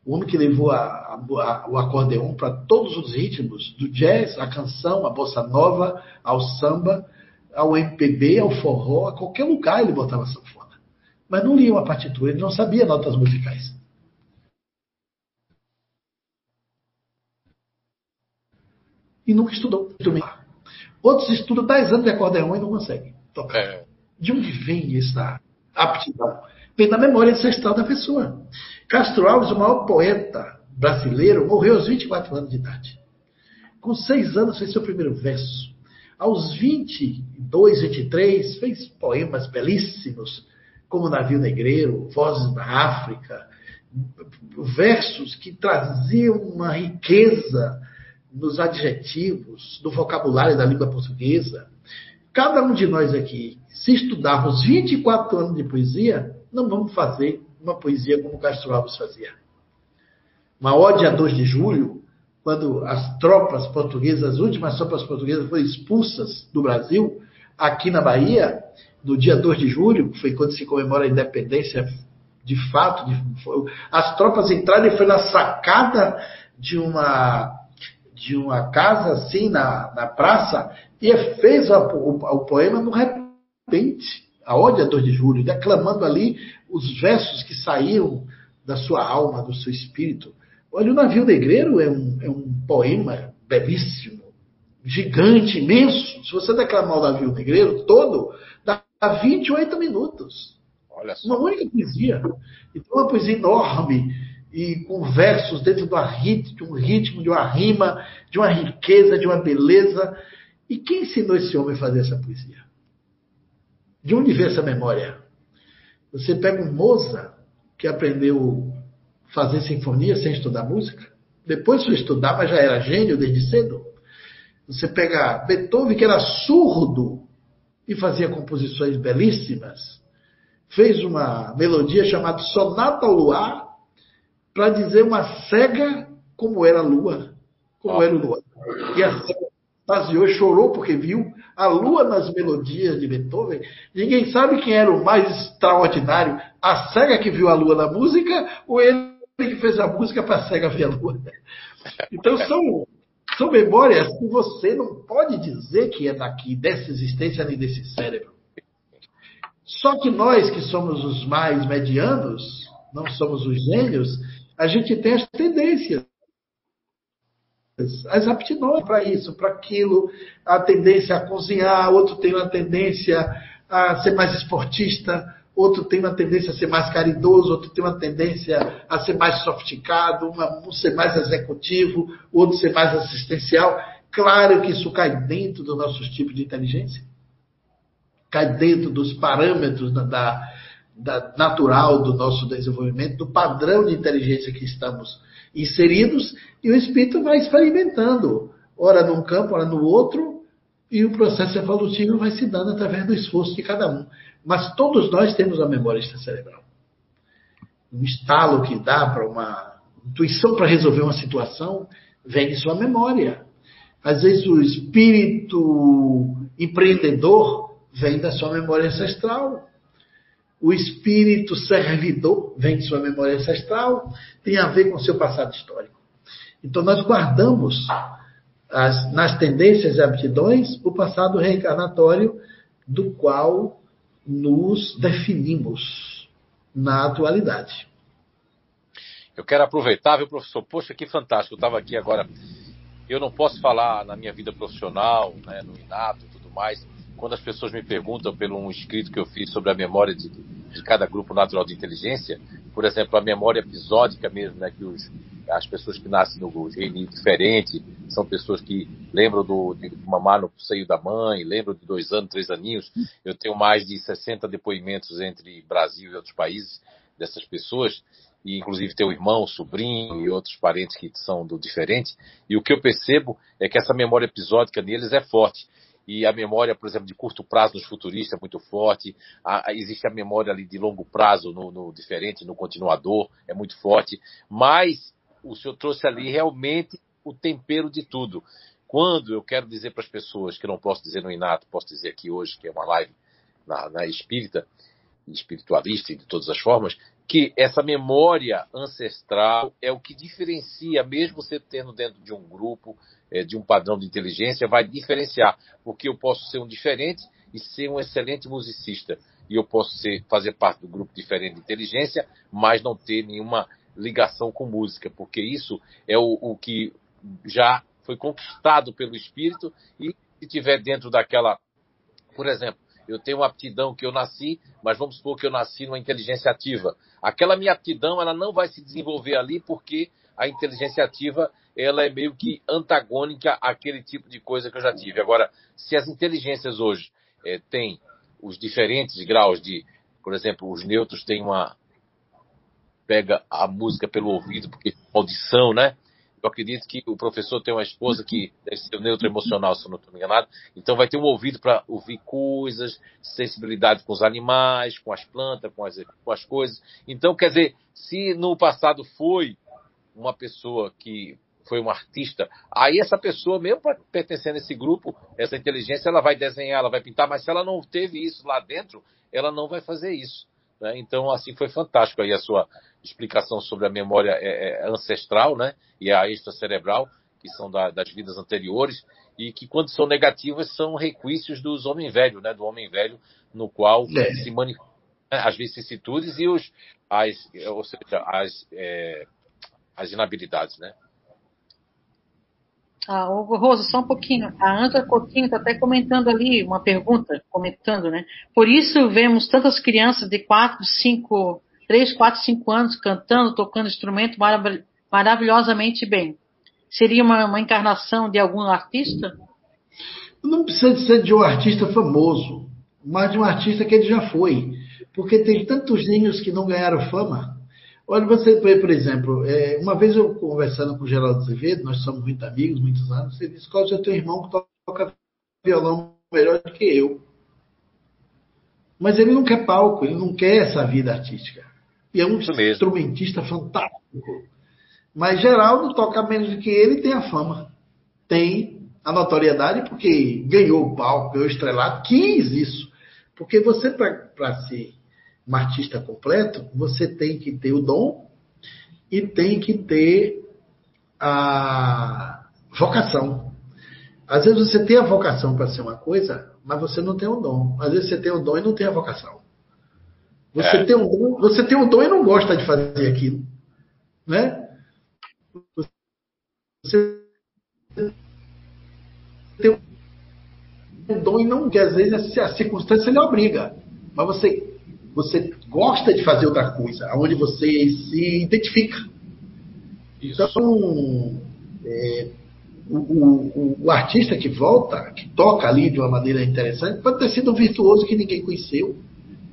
O homem que levou a, a, o acordeão para todos os ritmos, do jazz, a canção, a bossa nova, ao samba, ao MPB, ao forró, a qualquer lugar ele botava sanfona. Mas não lia uma partitura, ele não sabia notas musicais. E nunca estudou. Outros estudam 10 anos de acordeão e não conseguem tocar. É. De onde vem essa aptidão? Vem da memória ancestral da pessoa. Castro Alves, o maior poeta brasileiro, morreu aos 24 anos de idade. Com seis anos fez seu primeiro verso. Aos 22, 23, fez poemas belíssimos, como Navio Negreiro, Vozes da África, versos que traziam uma riqueza nos adjetivos, no vocabulário da língua portuguesa. Cada um de nós aqui, se estudarmos 24 anos de poesia, não vamos fazer uma poesia como Castro Alves fazia. Uma ode a 2 de julho, quando as tropas portuguesas, as últimas tropas portuguesas foram expulsas do Brasil, aqui na Bahia, no dia 2 de julho, foi quando se comemora a independência de fato, de, foi, as tropas entraram e foi na sacada de uma de uma casa assim na, na praça e fez o, o, o poema no repente, a ode a 2 de julho, declamando ali os versos que saíram da sua alma, do seu espírito. Olha, o Navio Negreiro é um, é um poema belíssimo, gigante, imenso. Se você declamar o Navio Negreiro todo, dá 28 minutos. Olha só. Uma única poesia. Então, uma poesia enorme e com versos dentro de um ritmo, de uma rima, de uma riqueza, de uma beleza. E quem ensinou esse homem a fazer essa poesia? De onde veio essa memória? Você pega um Mozart, que aprendeu fazer sinfonia sem estudar música, depois foi estudar, mas já era gênio desde cedo. Você pega Beethoven, que era surdo e fazia composições belíssimas, fez uma melodia chamada Sonata ao Luar para dizer uma cega como era a lua, como era o luar. E a cega Taziou chorou porque viu a lua nas melodias de Beethoven. Ninguém sabe quem era o mais extraordinário, a cega que viu a lua na música ou ele que fez a música para a cega ver a lua. Então são, são memórias que você não pode dizer que é daqui, dessa existência nem desse cérebro. Só que nós que somos os mais medianos, não somos os gênios, a gente tem as tendências as aptidões para isso, para aquilo, a tendência a cozinhar, outro tem uma tendência a ser mais esportista, outro tem uma tendência a ser mais caridoso, outro tem uma tendência a ser mais sofisticado, um ser mais executivo, outro ser mais assistencial. Claro que isso cai dentro dos nossos tipos de inteligência, cai dentro dos parâmetros da, da, da natural do nosso desenvolvimento, do padrão de inteligência que estamos inseridos, e o espírito vai experimentando, ora num campo, ora no outro, e o processo evolutivo vai se dando através do esforço de cada um. Mas todos nós temos a memória extracerebral. Um estalo que dá para uma intuição para resolver uma situação vem de sua memória. Às vezes o espírito empreendedor vem da sua memória ancestral. O espírito servidor vem de sua memória ancestral, tem a ver com seu passado histórico. Então nós guardamos as, nas tendências e aptidões o passado reencarnatório do qual nos definimos na atualidade. Eu quero aproveitar, viu, professor? Poxa, que fantástico. Eu estava aqui agora. Eu não posso falar na minha vida profissional, né, no inato e tudo mais, quando as pessoas me perguntam pelo um escrito que eu fiz sobre a memória de, de cada grupo natural de inteligência, por exemplo, a memória episódica mesmo, né, que os, as pessoas que nascem no gene diferente são pessoas que lembram do, de mamar no seio da mãe, lembram de dois anos, três aninhos. Eu tenho mais de 60 depoimentos entre Brasil e outros países dessas pessoas e inclusive teu irmão, sobrinho e outros parentes que são do diferente. E o que eu percebo é que essa memória episódica neles é forte. E a memória, por exemplo, de curto prazo nos futuristas é muito forte. A, a, existe a memória ali de longo prazo no, no, diferente, no continuador, é muito forte. Mas o senhor trouxe ali realmente o tempero de tudo. Quando eu quero dizer para as pessoas, que não posso dizer no inato, posso dizer aqui hoje, que é uma live na, na espírita, espiritualista e de todas as formas, que essa memória ancestral é o que diferencia, mesmo você tendo dentro de um grupo, é, de um padrão de inteligência, vai diferenciar, porque eu posso ser um diferente e ser um excelente musicista, e eu posso ser, fazer parte do grupo diferente de inteligência, mas não ter nenhuma ligação com música, porque isso é o, o que já foi conquistado pelo espírito e se tiver dentro daquela, por exemplo, eu tenho uma aptidão que eu nasci, mas vamos supor que eu nasci numa inteligência ativa. Aquela minha aptidão, ela não vai se desenvolver ali porque a inteligência ativa, ela é meio que antagônica àquele tipo de coisa que eu já tive. Agora, se as inteligências hoje é, têm os diferentes graus de, por exemplo, os neutros têm uma pega a música pelo ouvido porque audição, né? Eu acredito que o professor tem uma esposa que deve ser neutro emocional, se eu não estou enganado. Então vai ter um ouvido para ouvir coisas, sensibilidade com os animais, com as plantas, com as, com as coisas. Então, quer dizer, se no passado foi uma pessoa que foi um artista, aí essa pessoa, mesmo pertencendo a esse grupo, essa inteligência, ela vai desenhar, ela vai pintar, mas se ela não teve isso lá dentro, ela não vai fazer isso. Né? Então, assim, foi fantástico aí a sua explicação sobre a memória é, é, ancestral né? e a extracerebral, que são da, das vidas anteriores, e que, quando são negativas, são requisitos dos homens velhos, né? do homem velho, no qual é. se manifestam né? as vicissitudes e os, as, ou seja, as, é, as inabilidades. Né? Ah, Rosa, só um pouquinho. A Ângela Coutinho está até comentando ali uma pergunta, comentando, né? Por isso vemos tantas crianças de 4, 5, 3, 4, 5 anos cantando, tocando instrumento marav maravilhosamente bem. Seria uma, uma, encarnação de algum artista? Não precisa ser de um artista famoso, mas de um artista que ele já foi. Porque tem tantos gênios que não ganharam fama Olha, você, por exemplo, é, uma vez eu conversando com o Geraldo Azevedo, nós somos muito amigos, muitos anos, ele disse, Cláudio, eu tenho um irmão que toca violão melhor do que eu. Mas ele não quer palco, ele não quer essa vida artística. E é um instrumentista fantástico. Mas Geraldo toca menos do que ele e tem a fama. Tem a notoriedade porque ganhou o palco, ganhou o estrelado, quis isso. Porque você, para ser um artista completo, você tem que ter o dom e tem que ter a vocação. Às vezes você tem a vocação para ser uma coisa, mas você não tem o dom. Às vezes você tem o dom e não tem a vocação. Você, é. tem, um dom, você tem um dom e não gosta de fazer aquilo. Né? Você tem um dom e não, que às vezes a circunstância lhe obriga. Mas você você gosta de fazer outra coisa, onde você se identifica. Isso. Então, é, o, o, o, artista que volta, que toca ali de uma maneira interessante, pode ter sido um virtuoso que ninguém conheceu,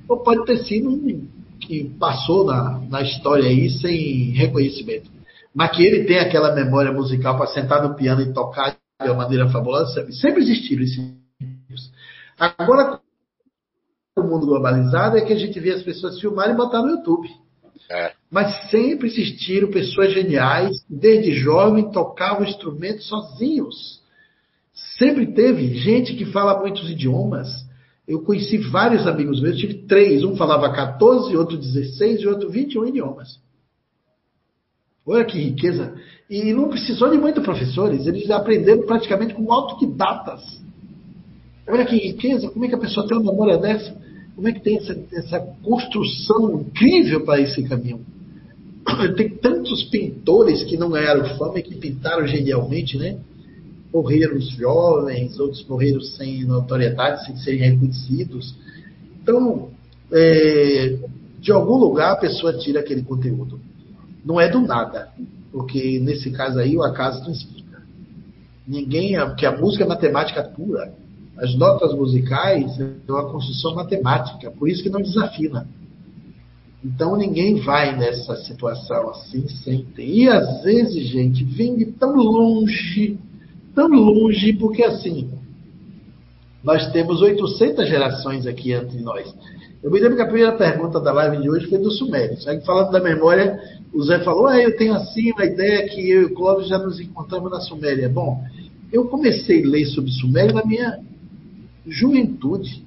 ou pode ter sido um que passou na, na história aí sem reconhecimento. Mas que ele tem aquela memória musical para sentar no piano e tocar de uma maneira fabulosa, sempre existiram esses Agora, o mundo globalizado é que a gente vê as pessoas filmarem e botar no YouTube. É. Mas sempre existiram pessoas geniais, desde jovem, tocavam instrumentos sozinhos. Sempre teve gente que fala muitos idiomas. Eu conheci vários amigos meus, tive três. Um falava 14, outro 16 e outro 21 idiomas. Olha que riqueza. E não precisou de muitos professores, eles aprenderam praticamente com autodidatas. Olha que riqueza, como é que a pessoa tem uma memória dessa? Como é que tem essa, essa construção incrível para esse caminho? Tem tantos pintores que não ganharam fama e que pintaram genialmente, né? Morreram jovens, outros morreram sem notoriedade, sem serem reconhecidos. Então, é, de algum lugar a pessoa tira aquele conteúdo. Não é do nada, porque nesse caso aí o acaso não explica. Ninguém, porque a música é matemática pura. As notas musicais é uma construção matemática, por isso que não desafina. Então ninguém vai nessa situação assim sem ter. E às vezes, gente, vem de tão longe, tão longe, porque assim, nós temos 800 gerações aqui entre nós. Eu me lembro que a primeira pergunta da live de hoje foi do Sumério. Aí, falando da memória, o Zé falou: ah, eu tenho assim uma ideia que eu e o Clóvis já nos encontramos na Suméria. Bom, eu comecei a ler sobre Suméria na minha juventude,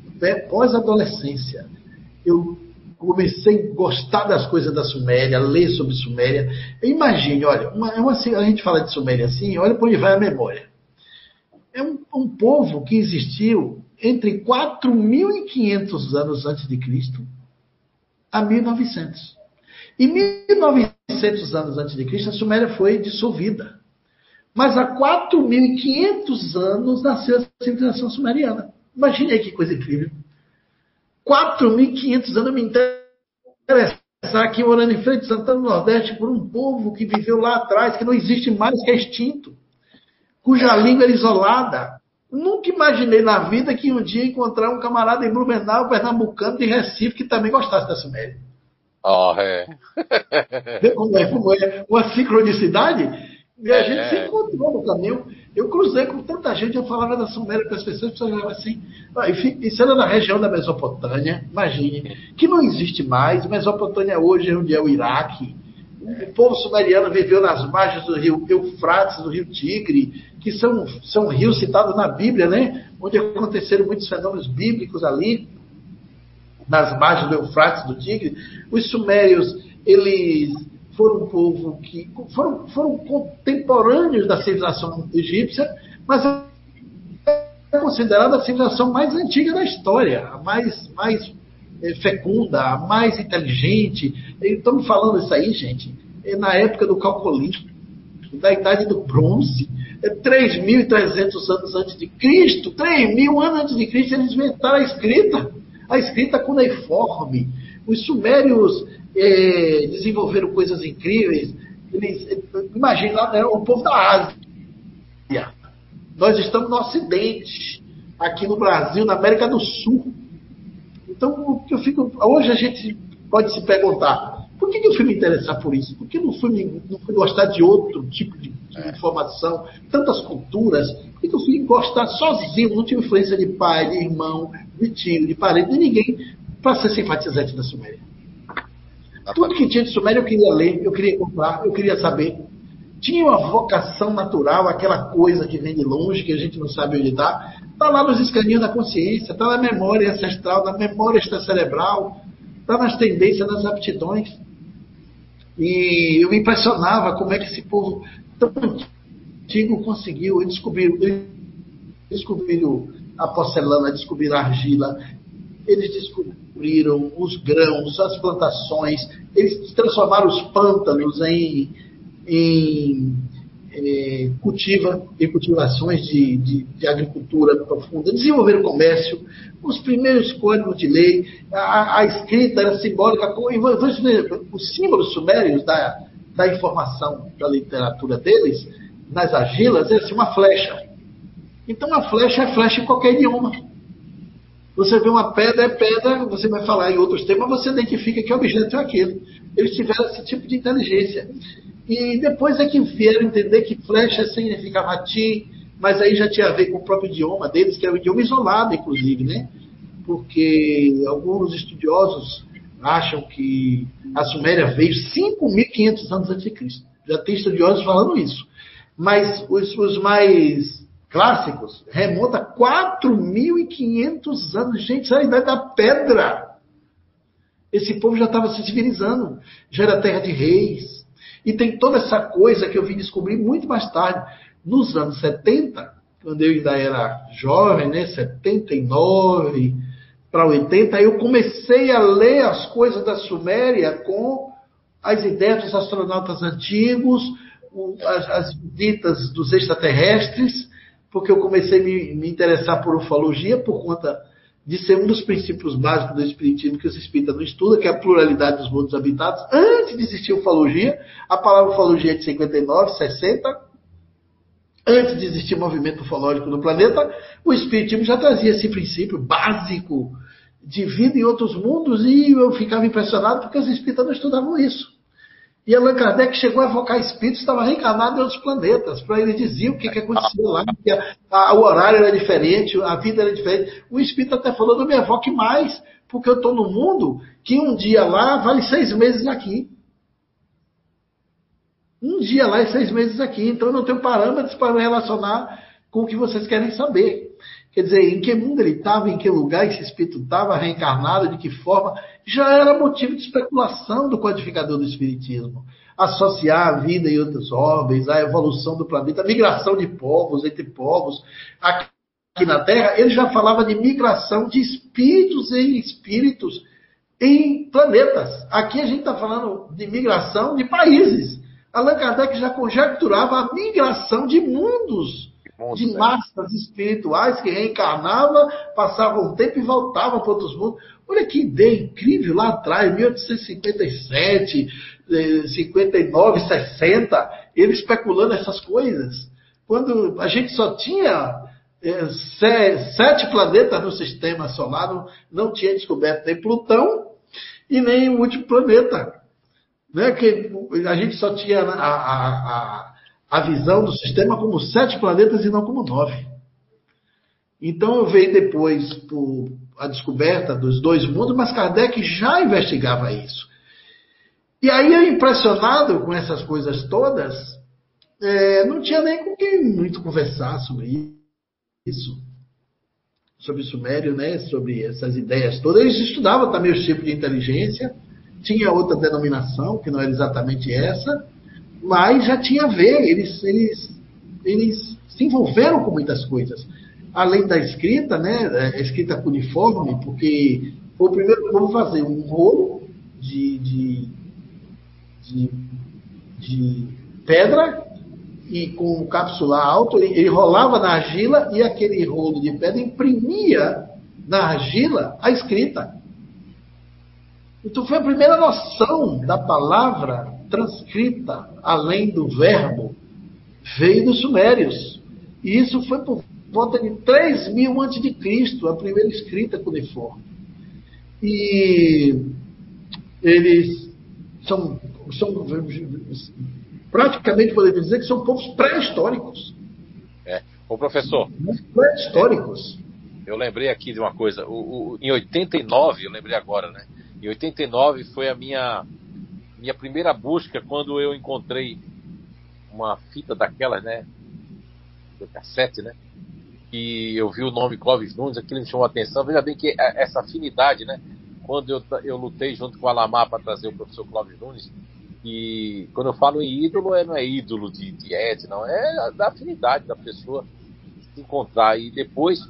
pós-adolescência. Eu comecei a gostar das coisas da Suméria, ler sobre Suméria. Imagine, olha, uma, uma, a gente fala de Suméria assim, olha para onde vai a memória. É um, um povo que existiu entre 4.500 anos antes de Cristo a 1900. E 1900 anos antes de Cristo, a Suméria foi dissolvida. Mas há 4.500 anos nasceu a civilização sumeriana. Imagine aí que coisa incrível. 4.500 anos eu me interessar aqui morando em frente de Santana do Nordeste por um povo que viveu lá atrás, que não existe mais, que é extinto, cuja língua era isolada. Nunca imaginei na vida que um dia encontrar um camarada em Blumenau, pernambucano de Recife, que também gostasse da Suméria. Oh, é. Vê como é, como é uma sincronicidade? E a é. gente se encontrou no caminho. Eu cruzei com tanta gente, eu falava da Suméria para as pessoas, as pessoas assim. Isso era na região da Mesopotâmia, imagine, que não existe mais. Mesopotâmia hoje é onde é o Iraque. O povo sumeriano viveu nas margens do rio Eufrates, do rio Tigre, que são, são rios citados na Bíblia, né? Onde aconteceram muitos fenômenos bíblicos ali, nas margens do Eufrates, do Tigre. Os sumérios, eles foram um povo que foram, foram contemporâneos da civilização egípcia, mas é considerada a civilização mais antiga da história, a mais, mais é, fecunda, a mais inteligente. Estamos falando isso aí, gente, é na época do calcolítico, da idade do bronze, é 3.300 anos antes de Cristo, 3.000 anos antes de Cristo, eles inventaram a escrita, a escrita cuneiforme. Os sumérios é, desenvolveram coisas incríveis. Eles, imagina, né, o povo da Ásia. Nós estamos no Ocidente, aqui no Brasil, na América do Sul. Então, eu fico, hoje a gente pode se perguntar, por que, eu fui me interessar por isso? Por que não fui, me, não fui gostar de outro tipo de, de é. informação, tantas culturas? Por que, eu fui gostar sozinho, não tive influência de pai, de irmão, de tio, de parente, de ninguém, para ser simpatizante da Suméria? Tudo que tinha de Suméria eu queria ler, eu queria comprar, eu queria saber. Tinha uma vocação natural, aquela coisa que vem de longe, que a gente não sabe onde está. Está lá nos escaninhos da consciência, está na memória ancestral, na memória extracerebral, está nas tendências, nas aptidões. E eu me impressionava como é que esse povo tão antigo conseguiu. descobrir descobriram a porcelana, descobriram a argila, eles descobriram os grãos, as plantações, eles transformaram os pântanos em, em é, cultiva, em cultivações de, de, de, agricultura profunda, desenvolveram comércio, os primeiros códigos de lei, a, a escrita era simbólica, os símbolos sumérios da, da informação da literatura deles, nas argilas, é assim, uma flecha. Então, a flecha é flecha em qualquer idioma. Você vê uma pedra, é pedra, você vai falar em outros temas, você identifica que objeto é aquele. Eles tiveram esse tipo de inteligência. E depois é que vieram entender que flecha significava ti, mas aí já tinha a ver com o próprio idioma deles, que era um idioma isolado, inclusive, né? Porque alguns estudiosos acham que a Suméria veio 5.500 anos antes de Cristo. Já tem estudiosos falando isso. Mas os, os mais clássicos remontam a 4.500 anos. Gente, isso é a idade da pedra. Esse povo já estava se civilizando, já era terra de reis. E tem toda essa coisa que eu vim descobrir muito mais tarde. Nos anos 70, quando eu ainda era jovem, né, 79 para 80, eu comecei a ler as coisas da Suméria com as ideias dos astronautas antigos, as, as visitas dos extraterrestres, porque eu comecei a me, me interessar por ufologia por conta de ser um dos princípios básicos do Espiritismo que os espíritas não estudam, que é a pluralidade dos mundos habitados. Antes de existir ufologia, a palavra ufologia é de 59, 60. Antes de existir movimento ufológico no planeta, o Espiritismo já trazia esse princípio básico de vida em outros mundos e eu ficava impressionado porque os espíritas não estudavam isso. E Allan Kardec chegou a evocar espíritos que estavam reencarnados em outros planetas, para ele dizer o que, que acontecia lá, que a, a, o horário era diferente, a vida era diferente. O espírito até falou, não me evoque mais, porque eu estou no mundo que um dia lá vale seis meses aqui. Um dia lá e seis meses aqui. Então eu não tenho parâmetros para me relacionar com o que vocês querem saber. Quer dizer, em que mundo ele estava, em que lugar esse espírito estava, reencarnado, de que forma, já era motivo de especulação do codificador do espiritismo. Associar a vida em outros ordens, a evolução do planeta, a migração de povos entre povos. Aqui, aqui na Terra, ele já falava de migração de espíritos em espíritos em planetas. Aqui a gente está falando de migração de países. Allan Kardec já conjecturava a migração de mundos de né? massas espirituais que reencarnavam, passavam um tempo e voltavam para outros mundos. Olha que ideia incrível lá atrás, 1857, 59, 60, ele especulando essas coisas. Quando a gente só tinha é, sete planetas no sistema solar, não, não tinha descoberto nem Plutão e nem o último planeta. Né? Que a gente só tinha a, a, a a visão do sistema como sete planetas e não como nove. Então eu veio depois por a descoberta dos dois mundos, mas Kardec já investigava isso. E aí, impressionado com essas coisas todas, é, não tinha nem com quem muito conversar sobre isso. Sobre o Sumério, né? sobre essas ideias todas. Eles estudavam também os tipos de inteligência, tinha outra denominação, que não era exatamente essa, mas já tinha a ver, eles, eles, eles se envolveram com muitas coisas. Além da escrita, né, a escrita cuneiforme, porque foi o primeiro povo fazer um rolo de, de, de, de pedra e com um cápsula alto, ele, ele rolava na argila e aquele rolo de pedra imprimia na argila a escrita. Então foi a primeira noção da palavra transcrita, além do verbo, veio dos Sumérios. E isso foi por volta de 3 mil antes de Cristo, a primeira escrita cuneiforme. E eles são, são praticamente podemos dizer que são povos pré-históricos. É. Ô professor. Pré-históricos. Eu lembrei aqui de uma coisa. O, o, em 89, eu lembrei agora, né? Em 89 foi a minha minha primeira busca quando eu encontrei uma fita daquelas, né? Do cassete, né? E eu vi o nome Clóvis Nunes, aquilo me chamou a atenção. Veja bem que é, essa afinidade, né? Quando eu, eu lutei junto com a Lamar para trazer o professor Clóvis Nunes, e quando eu falo em ídolo, é, não é ídolo de, de Ed, não, é da afinidade da pessoa se encontrar. E depois,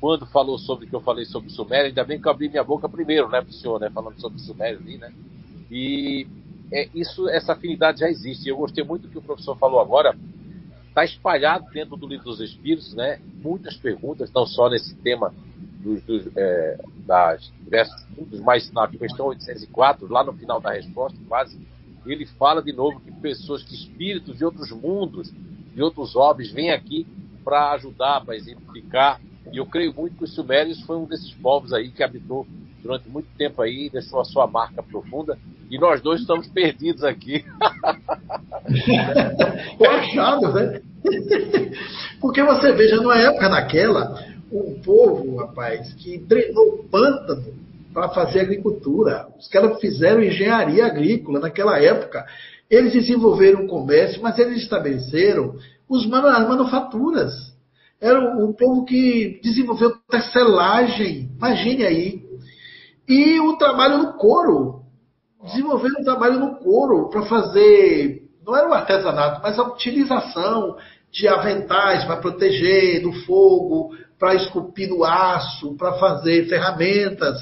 quando falou sobre que eu falei sobre o Sumério, ainda bem que eu abri minha boca primeiro, né, pro senhor, né, falando sobre o Sumério ali, né? E é, isso, essa afinidade já existe. Eu gostei muito do que o professor falou agora. Está espalhado dentro do livro dos Espíritos, né? Muitas perguntas, não só nesse tema dos, dos é, das diversos mundos, mas na questão 804, lá no final da resposta, quase, ele fala de novo que pessoas, que espíritos de outros mundos, de outros orbes, vêm aqui para ajudar, para exemplificar. E eu creio muito que os Sumérios foi um desses povos aí que habitou durante muito tempo aí, deixou a sua marca profunda e nós dois estamos perdidos aqui. Tô achado, né? Porque você veja, numa época daquela, um povo, rapaz, que drenou o pântano para fazer agricultura. Os caras fizeram engenharia agrícola naquela época. Eles desenvolveram o comércio, mas eles estabeleceram os manu as manufaturas. Era o, o povo que desenvolveu tecelagem, imagine aí. E o trabalho no couro. Desenvolveram o trabalho no couro para fazer, não era o artesanato, mas a utilização de aventais para proteger do fogo, para esculpir no aço, para fazer ferramentas.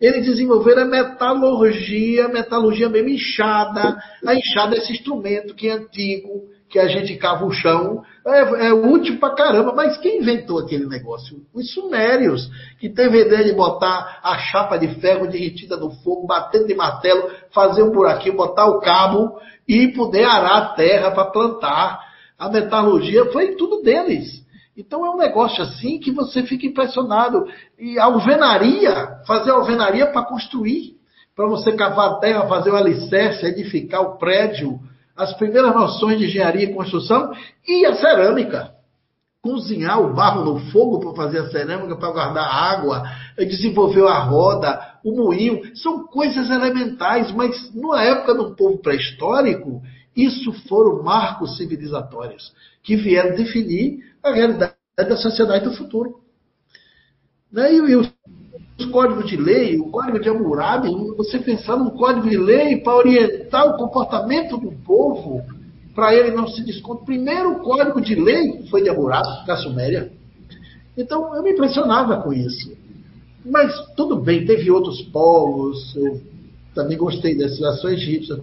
Eles desenvolveram a metalurgia, metalurgia mesmo inchada. A inchada é esse instrumento que é antigo, que a gente cava o chão, é, é útil pra caramba. Mas quem inventou aquele negócio? Os sumérios, que teve a ideia de botar a chapa de ferro derretida no fogo, batendo de martelo, fazer um buraquinho, botar o cabo e poder arar a terra para plantar. A metalurgia foi tudo deles. Então é um negócio assim que você fica impressionado. E a alvenaria, fazer alvenaria para construir, para você cavar a terra, fazer o alicerce, edificar o prédio, as primeiras noções de engenharia e construção, e a cerâmica. Cozinhar o barro no fogo para fazer a cerâmica, para guardar água, desenvolver a roda, o moinho, são coisas elementais, mas numa época um povo pré-histórico, isso foram marcos civilizatórios que vieram definir a realidade da sociedade do futuro. Né? E, os códigos de lei, o código de Hammurabi, você pensar num código de lei para orientar o comportamento do povo, para ele não se descontar. Primeiro o código de lei foi de Hammurabi, da Suméria. Então eu me impressionava com isso. Mas tudo bem, teve outros povos, eu também gostei da civilização egípcia,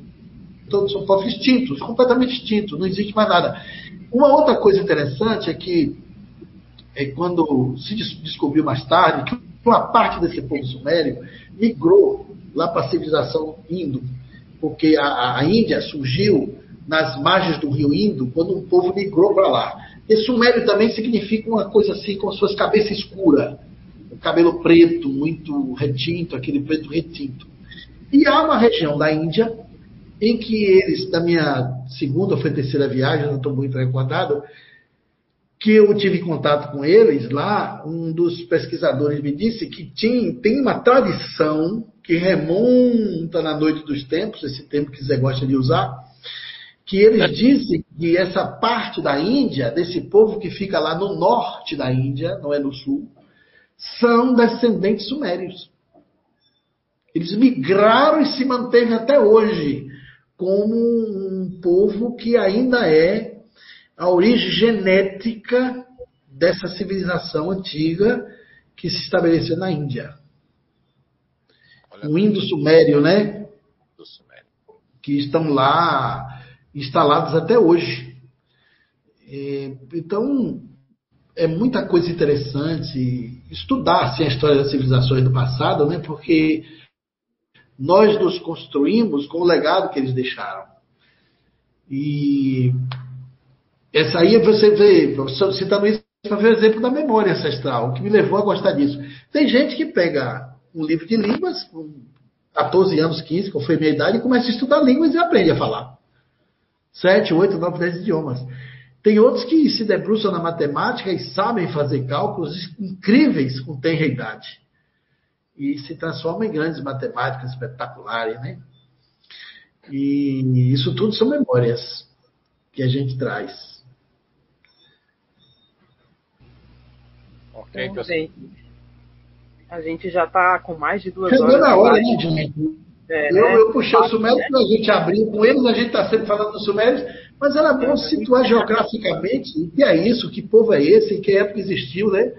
todos são povos extintos, completamente extintos, não existe mais nada. Uma outra coisa interessante é que é quando se descobriu mais tarde que uma parte desse povo sumério migrou lá para a civilização indo, porque a, a, Índia surgiu nas margens do rio Indo quando um povo migrou para lá. E sumério também significa uma coisa assim com suas cabeças escuras, o cabelo preto, muito retinto, aquele preto retinto. E há uma região da Índia em que eles, da minha segunda ou terceira viagem, não estou muito recordado, que eu tive contato com eles lá, um dos pesquisadores me disse que tinha, tem uma tradição que remonta na noite dos tempos, esse tempo que Zé gosta de usar, que eles dizem que essa parte da Índia, desse povo que fica lá no norte da Índia, não é no sul, são descendentes sumérios. Eles migraram e se mantêm até hoje como um povo que ainda é a origem genética dessa civilização antiga que se estabeleceu na Índia. o Indo-Sumério, né? Que estão lá instalados até hoje. Então, é muita coisa interessante estudar assim, a história das civilizações do passado, né? Porque nós nos construímos com o legado que eles deixaram. E essa aí você vê, citando isso para ver o exemplo da memória ancestral, o que me levou a gostar disso. Tem gente que pega um livro de línguas, com 14 anos, 15, que foi minha idade, e começa a estudar línguas e aprende a falar. 7, 8, 9, 10 idiomas. Tem outros que se debruçam na matemática e sabem fazer cálculos incríveis com tenra idade e se transforma em grandes matemáticas espetaculares, né? E isso tudo são memórias que a gente traz. Ok, então, gente, a gente já está com mais de duas Chegou horas. na hora, né, gente? É, eu, né? eu puxei o Sumério para a gente abrir com eles, a gente está sempre falando dos Sumérios, mas era bom situar geograficamente o que é isso, que povo é esse, em que época existiu, né?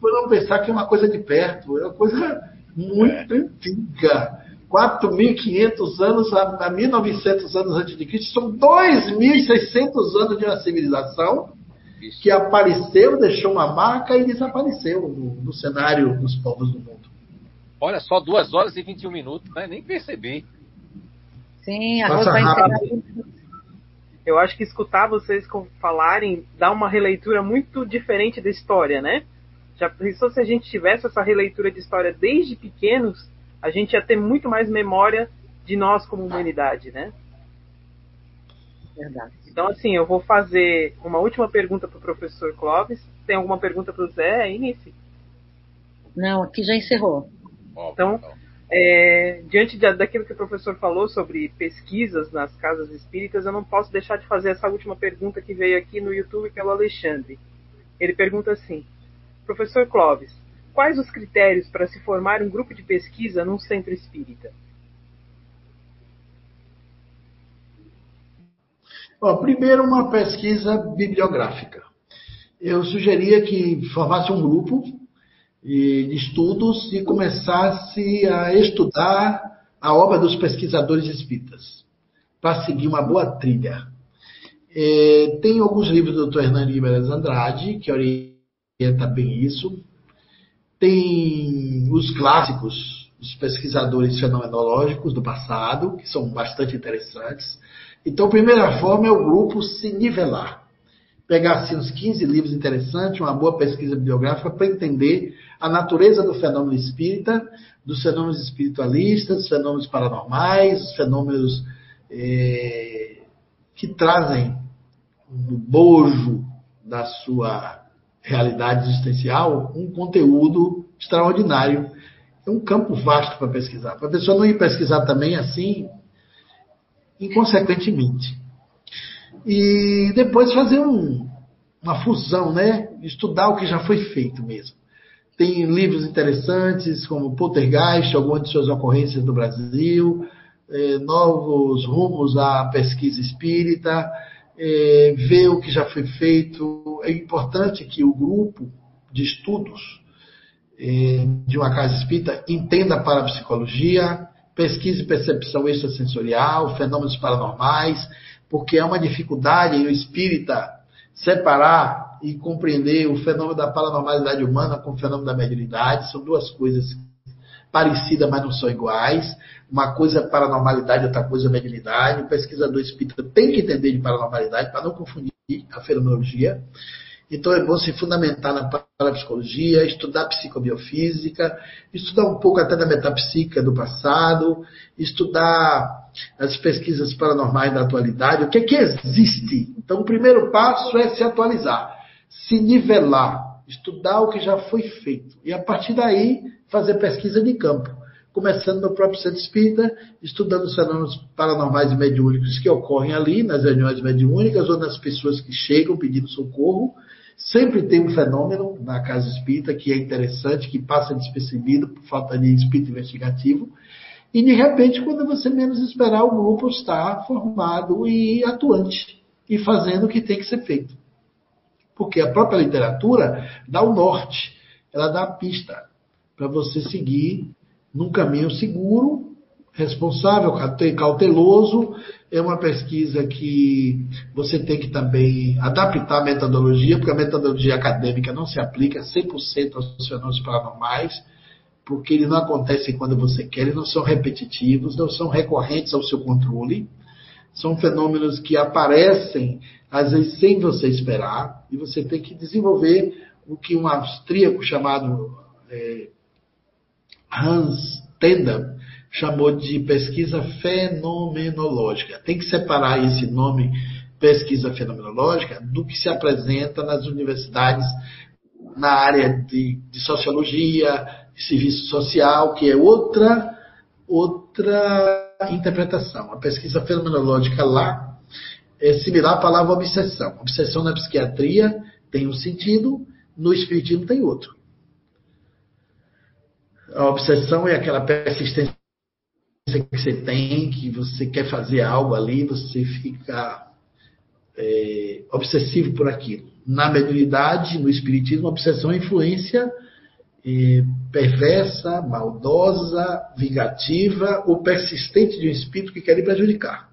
Por não pensar que é uma coisa de perto, é uma coisa muito é. antiga. 4.500 anos a, a 1.900 anos antes de Cristo, são 2.600 anos de uma civilização que apareceu, deixou uma marca e desapareceu no, no, cenário dos povos do mundo. Olha só, 2 horas e 21 minutos, né? nem percebi. Sim, a Rosa vai encerrar. Eu acho que escutar vocês falarem dá uma releitura muito diferente da história, né? Já pensou se a gente tivesse essa releitura de história desde pequenos, a gente ia ter muito mais memória de nós como humanidade, né? Verdade. Então, assim, eu vou fazer uma última pergunta para o professor Clóvis. Tem alguma pergunta para o Zé aí, Nice? Não, aqui já encerrou. Então, é, diante de, daquilo que o professor falou sobre pesquisas nas casas espíritas, eu não posso deixar de fazer essa última pergunta que veio aqui no YouTube pelo Alexandre. Ele pergunta assim: Professor Clóvis, quais os critérios para se formar um grupo de pesquisa num centro espírita? Bom, primeiro, uma pesquisa bibliográfica. Eu sugeria que formasse um grupo de estudos e começasse a estudar a obra dos pesquisadores espíritas, para seguir uma boa trilha. É, tem alguns livros do Dr. Hernani Guimarães Andrade, que orienta bem isso. Tem os clássicos, os pesquisadores fenomenológicos do passado, que são bastante interessantes. Então, a primeira forma é o grupo se nivelar. Pegar assim, uns 15 livros interessantes, uma boa pesquisa bibliográfica para entender a natureza do fenômeno espírita, dos fenômenos espiritualistas, dos fenômenos paranormais, os fenômenos é, que trazem no bojo da sua realidade existencial um conteúdo extraordinário. É um campo vasto para pesquisar. Para a pessoa não ir pesquisar também assim, inconsequentemente. E depois fazer um, uma fusão, né? Estudar o que já foi feito mesmo. Tem livros interessantes como Poltergeist, algumas de suas ocorrências no Brasil, eh, novos rumos à pesquisa espírita, eh, ver o que já foi feito. É importante que o grupo de estudos eh, de uma casa espírita entenda para a psicologia, pesquise percepção extrasensorial, fenômenos paranormais, porque é uma dificuldade no espírita separar e compreender o fenômeno da paranormalidade humana com o fenômeno da mediunidade. São duas coisas parecidas, mas não são iguais. Uma coisa é paranormalidade, outra coisa é mediunidade. O pesquisador espírita tem que entender de paranormalidade para não confundir a fenomenologia. Então é bom se fundamentar na parapsicologia, estudar psicobiofísica, estudar um pouco até da metapsíquica do passado, estudar as pesquisas paranormais da atualidade, o que é que existe. Então o primeiro passo é se atualizar, se nivelar, estudar o que já foi feito e a partir daí fazer pesquisa de campo. Começando no próprio centro espírita, estudando os fenômenos paranormais e mediúnicos que ocorrem ali, nas reuniões mediúnicas ou nas pessoas que chegam pedindo socorro, Sempre tem um fenômeno na casa espírita que é interessante, que passa despercebido por falta de espírito investigativo. E de repente, quando você menos esperar, o grupo está formado e atuante e fazendo o que tem que ser feito. Porque a própria literatura dá o norte, ela dá a pista para você seguir num caminho seguro responsável, cauteloso. É uma pesquisa que você tem que também adaptar a metodologia, porque a metodologia acadêmica não se aplica 100% aos fenômenos paranormais, porque eles não acontecem quando você quer, eles não são repetitivos, não são recorrentes ao seu controle. São fenômenos que aparecem, às vezes, sem você esperar, e você tem que desenvolver o que um austríaco chamado é, Hans Tenda chamou de pesquisa fenomenológica. Tem que separar esse nome pesquisa fenomenológica do que se apresenta nas universidades na área de, de sociologia, de serviço social, que é outra outra interpretação. A pesquisa fenomenológica lá é similar à palavra obsessão. Obsessão na psiquiatria tem um sentido, no espiritismo tem outro. A obsessão é aquela persistência que você tem, que você quer fazer algo ali, você fica é, obsessivo por aquilo. Na mediunidade, no espiritismo, obsessão é influência é, perversa, maldosa, vingativa ou persistente de um espírito que quer lhe prejudicar.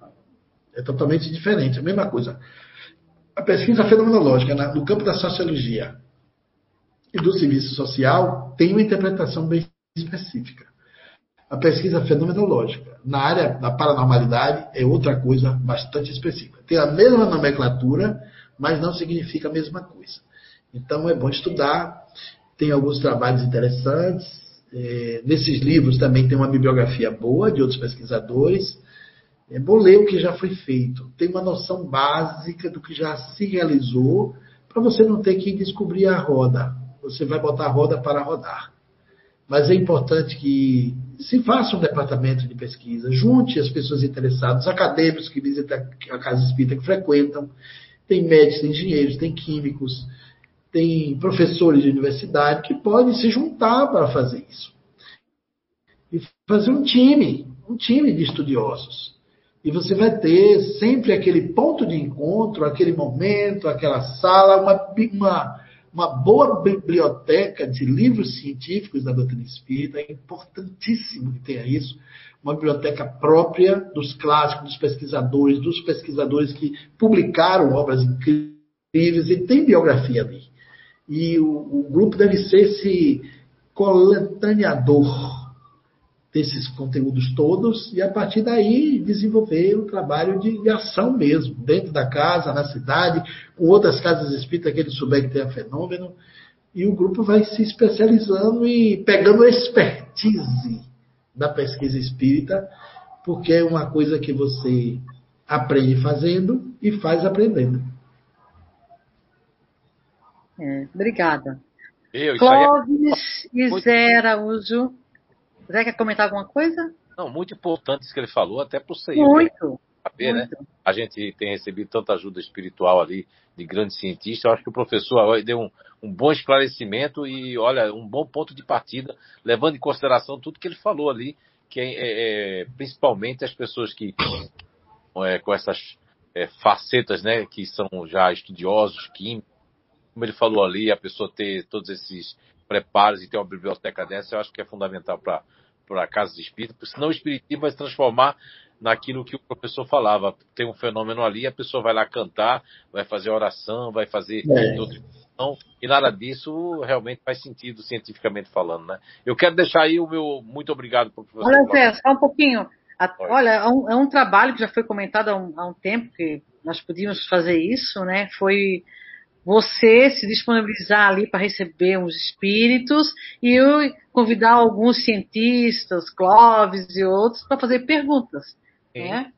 É totalmente diferente, a mesma coisa. A pesquisa fenomenológica no campo da sociologia e do serviço social tem uma interpretação bem específica a pesquisa fenomenológica. Na área da paranormalidade é outra coisa bastante específica. Tem a mesma nomenclatura, mas não significa a mesma coisa. Então é bom estudar. Tem alguns trabalhos interessantes. É, nesses livros também tem uma bibliografia boa de outros pesquisadores. É bom ler o que já foi feito, ter uma noção básica do que já se realizou, para você não ter que descobrir a roda. Você vai botar a roda para rodar. Mas é importante que se faça um departamento de pesquisa, junte as pessoas interessadas, acadêmicos que visitam a casa espírita, que frequentam, tem médicos, tem engenheiros, tem químicos, tem professores de universidade que podem se juntar para fazer isso. E fazer um time, um time de estudiosos. E você vai ter sempre aquele ponto de encontro, aquele momento, aquela sala, uma, uma, uma boa biblioteca de livros científicos da doutrina espírita. É importantíssimo que tenha isso. Uma biblioteca própria dos clássicos, dos pesquisadores, dos pesquisadores que publicaram obras incríveis e tem biografia ali. E o, o grupo deve ser esse coletâneador desses conteúdos todos e a partir daí desenvolver o trabalho de, de, ação mesmo, dentro da casa, na cidade, com outras casas espíritas que ele souber que tem a fenômeno. E o grupo vai se especializando e pegando expertise da pesquisa espírita, porque é uma coisa que você aprende fazendo e faz aprendendo. É, obrigada. Eu, Clóvis é... e Zé Araújo Zé quer comentar alguma coisa? Não, muito importante isso que ele falou, até para o CEI. Muito. Saber, né? A gente tem recebido tanta ajuda espiritual ali de grandes cientistas. Eu acho que o professor deu um, um bom esclarecimento e, olha, um bom ponto de partida, levando em consideração tudo que ele falou ali, que é, é, é principalmente as pessoas que é, com essas é, facetas, né, que são já estudiosos, químicos, como ele falou ali, a pessoa ter todos esses preparos e ter uma biblioteca dessa, eu acho que é fundamental para para casa de espírito, porque senão o espiritismo vai se transformar naquilo que o professor falava. Tem um fenômeno ali, a pessoa vai lá cantar, vai fazer oração, vai fazer é. nutrição, e nada disso realmente faz sentido cientificamente falando, né? Eu quero deixar aí o meu muito obrigado para o professor. Olha, Zé, só um pouquinho. Olha, é um, é um, trabalho que já foi comentado há um, há um tempo que nós podíamos fazer isso, né? Foi você se disponibilizar ali para receber uns espíritos e eu convidar alguns cientistas, Clóvis e outros, para fazer perguntas. Né?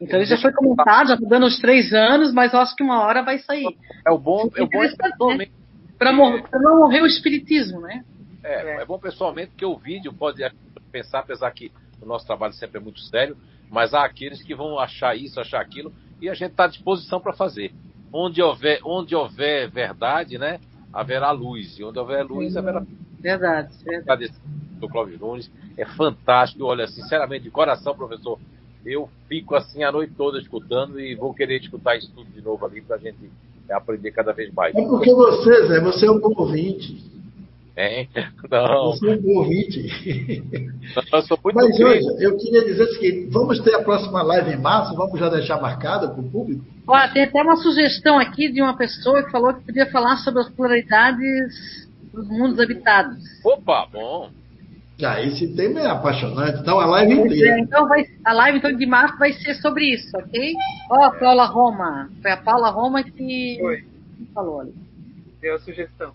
Então isso já foi comentado, já está dando uns três anos, mas acho que uma hora vai sair. É o bom, é o bom pessoalmente. Para não morrer o espiritismo, né? É, é, bom pessoalmente que o vídeo pode pensar, apesar que o nosso trabalho sempre é muito sério, mas há aqueles que vão achar isso, achar aquilo, e a gente está à disposição para fazer onde houver, onde houver verdade, né, haverá luz. E onde houver luz, haverá. Verdade, verdade. Do Clóvis Nunes. É fantástico. Olha, sinceramente, de coração, professor, eu fico assim a noite toda escutando e vou querer escutar isso tudo de novo ali para a gente aprender cada vez mais. É porque você, Zé, você é um bom ouvinte. É? Não. Você é um bom ouvinte. Eu sou muito Mas hoje, eu queria dizer o seguinte: vamos ter a próxima live em março, vamos já deixar marcada para o público? Olha, tem até uma sugestão aqui de uma pessoa que falou que podia falar sobre as pluralidades dos mundos habitados. Opa, bom. Ah, esse tema é apaixonante. Então a live inteira. É, então vai, a live então, de março vai ser sobre isso, ok? Ó, oh, Paula Roma. Foi a Paula Roma que Foi. falou ali. Deu a sugestão.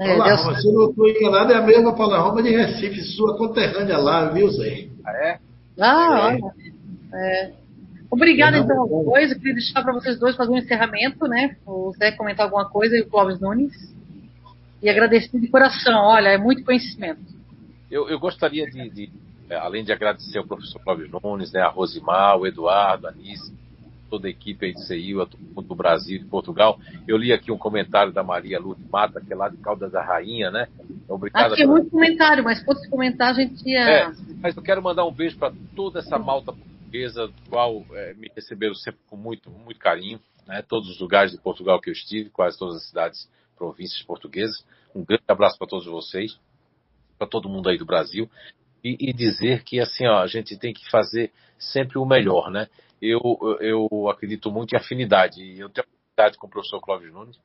É, Paula Roma, se eu não estou enganado, é a mesma Paula Roma de Recife, sua conterrânea lá, viu, Zé? Ah, é? Ah, é. olha. É. Obrigada, então, coisa. Queria deixar para vocês dois fazer um encerramento, né? O Zé comentar alguma coisa e o Clóvis Nunes. E agradecer de coração. Olha, é muito conhecimento. Eu, eu gostaria de, de, é, além de agradecer ao professor Clóvis Nunes, né, a Rosimar, o Eduardo, a Anice, toda a equipe aí de CIU, do Brasil e de Portugal. Eu li aqui um comentário da Maria Lourdes Mata, que é lá de Caldas da Rainha, né? Obrigada. Aqui é muito comentário, mas se fosse comentar, a gente ia. É, mas eu quero mandar um beijo para toda essa malta portuguesa, do qual é, me receberam sempre com muito, muito carinho, né? todos os lugares de Portugal que eu estive, quase todas as cidades, províncias portuguesas. Um grande abraço para todos vocês, para todo mundo aí do Brasil, e, e, dizer que assim, ó, a gente tem que fazer sempre o melhor, né? Eu, eu acredito muito em afinidade, e eu tenho afinidade com o professor Clóvis Nunes,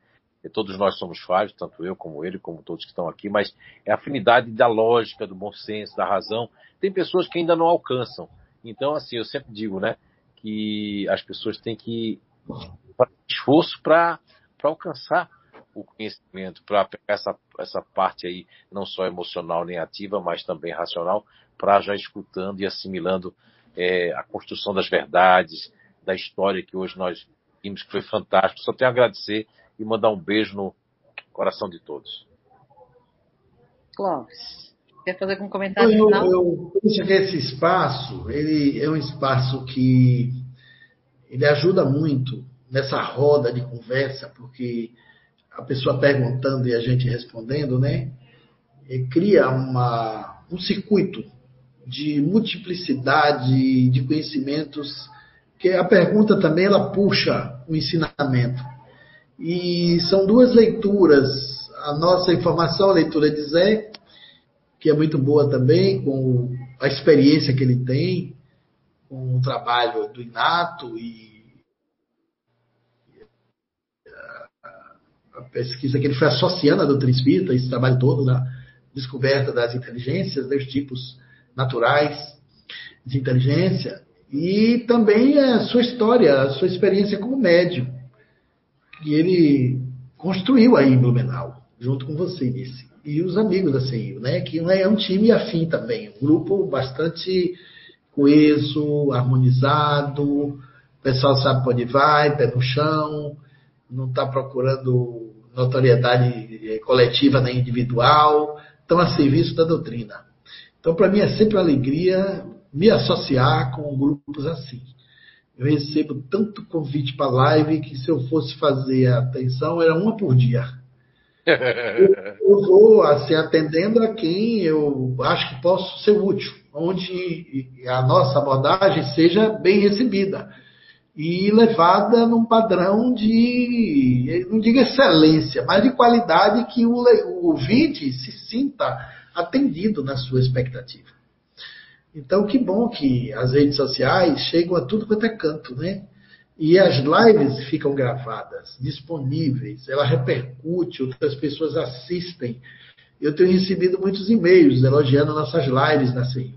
e todos nós somos falhos, tanto eu como ele, como todos que estão aqui, mas é afinidade da lógica, do bom senso, da razão. Tem pessoas que ainda não alcançam, então, assim, eu sempre digo, né, que as pessoas têm que fazer esforço para alcançar o conhecimento, para pegar essa, essa parte aí, não só emocional nem ativa, mas também racional, para já escutando e assimilando é, a construção das verdades, da história que hoje nós vimos que foi fantástico. Só tenho a agradecer e mandar um beijo no coração de todos. Clóvis, quer fazer algum comentário eu, final? Eu penso que esse espaço, ele é um espaço que ele ajuda muito nessa roda de conversa, porque a pessoa perguntando e a gente respondendo, né? cria uma, um circuito de multiplicidade de conhecimentos que a pergunta também ela puxa o ensinamento. E são duas leituras. A nossa informação, a leitura de Zé, que é muito boa também, com a experiência que ele tem, com o trabalho do Inato e a pesquisa que ele foi associando à doutrina espírita, esse trabalho todo da descoberta das inteligências, dos tipos naturais de inteligência, e também a sua história, a sua experiência como médium, que ele construiu aí em Blumenau, junto com você, Nice. E os amigos da CEIU, né? Que é um time afim também, um grupo bastante coeso, harmonizado, o pessoal sabe para onde vai, pé no chão, não está procurando notoriedade coletiva nem individual, estão a serviço da doutrina. Então, para mim, é sempre uma alegria me associar com grupos assim. Eu recebo tanto convite para live que se eu fosse fazer a atenção, era uma por dia. eu, eu vou assim, atendendo a quem eu acho que posso ser útil, onde a nossa abordagem seja bem recebida e levada num padrão de, não digo excelência, mas de qualidade que o, o ouvinte se sinta atendido na sua expectativa. Então, que bom que as redes sociais chegam a tudo quanto é canto, né? E as lives ficam gravadas, disponíveis, ela repercute, outras pessoas assistem. Eu tenho recebido muitos e-mails elogiando nossas lives na CI.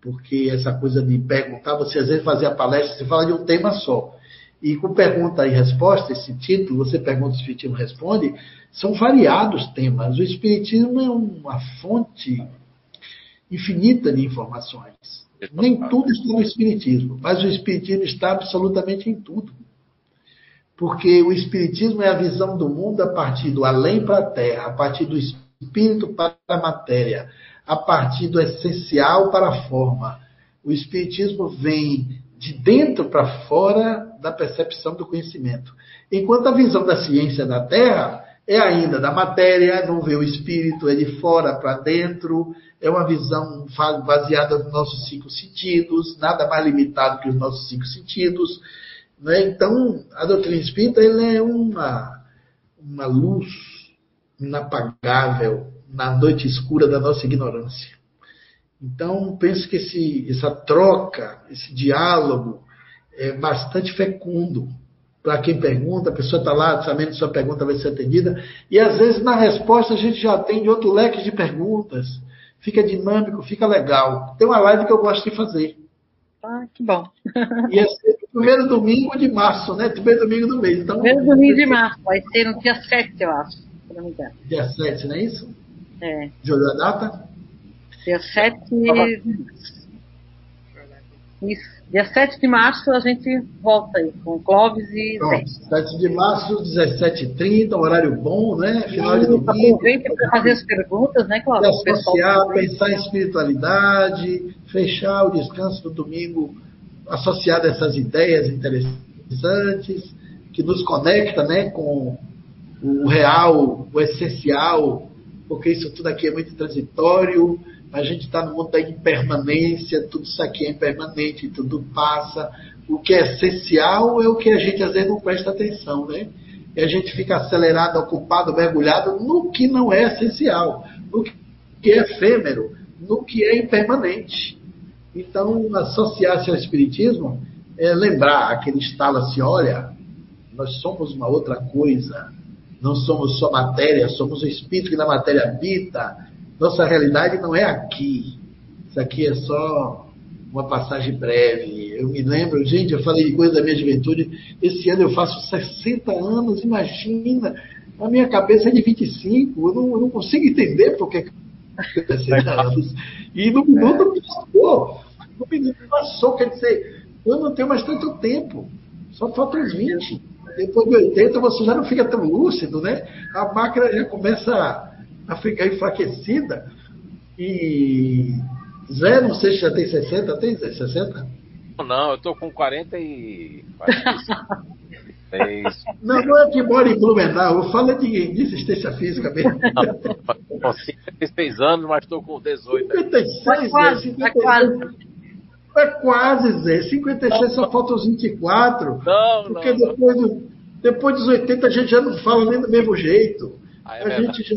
Porque essa coisa de perguntar, você às vezes fazia palestra, você fala de um tema só. E com pergunta e resposta, esse título, você pergunta, o Espiritismo responde, são variados temas. O Espiritismo é uma fonte infinita de informações. Nem tudo está no Espiritismo, mas o Espiritismo está absolutamente em tudo. Porque o Espiritismo é a visão do mundo a partir do além para a terra, a partir do espírito para a matéria, a partir do essencial para a forma. O Espiritismo vem de dentro para fora da percepção do conhecimento. Enquanto a visão da ciência da Terra é ainda da matéria, não vê o espírito, é de fora para dentro, é uma visão baseada nos nossos cinco sentidos, nada mais limitado que os nossos cinco sentidos. Né? Então, a doutrina espírita é uma, uma luz inapagável na noite escura da nossa ignorância. Então, penso que esse, essa troca, esse diálogo é bastante fecundo para quem pergunta, a pessoa está lá sabendo que sua pergunta vai ser atendida, e às vezes na resposta a gente já atende outro leque de perguntas. Fica dinâmico, fica legal. Tem uma live que eu gosto de fazer. Ah, que bom. E é o primeiro domingo de março, né? Primeiro domingo do mês. Então, primeiro domingo de março, vai ser no dia 7, eu acho, se não me engano. Dia 7, não é isso? É. De olho a data? Dia 7. Isso. Dia 7 de março a gente volta aí com Clóvis e Pronto, 7 de março, 17h30, horário bom, né? Final de domingo. Aproveita para fazer as perguntas, né, Clóvis? Associar, pensar em espiritualidade, fechar o descanso do domingo associado a essas ideias interessantes, que nos conecta né, com o real, o essencial, porque isso tudo aqui é muito transitório a gente está no mundo da impermanência, tudo isso aqui é impermanente, tudo passa. O que é essencial é o que a gente às vezes não presta atenção, né? E a gente fica acelerado, ocupado, mergulhado no que não é essencial, no que é efêmero, no que é impermanente. Então, associar-se ao Espiritismo é lembrar aquele estalo assim: olha, nós somos uma outra coisa, não somos só matéria, somos o Espírito que na matéria habita nossa realidade não é aqui. Isso aqui é só uma passagem breve. Eu me lembro, gente, eu falei de coisa da minha juventude. Esse ano eu faço 60 anos, imagina. A minha cabeça é de 25. Eu não, eu não consigo entender por que 60 anos. E no minuto passou. O menino passou, quer dizer, eu não tenho mais tanto tempo. Só faltam os 20. Depois de 80 você já não fica tão lúcido, né? A máquina já começa a ficar enfraquecida. E Zé, não sei se já tem 60, tem Zé, 60? Não, eu tô com 40 e. Não, não é que mora em Blumenau, eu falo de, de assistência física mesmo. Com 56 anos, mas estou com 18. 56, é quase, 56. É quase. É quase, Zé. 56 só falta os 24. Não, porque não, depois, do, depois dos 80 a gente já não fala nem do mesmo jeito. Ah, é a gente já,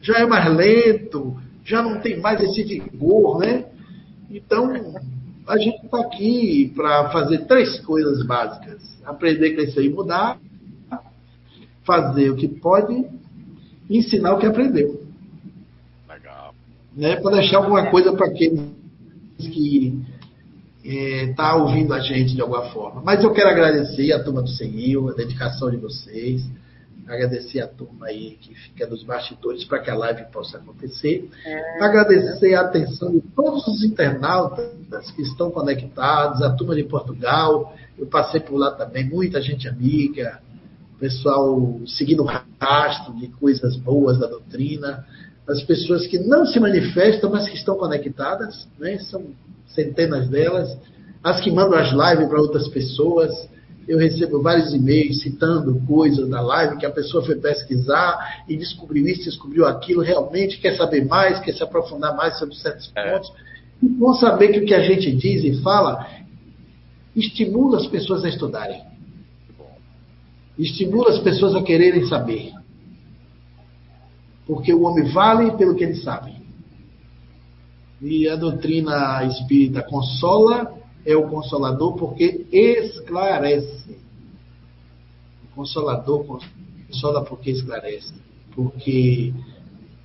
já é mais lento, já não tem mais esse vigor, né? Então, a gente está aqui para fazer três coisas básicas: aprender, crescer e mudar, fazer o que pode ensinar o que aprendeu. Legal. Né? Para deixar alguma coisa para aqueles que está é, tá ouvindo a gente de alguma forma. Mas eu quero agradecer a turma do Seguil, a dedicação de vocês, agradecer a turma aí que fica nos bastidores para que a live possa acontecer, é. agradecer a atenção de todos os internautas que estão conectados, a turma de Portugal, eu passei por lá também, muita gente amiga, pessoal seguindo o rastro de coisas boas da doutrina, as pessoas que não se manifestam, mas que estão conectadas, né? são centenas delas, as que mandam as lives para outras pessoas. Eu recebo vários e-mails citando coisas da live que a pessoa foi pesquisar e descobriu isso, descobriu aquilo, realmente quer saber mais, quer se aprofundar mais sobre certos é. pontos. E bom saber que o que a gente diz e fala estimula as pessoas a estudarem. Estimula as pessoas a quererem saber. Porque o homem vale pelo que ele sabe. E a doutrina espírita consola, é o consolador porque esclarece. O consolador consola porque esclarece. Porque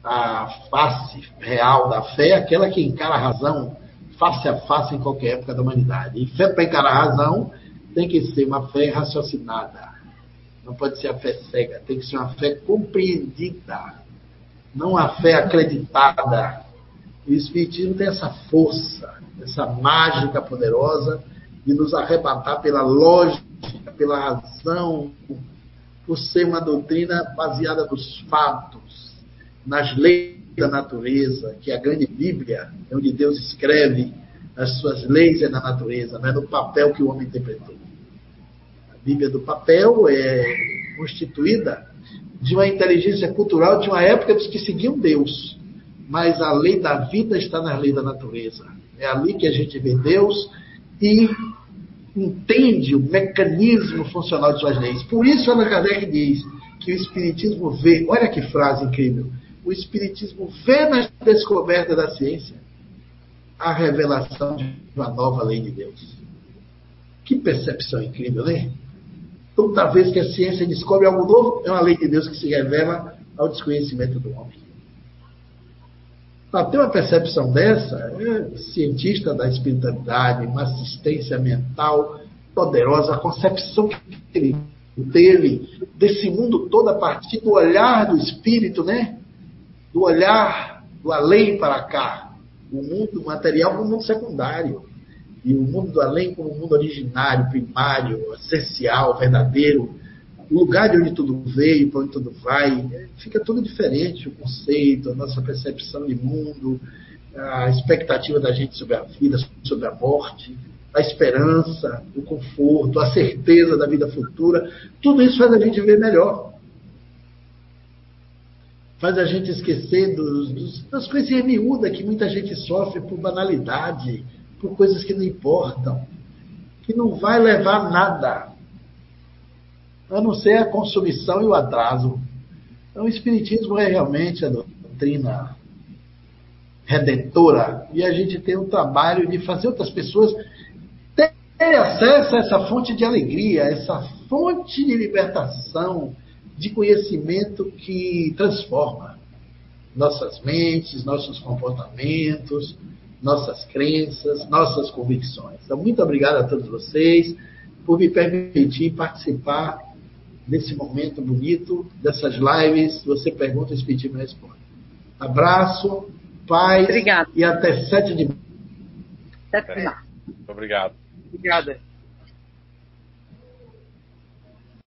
a face real da fé é aquela que encara a razão face a face em qualquer época da humanidade. E fé para encarar a razão tem que ser uma fé raciocinada. Não pode ser a fé cega, tem que ser uma fé compreendida. Não a fé acreditada, o Espiritismo tem essa força, essa mágica poderosa de nos arrebatar pela lógica, pela razão, por ser uma doutrina baseada nos fatos, nas leis da natureza, que a grande Bíblia, é onde Deus escreve as suas leis é na natureza, não é no papel que o homem interpretou. A Bíblia do papel é constituída de uma inteligência cultural de uma época dos que seguiam Deus mas a lei da vida está na lei da natureza. É ali que a gente vê Deus e entende o mecanismo funcional de suas leis. Por isso, Allan Kardec diz que o Espiritismo vê, olha que frase incrível, o Espiritismo vê na descoberta da ciência a revelação de uma nova lei de Deus. Que percepção incrível, né? Toda vez que a ciência descobre algo novo, é uma lei de Deus que se revela ao desconhecimento do homem. Para ter uma percepção dessa, é cientista da espiritualidade, uma assistência mental poderosa, a concepção que ele teve desse mundo todo a partir do olhar do espírito, né? Do olhar do além para cá. O mundo material como mundo secundário. E o mundo do além como o mundo originário, primário, essencial, verdadeiro o lugar de onde tudo veio, para onde tudo vai, fica tudo diferente, o conceito, a nossa percepção de mundo, a expectativa da gente sobre a vida, sobre a morte, a esperança, o conforto, a certeza da vida futura, tudo isso faz a gente ver melhor. Faz a gente esquecer dos, dos, das coisas miúdas que muita gente sofre por banalidade, por coisas que não importam, que não vai levar nada a não ser a consumição e o atraso. Então, o Espiritismo é realmente a doutrina redentora e a gente tem o trabalho de fazer outras pessoas terem acesso a essa fonte de alegria, essa fonte de libertação, de conhecimento que transforma nossas mentes, nossos comportamentos, nossas crenças, nossas convicções. Então, muito obrigado a todos vocês por me permitir participar nesse momento bonito dessas lives. Você pergunta, o Espiritismo responde. Abraço, paz Obrigada. e até 7 de 7 de março. Muito obrigado. Obrigada.